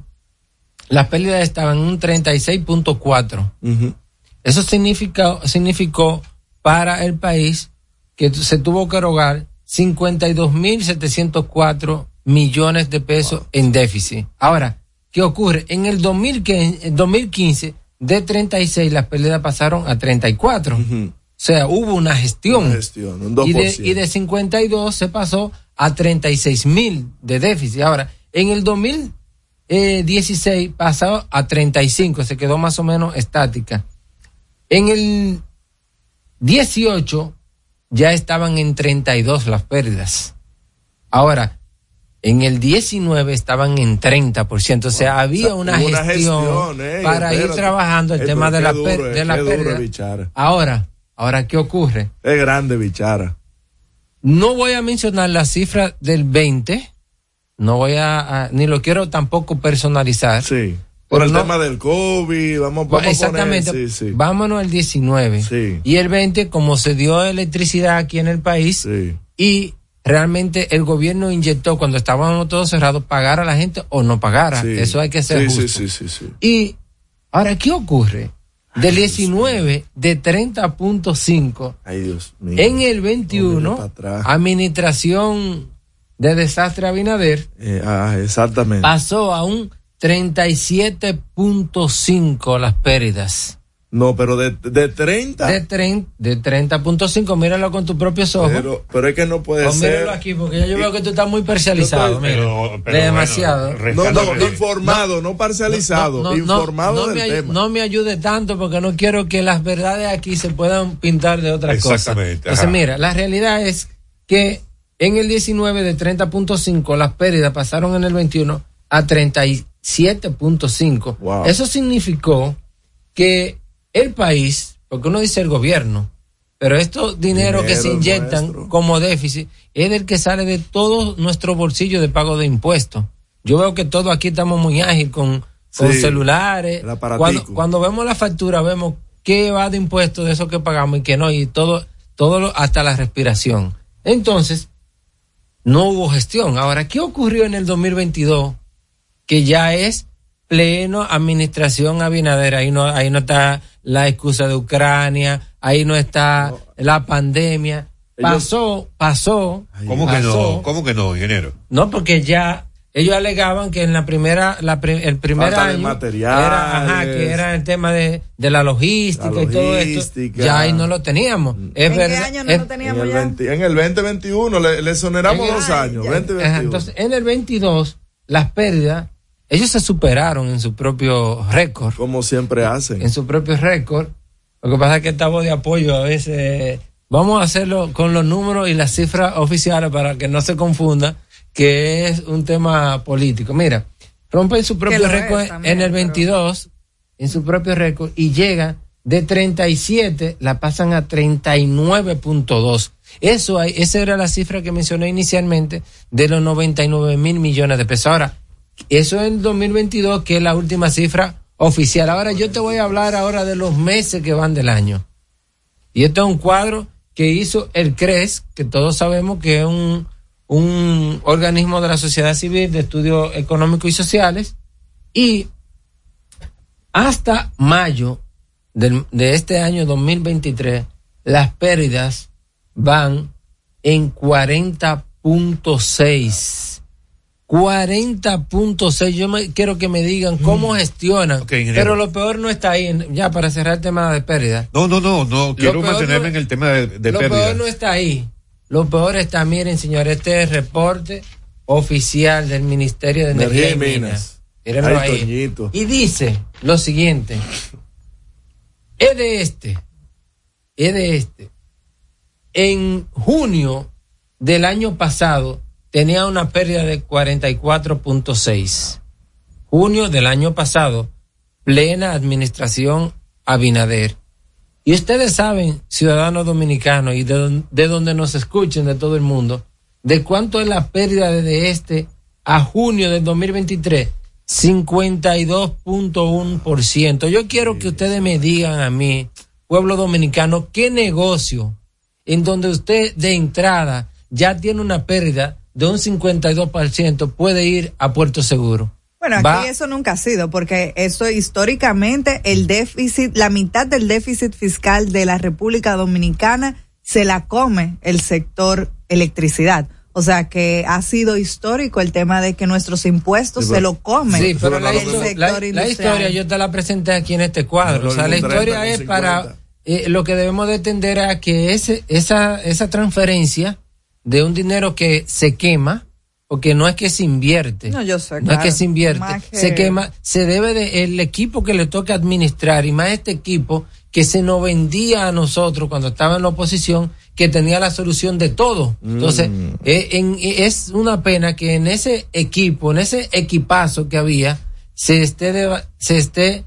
las pérdidas estaban en un 36.4. Eso significó, significó para el país que se tuvo que erogar 52.704 millones de pesos en déficit. Ahora, ¿qué ocurre? En el 2015, en 2015 de 36 las pérdidas pasaron a 34. O sea, hubo una gestión. Una gestión, un y, de, 2%. y de 52 se pasó a 36 mil de déficit. Ahora, en el 2016 pasó a 35, se quedó más o menos estática. En el 18 ya estaban en 32 las pérdidas. Ahora, en el 19 estaban en 30%, o sea, había una, gestión, gestión, ey, para ir trabajando el tema de la, duro, eh, de la pérdida. bichara. Ahora, ahora, ¿qué ocurre? Es grande, bichara. No voy a mencionar la cifra del 20, no voy a, a- ni lo quiero tampoco personalizar. Sí. Por el no- tema del COVID, vamos, vamos Exactamente. a poner. Sí, sí. Vámonos al 19. Sí. Y el 20, como se dio electricidad aquí en el país, y realmente el gobierno inyectó cuando estábamos todos cerrados, pagar a la gente o no pagara. Sí. Eso hay que ser Sí, justo. sí. Y ahora, ¿qué ocurre? Del 19, de 30.5, Ay, Dios mío. en el No, 21, mira pa' atrás. administración de desastre Abinader, Eh, ah, exactamente. pasó a un 37.5 las pérdidas. No, pero de, de 30. De, tren- de 30.5, míralo con tus propios ojos. Pero, pero es que no puede O ser. míralo aquí, porque ya yo veo que tú estás muy parcializado. mira. Demasiado. No, no, no informado, no, parcializado, No, no, informado no del me, tema. no me ayude tanto porque no quiero que las verdades aquí se puedan pintar de otra cosa. Exactamente, Entonces, mira, la realidad es que en el 19 de 30.5 las pérdidas pasaron en el 21 a 37.5. Wow. Eso significó que el país, porque uno dice el gobierno, pero estos dinero que se inyectan como déficit es del que sale de todo nuestro bolsillo de pago de impuestos. Yo veo que todos aquí estamos muy ágil con, con celulares. Cuando, cuando vemos la factura, vemos qué va de impuestos de eso que pagamos y qué no, y todo, todo lo- hasta la respiración. Entonces, no hubo gestión. Ahora, ¿qué ocurrió en el 2022? Que ya es pleno administración Abinader. Ahí no, ahí no está la excusa de Ucrania, ahí no está la pandemia. Ellos- Pasó, pasó. ¿Cómo que pasó. no? ¿Cómo que no, ingeniero? No, porque ya ellos alegaban que en la primera, la pri- el primer Falta de año era, ajá, que era el tema de, de la logística La y todo esto. logística. Ya ahí no lo teníamos. Es ¿En qué verdad. año no es- lo teníamos en, el ya? 20 en el 2021 le, le exoneramos dos años. Ajá, 2021. entonces, en el 22, las pérdidas, ellos se superaron en su propio récord. Como siempre hacen. En su propio récord. Lo que pasa es que esta voz de apoyo a veces. Vamos a hacerlo con los números y las cifras oficiales para que no se confunda que es un tema político. Mira, rompen su propio récord también, en el pero- 22, en su propio récord, y llega de 37, la pasan a 39.2. Eso, hay- esa era la cifra que mencioné inicialmente de los 99 mil millones de pesos. Ahora, eso en el 2022, que es la última cifra oficial. Ahora yo te voy a hablar ahora de los meses que van del año. Y esto es un cuadro que hizo el CRES, que todos sabemos que es un, un organismo de la sociedad civil de estudios económicos y sociales. Y hasta mayo de este año 2023, las pérdidas van en 40.6. 40.6. Yo me, quiero que me digan cómo gestionan. ingeniero. pero lo peor no está ahí. ya para cerrar el tema de pérdida. No, no, no, no. Quiero mantenerme no- en el tema de, de lo pérdida. peor no está ahí. Lo peor está, miren, señores, este es el reporte oficial del Ministerio de Energía, Energía y Minas. Minas. Mírenlo Ay, ahí. Y dice lo siguiente. Es de este. Es de este. En junio del año pasado tenía una pérdida de 44.6. Junio del año pasado, plena administración Abinader. Y ustedes saben, ciudadanos dominicanos y de, de donde nos escuchen de todo el mundo, de cuánto es la pérdida desde este a junio del 2023. 52.1%. Yo quiero que ustedes me digan a mí, pueblo dominicano, qué negocio en donde usted de entrada ya tiene una pérdida de un 52% puede ir a Puerto Seguro. Bueno, aquí Va- eso nunca ha sido, porque eso históricamente, el déficit, la mitad del déficit fiscal de la República Dominicana se la come el sector electricidad. O sea que ha sido histórico el tema de que nuestros impuestos Sí, se lo comen Sí, pero la, el sector la- la industrial. historia yo te la presenté aquí en este cuadro. No, o sea, la un 30 historia es 50. para eh, lo que debemos de entender a que ese, esa, esa transferencia de un dinero que se quema, porque no es que se invierte. No, yo sé, No claro. es que se invierte, que- se quema, se debe de el equipo que le toca administrar y más este equipo que se nos vendía a nosotros cuando estaba en la oposición que tenía la solución de todo. Entonces, Mm. eh, en- eh, es una pena que en ese equipo, en ese equipazo que había, se esté, deba- se esté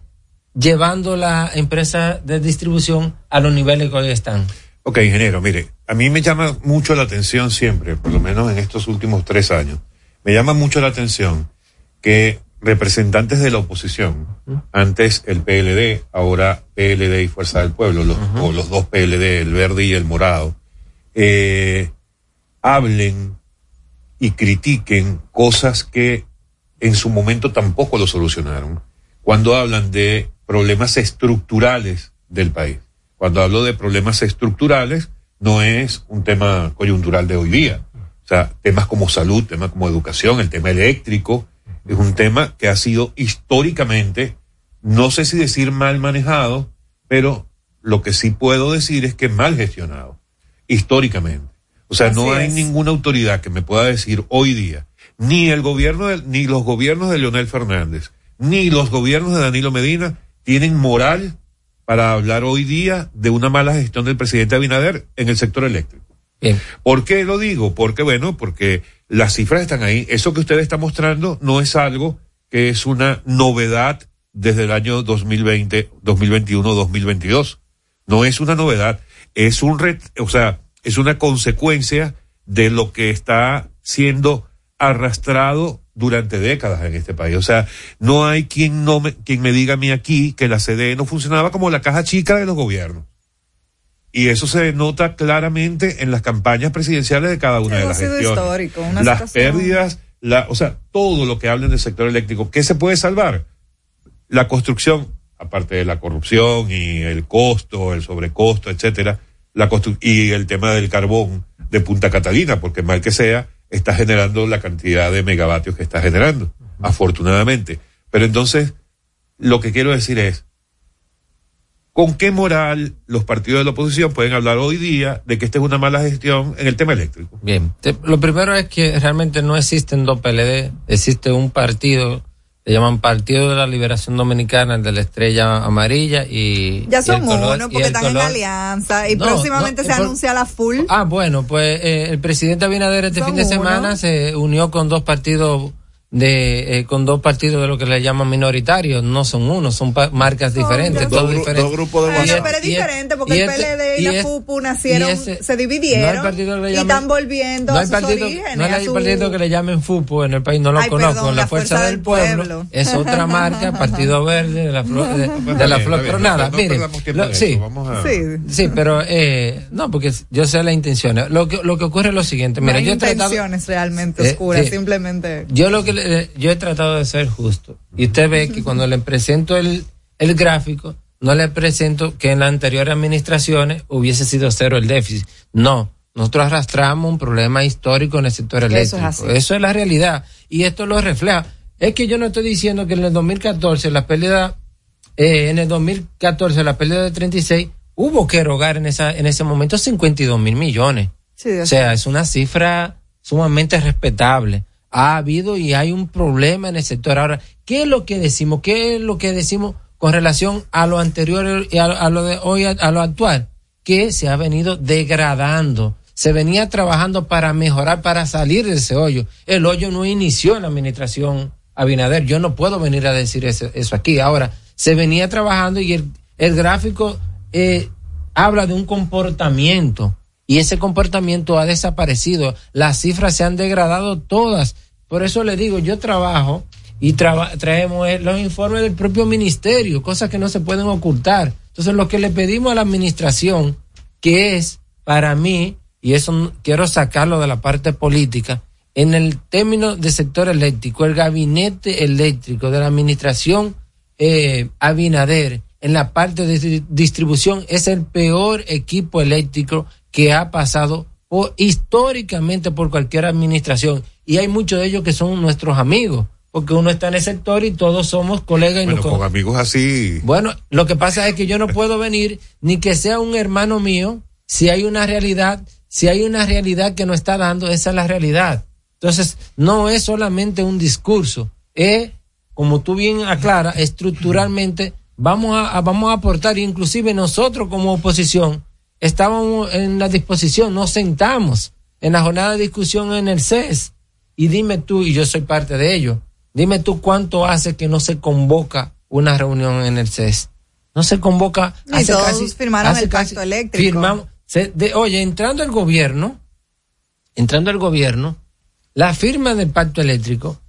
llevando la empresa de distribución a los niveles que hoy están. Ok, ingeniero, mire, a mí me llama mucho la atención siempre, por lo menos en estos últimos tres años, me llama mucho la atención que representantes de la oposición, antes el PLD, ahora PLD y Fuerza del Pueblo, los, o los dos PLD, el verde y el morado, eh, hablen y critiquen cosas que en su momento tampoco lo solucionaron. Cuando hablan de problemas estructurales del país. Cuando hablo de problemas estructurales, no es un tema coyuntural de hoy día. O sea, temas como salud, temas como educación, el tema eléctrico, es un tema que ha sido históricamente, no sé si decir mal manejado, pero lo que sí puedo decir es que mal gestionado, históricamente. O sea, no hay es. ninguna autoridad que me pueda decir hoy día, ni el gobierno, de- ni los gobiernos de Leonel Fernández, ni los gobiernos de Danilo Medina tienen moral para hablar hoy día de una mala gestión del presidente Abinader en el sector eléctrico. ¿Por qué lo digo? Porque, bueno, porque las cifras están ahí. Eso que usted está mostrando no es algo que es una novedad desde el año 2020, 2021, 2022. No es una novedad. Es un, ret- o sea, es una consecuencia de lo que está siendo arrastrado durante décadas en este país. O sea, no hay quien no me, quien me diga a mí aquí que la CDE no funcionaba como la caja chica de los gobiernos. Y eso se nota claramente en las campañas presidenciales de cada una de las sido gestiones. histórico, una las situación- pérdidas, la, o sea, todo lo que hablen del sector eléctrico. ¿Qué se puede salvar? La construcción, aparte de la corrupción y el costo, el sobrecosto, etcétera, la y el tema del carbón de Punta Catalina, porque mal que sea, está generando la cantidad de megavatios que está generando, afortunadamente. Pero entonces, lo que quiero decir es, ¿con qué moral los partidos de la oposición pueden hablar hoy día de que esta es una mala gestión en el tema eléctrico? Bien, te- lo primero es que realmente no existen dos PLD, existe un partido, le llaman Partido de la Liberación Dominicana, el de la Estrella Amarilla y... Ya son uno porque están en alianza y No, próximamente no, se por- anuncia la full. Ah, bueno, pues eh, el presidente Abinader este Son fin de uno. semana se unió con dos partidos de eh, con dos partidos de lo que le llaman minoritarios, no son uno, son pa- marcas diferentes, Dos todos gru- diferentes. dos grupos de Bueno, pero es diferente porque y el este- PLD y, y la FUPU nacieron, ese- se no dividieron le y están volviendo no a hay sus partido, orígenes. no a hay su- partido que le llamen FUPU en el país, no lo Ay, conozco. perdón, la, la Fuerza, Fuerza del, del pueblo, Pueblo. es otra marca, [laughs] Partido Verde de la flor, de, de la flor. Pero no nada, no miren, lo- sí, eso, vamos a- Sí. sí, pero eh, no, porque yo sé la intención. Lo que, lo que ocurre es lo siguiente. No Mira, hay yo he tratado, intenciones realmente Eh, oscuras, sí. simplemente. yo lo que le- yo he tratado de ser justo. Y usted ve que cuando le presento el, el gráfico, no le presento que en las anteriores administraciones hubiese sido cero el déficit. No, nosotros arrastramos un problema histórico en el sector Eso es eléctrico. Eso es la realidad. Y esto lo refleja. Es que yo no estoy diciendo que en el 2014 la pérdida, eh, en el 2014 la pérdida de 36, hubo que erogar en esa, en ese momento 52 mil millones. Sí, O sea, es una cifra sumamente respetable. Ha habido y hay un problema en el sector. Ahora, ¿qué es lo que decimos? ¿Qué es lo que decimos con relación a lo anterior y a, lo de hoy, a, lo actual? Que se ha venido degradando. Se venía trabajando para mejorar, para salir de ese hoyo. El hoyo no inició en la administración Abinader. Yo no puedo venir a decir eso, eso aquí. Ahora, se venía trabajando y el, el gráfico eh, habla de un comportamiento y ese comportamiento ha desaparecido. Las cifras se han degradado todas. Por eso le digo, yo trabajo y traemos los informes del propio ministerio, cosas que no se pueden ocultar. Entonces, lo que le pedimos a la administración, que es para mí, y eso quiero sacarlo de la parte política, en el término de sector eléctrico, el gabinete eléctrico de la administración eh, Abinader en la parte de di- distribución es el peor equipo eléctrico que ha pasado por- históricamente por cualquier administración y hay muchos de ellos que son nuestros amigos porque uno está en el sector y todos somos colegas y Bueno, con con- amigos así. bueno, lo que pasa es que yo no puedo venir ni que sea un hermano mío si hay una realidad, si hay una realidad que no está dando, esa es la realidad. Entonces, no es solamente un discurso, es, como tú bien aclaras, estructuralmente vamos a, a- vamos a aportar, inclusive nosotros como oposición estábamos en la disposición, nos sentamos en la jornada de discusión en el CES y dime tú, y yo soy parte de ello, dime tú cuánto hace que no se convoca una reunión en el CES. No se convoca. Y todos firmaron el pacto eléctrico. Firmamos. se- de- oye, entrando el gobierno, entrando el gobierno, la firma del pacto eléctrico,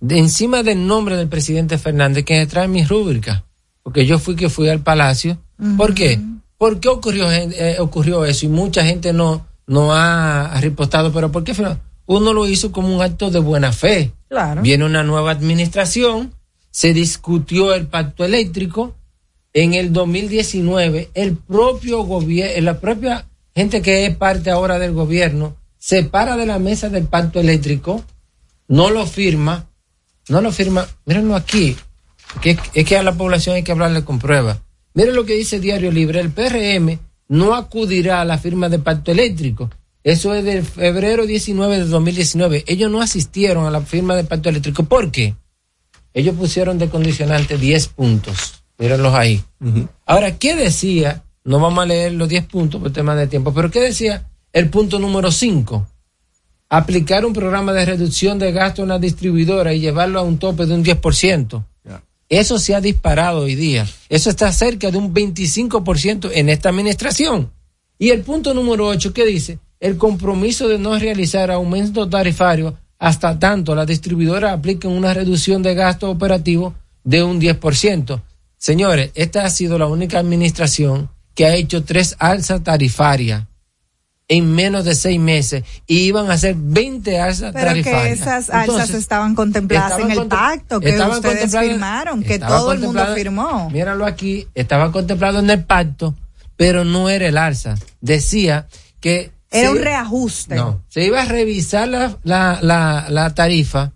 de encima del nombre del presidente Fernández, que trae mi rúbrica, porque yo fui que fui al palacio. ¿Por qué? ¿Por qué ocurrió, eh, ocurrió eso? Y mucha gente no, no ha ripostado, pero ¿por qué? Uno lo hizo como un acto de buena fe. Claro. Viene una nueva administración, se discutió el pacto eléctrico. En el 2019, el propio gobierno, la propia gente que es parte ahora del gobierno, se para de la mesa del pacto eléctrico, no lo firma, no lo firma, mírenlo aquí, que es que a la población hay que hablarle con pruebas. Miren lo que dice Diario Libre. El PRM no acudirá a la firma de pacto eléctrico. Eso es de febrero 19 de 2019. Ellos no asistieron a la firma de pacto eléctrico. ¿Por qué? Ellos pusieron de condicionante 10 puntos. Mírenlos ahí. Ahora, ¿qué decía? No vamos a leer los 10 puntos por tema de tiempo, pero ¿qué decía el punto número 5? Aplicar un programa de reducción de gasto en la distribuidora y llevarlo a un tope de un 10%. Eso se ha disparado hoy día. Eso está cerca de un 25% en esta administración. Y el punto número 8, ¿qué dice? El compromiso de no realizar aumento tarifario hasta tanto la distribuidora aplique una reducción de gasto operativo de un 10%. Señores, esta ha sido la única administración que ha hecho tres alzas tarifarias en menos de seis meses y iban a hacer 20 alzas Pero tarifarias. que esas alzas Entonces, estaban contempladas estaban en el pacto que ustedes firmaron, que todo el mundo firmó. Míralo aquí, estaba contemplado en el pacto, pero no era el alza. Decía que... Era se- un reajuste. No, se iba a revisar la, la, la, la tarifa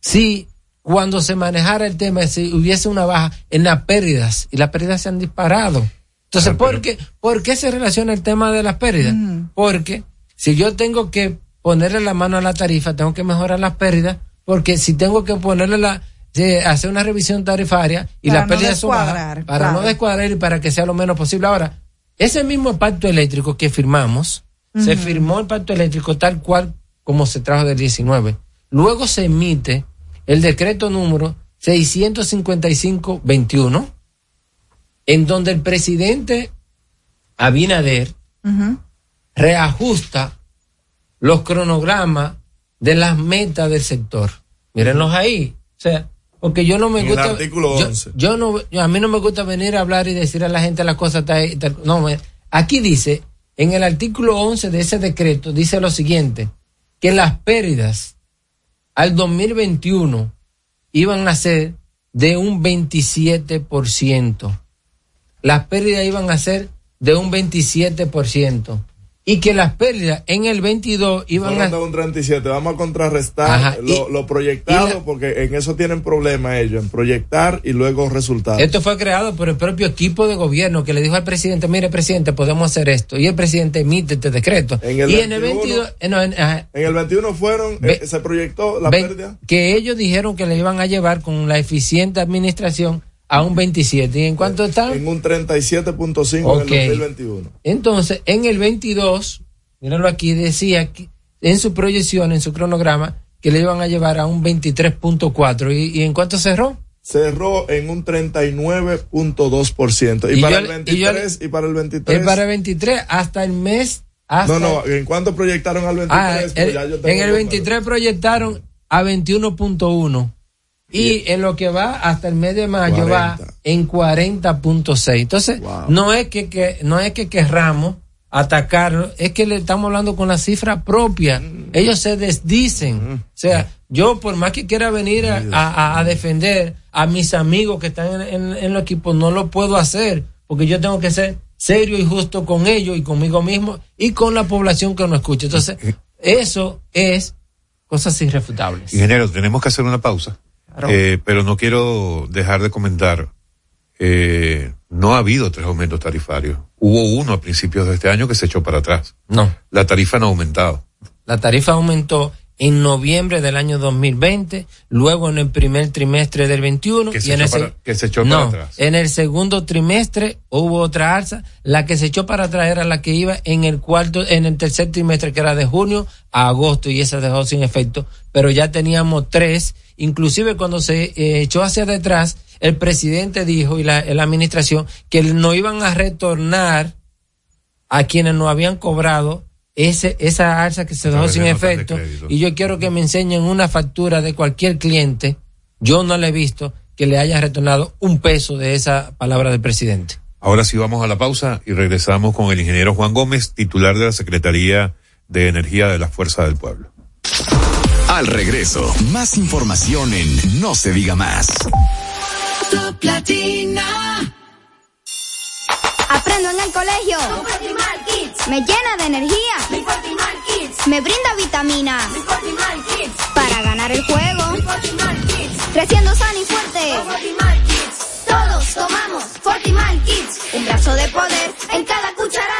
si cuando se manejara el tema, si hubiese una baja en las pérdidas, y las pérdidas se han disparado. Entonces, ¿por, qué, ¿por qué se relaciona el tema de las pérdidas? Porque si yo tengo que ponerle la mano a la tarifa, tengo que mejorar las pérdidas, porque si tengo que ponerle la, eh, hacer una revisión tarifaria y Para las no pérdidas son bajas, para no descuadrar y para que sea lo menos posible. Ahora, ese mismo pacto eléctrico que firmamos, se firmó el pacto eléctrico tal cual como se trajo del 19. Luego se emite el decreto número 655-21, en donde el presidente Abinader reajusta los cronogramas de las metas del sector. Mírenlos ahí. O sea, porque yo no me En el gusta. artículo yo, 11. yo no, yo- a mí no me gusta venir a hablar y decir a la gente las cosas. tal- tal- no, me- aquí dice, en el artículo 11 de ese decreto, dice lo siguiente: que las pérdidas al 2021 iban a ser de un 27%. Las pérdidas iban a ser de un 27%. Y que las pérdidas en el 22 iban a... Hablando de un 37, vamos a contrarrestar Ajá, lo, y- lo proyectado, la- porque en eso tienen problema ellos, en proyectar y luego resultados. Esto fue creado por el propio equipo de gobierno que le dijo al presidente, mire presidente, podemos hacer esto. Y el presidente emite este decreto. En el y en el 21, 22... eh, no, en- el 21 fueron, Ve- eh, se proyectó la pérdida. que ellos dijeron que le iban a llevar con la eficiente administración a un 27. ¿Y en cuánto están? En un 37.5 Ok. en el 2021. Entonces, en el 22, míralo aquí, decía que en su proyección, en su cronograma, que le iban a llevar a un 23.4. ¿Y, ¿Y en cuánto cerró? Cerró en un 39.2%. Y, Y para yo- el y 23, y, para el 23. Es para el 23 hasta el mes. Hasta no, no, ¿en cuánto proyectaron al 23? Ah, Pues el- ya yo en el los 23 proyectaron a 21.1 y en lo que va hasta el mes de mayo va en 40.6. Entonces, no es que, que- no es que querramos atacarlo, es que le estamos hablando con la cifra propia. Mm. Ellos se desdicen. O sea, yo por más que quiera venir a, a- a defender a mis amigos que están en, en, en los equipos, no lo puedo hacer porque yo tengo que ser serio y justo con ellos y conmigo mismo y con la población que nos escucha. Entonces, eso es cosas irrefutables. Ingeniero, tenemos que hacer una pausa, Eh, pero no quiero dejar de comentar. eh, no ha habido tres aumentos tarifarios. Hubo uno a principios de este año que se echó para atrás. No. La tarifa no ha aumentado. La tarifa aumentó en noviembre del año 2020, luego en el primer trimestre del 21 Que y se en echó el, para- que se echó no, para atrás. en el segundo trimestre hubo otra alza, la que se echó para atrás era la que iba en el cuarto, en el tercer trimestre que era de junio a agosto y esa dejó sin efecto, pero ya teníamos tres, inclusive cuando se eh, echó hacia detrás, el presidente dijo y la, la administración que no iban a retornar a quienes no habían cobrado ese, esa alza que se dejó sin efecto. Y yo quiero que me enseñen una factura de cualquier cliente. Yo no le he visto que le haya retornado un peso de esa palabra del presidente. Ahora sí vamos a la pausa y regresamos con el ingeniero Juan Gómez, titular de la Secretaría de Energía de la Fuerza del Pueblo. Al regreso, más información en No se diga más. Top Latina aprendo en el colegio. Kids. Me llena de energía. Mi Kids. Me brinda vitaminas. Mi Kids. Para ganar el juego. Mi Kids. Creciendo sano y fuerte. Kids. Todos tomamos Fortimal Kids. Un brazo de poder en cada cucharada.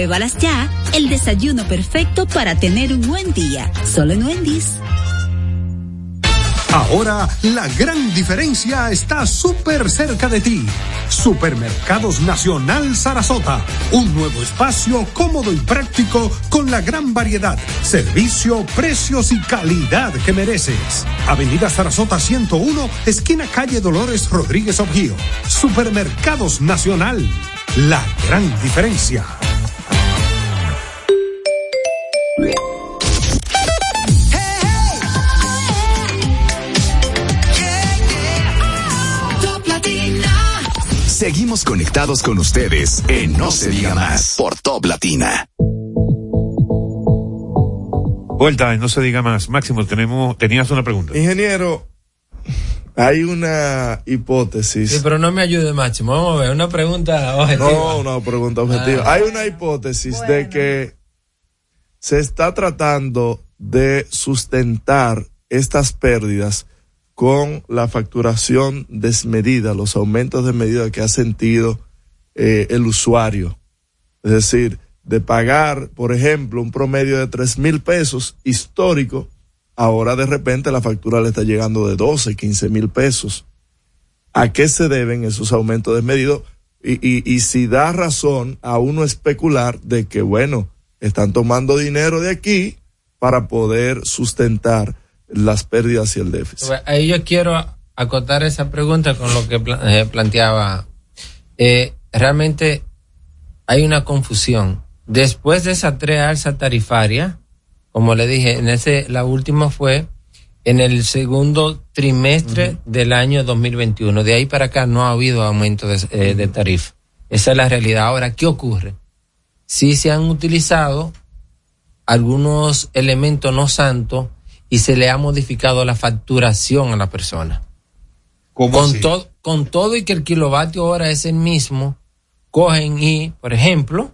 Pruébalas ya. El desayuno perfecto para tener un buen día. Solo en Wendy's. Ahora la gran diferencia está súper cerca de ti. Supermercados Nacional Sarasota. Un nuevo espacio cómodo y práctico con la gran variedad, servicio, precios y calidad que mereces. Avenida Sarasota 101, esquina calle Dolores Rodríguez Objío. Supermercados Nacional. La gran diferencia. Seguimos conectados con ustedes en No se diga más por Top Latina. Vuelta, no se diga más. Máximo, tenemos, tenías una pregunta. Ingeniero, hay una hipótesis. Sí, pero no me ayude, Máximo. Vamos a ver, una pregunta objetiva. No, una pregunta objetiva. Ah. Hay una hipótesis de que se está tratando de sustentar estas pérdidas con la facturación desmedida, los aumentos de medida que ha sentido eh, el usuario. Es decir, de pagar, por ejemplo, un promedio de tres mil pesos histórico, ahora de repente la factura le está llegando de 12, 15 mil pesos. ¿A qué se deben esos aumentos desmedidos? Y, y, y si da razón a uno especular de que, bueno, están tomando dinero de aquí para poder sustentar las pérdidas y el déficit. Ahí yo quiero acotar esa pregunta con lo que eh, planteaba. Eh, realmente hay una confusión. Después de esa tres alza tarifaria, como le dije, en ese, la última fue en el segundo trimestre del año 2021. De ahí para acá no ha habido aumento de, eh, de tarifa. Esa es la realidad. Ahora, ¿qué ocurre? Sí se han utilizado algunos elementos no santos y se le ha modificado la facturación a la persona. ¿Cómo con, así? con todo y que el kilovatio hora es el mismo, cogen y, por ejemplo,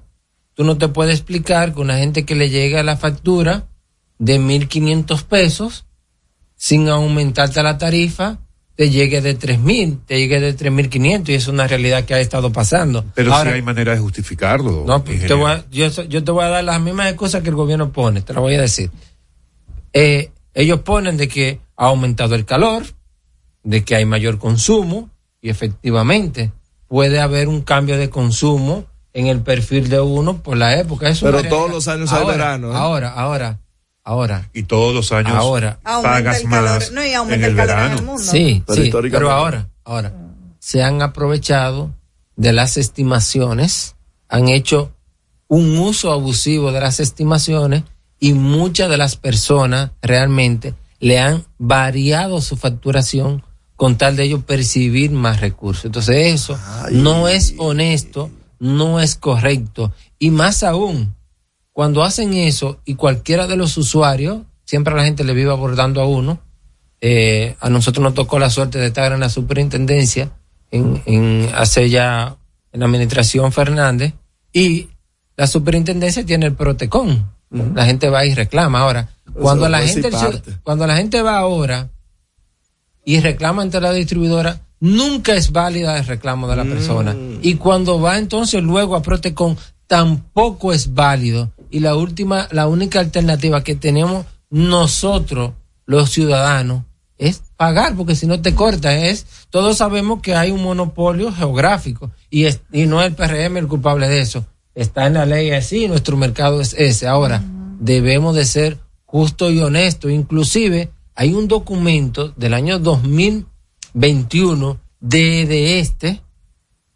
tú no te puedes explicar que una gente que le llega la factura de 1.500 pesos, sin aumentarte la tarifa, te llegue de 3.000, te llegue de 3.500 y es una realidad que ha estado pasando. Pero Ahora, sí hay manera de justificarlo. no, pues, te ingeniero. voy a- yo, te voy a dar las mismas excusas que el gobierno pone, te lo voy a decir. Eh, ellos ponen de que ha aumentado el calor, de que hay mayor consumo, y efectivamente puede haber un cambio de consumo en el perfil de uno por la época. Pero todos los años hay verano, ¿eh? Ahora, ahora, ahora. Y todos los años Ahora. pagas más No, y en aumenta el el calor en verano. el mundo. Sí, Pero sí, pero ahora, ahora, se han aprovechado de las estimaciones, han hecho un uso abusivo de las estimaciones y muchas de las personas realmente le han variado su facturación con tal de ellos percibir más recursos. Entonces eso no es honesto, no es correcto y más aún cuando hacen eso y cualquiera de los usuarios, siempre la gente le vive abordando a uno, eh, a nosotros nos tocó la suerte de estar en la superintendencia en, en hace ya en la administración Fernández y la superintendencia tiene el protecón. La gente va y reclama. Ahora, cuando la gente cuando la gente va ahora y reclama ante la distribuidora, nunca es válida el reclamo de la persona. Y cuando va entonces luego a Protecon, tampoco es válido. Y la última, la única alternativa que tenemos nosotros, los ciudadanos, es pagar, porque si no te corta, es, todos sabemos que hay un monopolio geográfico y, es, y no es el PRM el culpable de eso. Está en la ley así, nuestro mercado es ese. Ahora, debemos de ser justos y honestos. Inclusive, hay un documento del año 2021 de, de este,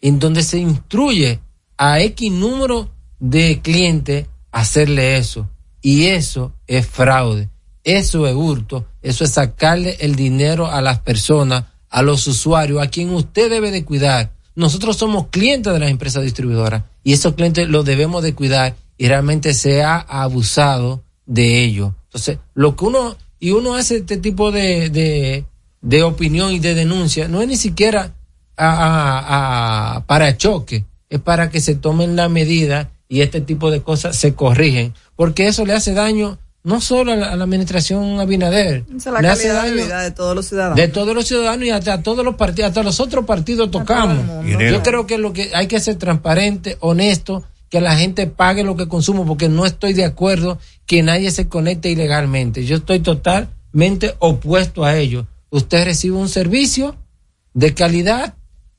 en donde se instruye a X número de clientes hacerle eso. Y eso es fraude, eso es hurto, eso es sacarle el dinero a las personas, a los usuarios, a quien usted debe de cuidar. Nosotros somos clientes de las empresas distribuidoras y esos clientes los debemos de cuidar y realmente se ha abusado de ello. Entonces, lo que uno, y uno hace este tipo de, de, de opinión y de denuncia, no es ni siquiera a, a- para choque, es para que se tomen la medida y este tipo de cosas se corrigen, porque eso le hace daño no solo a la, a la administración Abinader, la le hace de daño vida de todos los ciudadanos. de todos los ciudadanos y hasta a todos los partidos, hasta los otros partidos tocamos. mundo. Yo creo que lo que hay que ser transparente, honesto, que la gente pague lo que consume, porque no estoy de acuerdo que nadie se conecte ilegalmente. Yo estoy totalmente opuesto a ello. Usted recibe un servicio de calidad,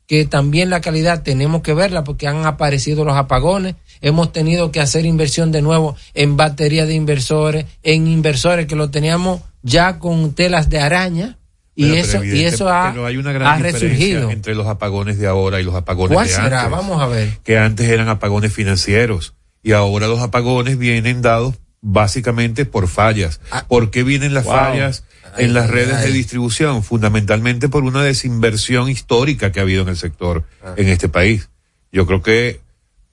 que también la calidad tenemos que verla porque han aparecido los apagones, hemos tenido que hacer inversión de nuevo en batería de inversores, en inversores que lo teníamos ya con telas de araña y Pero- pero eso y eso ha, pero hay una gran ha diferencia resurgido. entre los apagones de ahora y los apagones ¿Cuál de será? antes. Vamos a ver. Que antes eran apagones financieros y ahora los apagones vienen dados básicamente por fallas. ¿Por qué vienen las Wow. fallas Ay, en las ay, redes de distribución? Fundamentalmente por una desinversión histórica que ha habido en el sector Ah. en este país. Yo creo que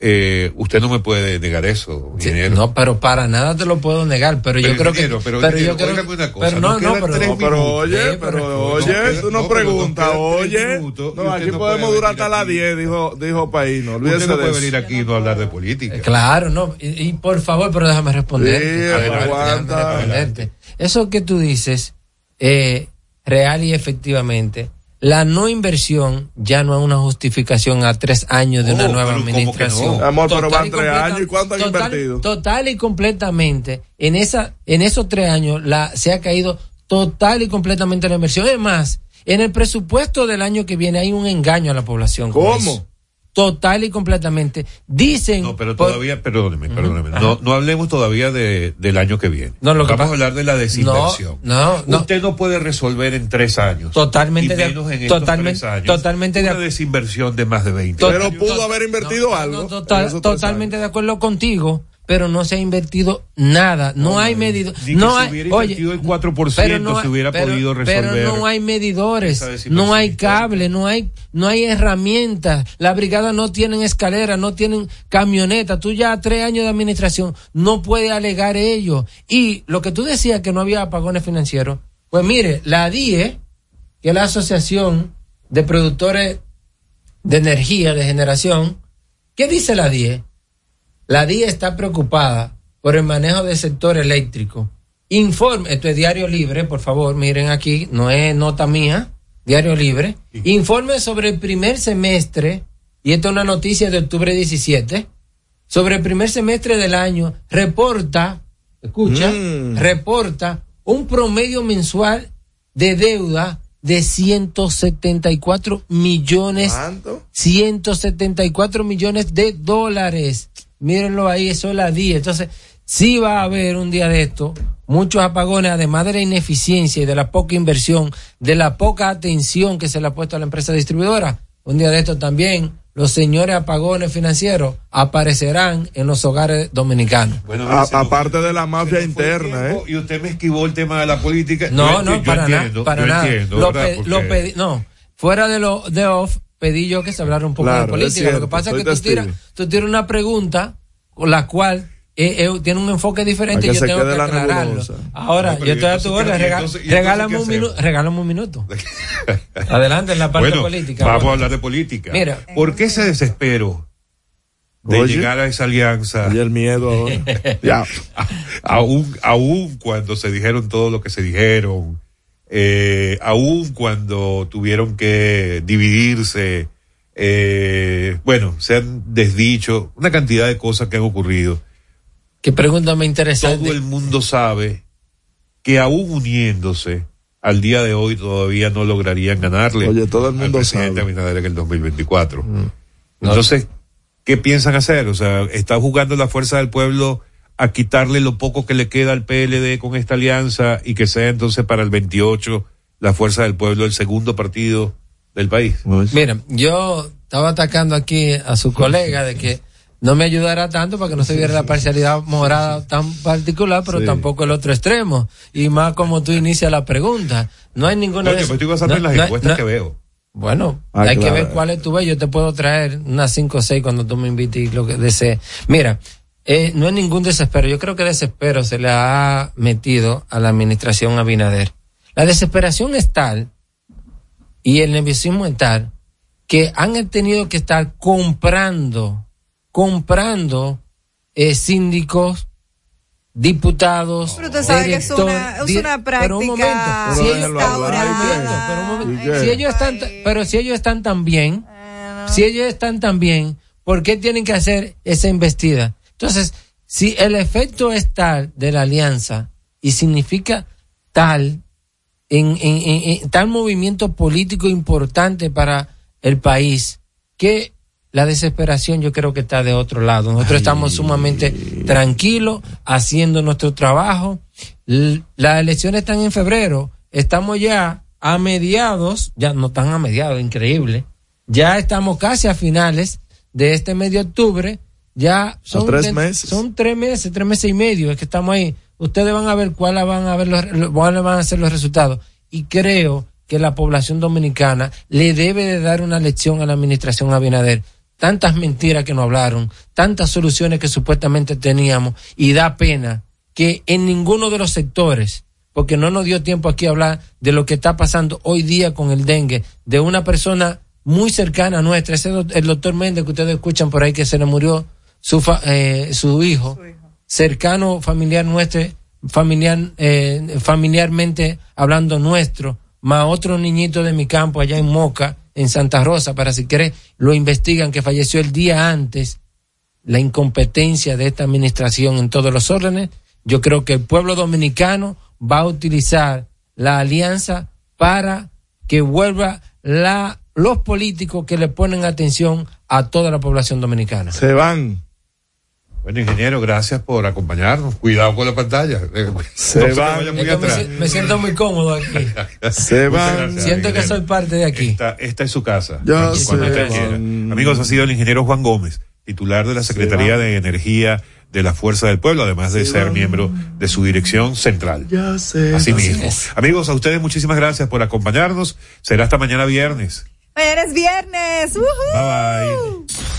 eh, usted no me puede negar eso, Sí, no, pero para nada te lo puedo negar, pero, yo Pero, creo que ingeniero, pero, yo creo óigame una cosa, pero no, no, pero, no, Pero oye, Eh, pero pero- oye, tú no, pero nos preguntas, oye. No, aquí podemos durar hasta las aquí. 10, dijo, dijo País, no Usted no de puede venir aquí y no hablar de política. Claro, no, y, y por favor, pero déjame responder. Sí, aguanta. Eso que tú dices, eh, real y efectivamente, la no inversión ya no es una justificación a tres años de una Oh, nueva pero ¿cómo que no? administración. Amor, pero Total van tres años, ¿y cuánto han total- invertido? Total y completamente, en esa, en esos tres años, la, se ha caído total y completamente la inversión. Es más, en el presupuesto del año que viene hay un engaño a la población. ¿Cómo? Total y completamente. Dicen. No, pero por- todavía, perdóneme, perdóneme. No, no hablemos todavía de, del año que viene. No, lo que Vamos pasa- a hablar de la desinversión. No, no, Usted no puede resolver en tres años. Totalmente y de- en estos totalmente- tres años, totalmente de- una desinversión de más de 20 Total- años. Pero pudo haber invertido algo. Total- tres totalmente de acuerdo contigo, pero no se ha invertido nada. No, hay medido. Ni No que hay, oye, invertido el 4% pero no se hubiera pero- podido resolver. Pero no hay medidores, no hay cable, no hay, no hay herramientas. La brigada no tienen escalera, no tienen camioneta. Tú ya tres años de administración no puedes alegar ello. Y lo que tú decías que no había apagones financieros, pues mire, la DIE, que es la Asociación de Productores de Energía de Generación, ¿qué dice la DIE? La DIE está preocupada por el manejo del sector eléctrico. Informe, esto es Diario Libre, por favor, miren aquí, no es nota mía, Diario Libre. Informe sobre el primer semestre, y esta es una noticia de octubre 17, sobre el primer semestre del año, reporta, escucha, Mm. reporta un promedio mensual de deuda de 174 millones ¿Cuánto? 174 millones de dólares. Mírenlo ahí, eso es la DIE. Entonces, sí va a haber un día de esto muchos apagones, además de la ineficiencia y de la poca inversión, de la poca atención que se le ha puesto a la empresa distribuidora. Un día de esto también los señores apagones financieros aparecerán en los hogares dominicanos. A- aparte de la mafia interna, ¿eh? Y usted me esquivó el tema de la política. No, no, para nada, para nada. entiendo, lo, no, fuera de lo de off, pedí yo que se hablara un poco Claro, de política. lo que pasa es que tú tiras, tú tiras una pregunta con la cual eh, eh, tiene un enfoque diferente y yo tengo que la aclararlo. Ahora, No, pero yo ¿y estoy a entonces tu entonces regálame, un minu- hacemos? regálame un minuto. [laughs] Adelante en la parte bueno, política. Vamos Bueno. a hablar de política. Mira. ¿Por qué ese desespero de Oye. llegar a esa alianza? Y el miedo ahora. [laughs] ya. aún, aún cuando se dijeron todo lo que se dijeron, eh, aún cuando tuvieron que dividirse, eh, bueno, se han desdicho una cantidad de cosas que han ocurrido. Qué pregunta me interesante. Todo el mundo sabe que aún uniéndose, al día de hoy todavía no lograrían ganarle Oye, todo el al mundo presidente sabe. Abinader en el 2024. Mm. Entonces, ¿qué piensan hacer? O sea, ¿está jugando la fuerza del pueblo a quitarle lo poco que le queda al PLD con esta alianza y que sea entonces para el 28 la fuerza del pueblo el segundo partido del país? Mira, yo estaba atacando aquí a su colega de que no me ayudara tanto para que no se viera la parcialidad morada tan particular, pero Sí. tampoco el otro extremo. Y más como tú inicias la pregunta. No hay ninguna... Oye, de- pues estoy basando en las no- encuestas no- que veo. Bueno, Ah, hay que ver cuáles tú ves. Yo te puedo traer unas 5 o 6 cuando tú me invites y lo que desees. Mira, eh, no es ningún desespero. Yo creo que desespero se le ha metido a la administración Abinader. La desesperación es tal y el nerviosismo es tal que han tenido que estar comprando, comprando eh, síndicos, diputados, Pero usted sabe que es una, es una pero un momento, práctica si ellos- instaurada. pero un momento, si ellos están, pero si ellos están tan bien, si ellos están tan bien, ¿por qué tienen que hacer esa investida? Entonces, si el efecto es tal de la alianza y significa tal en, en- en- en tal movimiento político importante para el país que la desesperación yo creo que está de otro lado. Nosotros estamos sumamente tranquilos haciendo nuestro trabajo. Las elecciones están en febrero. Estamos ya a mediados, ya no están a mediados, increíble. Ya estamos casi a finales de este mes de octubre. Ya son tres meses. Son tres meses, tres meses y medio. Es que estamos ahí. Ustedes van a ver cuáles van a ver los, cuáles van a ser los resultados. Y creo que la población dominicana le debe de dar una lección a la administración Abinader. Tantas mentiras que nos hablaron, tantas soluciones que supuestamente teníamos, y da pena que en ninguno de los sectores, porque no nos dio tiempo aquí a hablar de lo que está pasando hoy día con el dengue, de una persona muy cercana a nuestra, ese el doctor Méndez que ustedes escuchan por ahí que se le murió su, fa- eh, su hijo, cercano familiar nuestro, familiar, eh, familiarmente hablando nuestro, más otro niñito de mi campo allá en Moca, en Santa Rosa, para si quiere lo investigan, que falleció el día antes, la incompetencia de esta administración en todos los órdenes, yo creo que el pueblo dominicano va a utilizar la alianza para que vuelva la, los políticos que le ponen atención a toda la población dominicana. Se van. Bueno, ingeniero, gracias por acompañarnos. Cuidado con la pantalla. Eh, Se no van. muy me, siento muy cómodo aquí. [laughs] Se van. gracias, Siento que soy parte de aquí. Esta, esta es su casa. Ya se van. Amigos, ha sido el ingeniero Juan Gómez, titular de la Secretaría de Energía de la Fuerza del Pueblo, además de Se ser van. miembro de su dirección central. Ya sé. Así mismo. Amigos, a ustedes muchísimas gracias por acompañarnos. Será hasta mañana viernes. Mañana es viernes. Bye bye.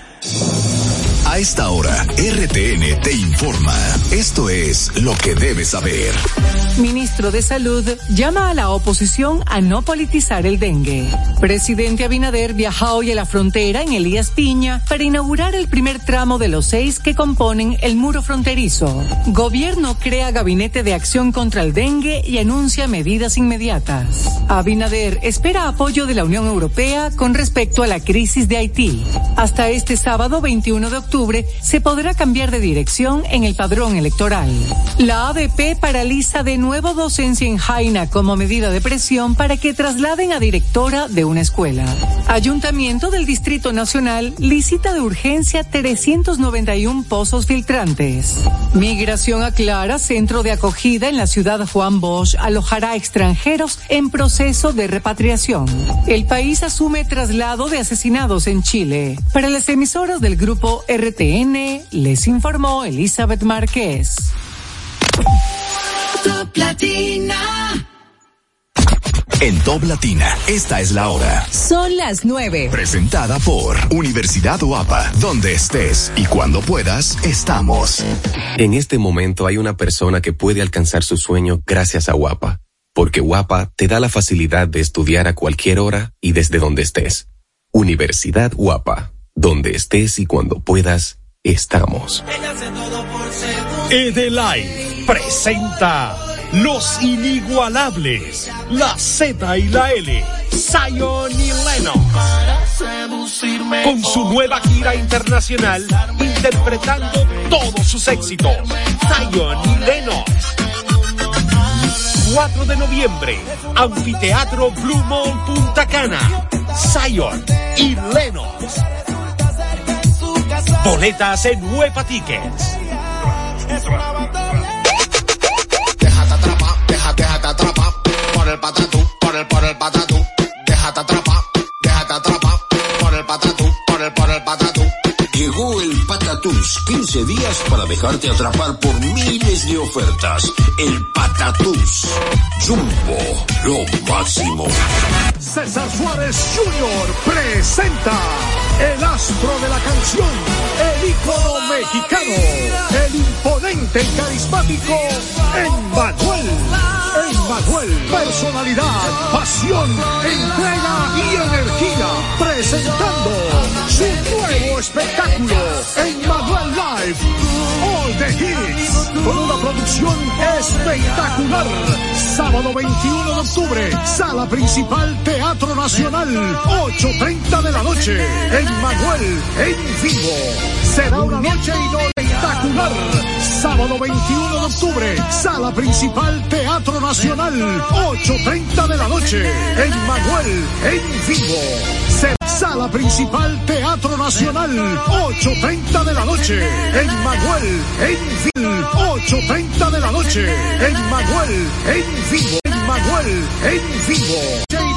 A esta hora, RTN te informa. Esto es lo que debes saber. Ministro de Salud llama a la oposición a no politizar el dengue. Presidente Abinader viaja hoy a la frontera en Elías Piña para inaugurar el primer tramo de los seis que componen el muro fronterizo. Gobierno crea gabinete de acción contra el dengue y anuncia medidas inmediatas. Abinader espera apoyo de la Unión Europea con respecto a la crisis de Haití. Hasta este sábado 21 de octubre se podrá cambiar de dirección en el padrón electoral. La ADP paraliza de nuevo docencia en Jaina como medida de presión para que trasladen a directora de una escuela. Ayuntamiento del Distrito Nacional licita de urgencia 391 pozos filtrantes. Migración aclara centro de acogida en la ciudad Juan Bosch alojará extranjeros en proceso de repatriación. El país asume traslado de asesinados en Chile. Para las emisoras del grupo RTN, les informó Elizabeth Márquez. Top Latina. En Top Latina, esta es la hora. Son las nueve. Presentada por Universidad UAPA, donde estés y cuando puedas, estamos. En este momento hay una persona que puede alcanzar su sueño gracias a Guapa, porque Guapa te da la facilidad de estudiar a cualquier hora y desde donde estés. Universidad Guapa, donde estés y cuando puedas, estamos. Edelai presenta Los Inigualables, la Z y la L, Zion y Lennox. Con su nueva gira internacional, interpretando todos sus éxitos, Zion y Lennox. 4 de noviembre, Anfiteatro Blue Mall Punta Cana, Zion y Lennox. Boletas en Huepa Tickets. Llegó el patatú Patatús, 15 días para dejarte atrapar por miles de ofertas. El Patatús. Jumbo, lo máximo. César Suárez Jr. presenta el astro de la canción, ícono mexicano, el imponente y carismático Emmanuel. Emmanuel, personalidad, pasión, entrega y energía, presentando su nuevo espectáculo, Emmanuel Live, All the Hits, con una producción espectacular. Sábado 21 de octubre, sala principal Teatro Nacional, 8.30 de la noche, Emmanuel en vivo. Será una noche espectacular. Sábado 21 de octubre, sala principal Teatro Nacional, 8.30 de la noche, Emmanuel en vivo. Sala principal Teatro Nacional, 8.30 de la noche, Emmanuel en vivo. 8.30 de la noche, Emmanuel en vivo. Emmanuel en vivo.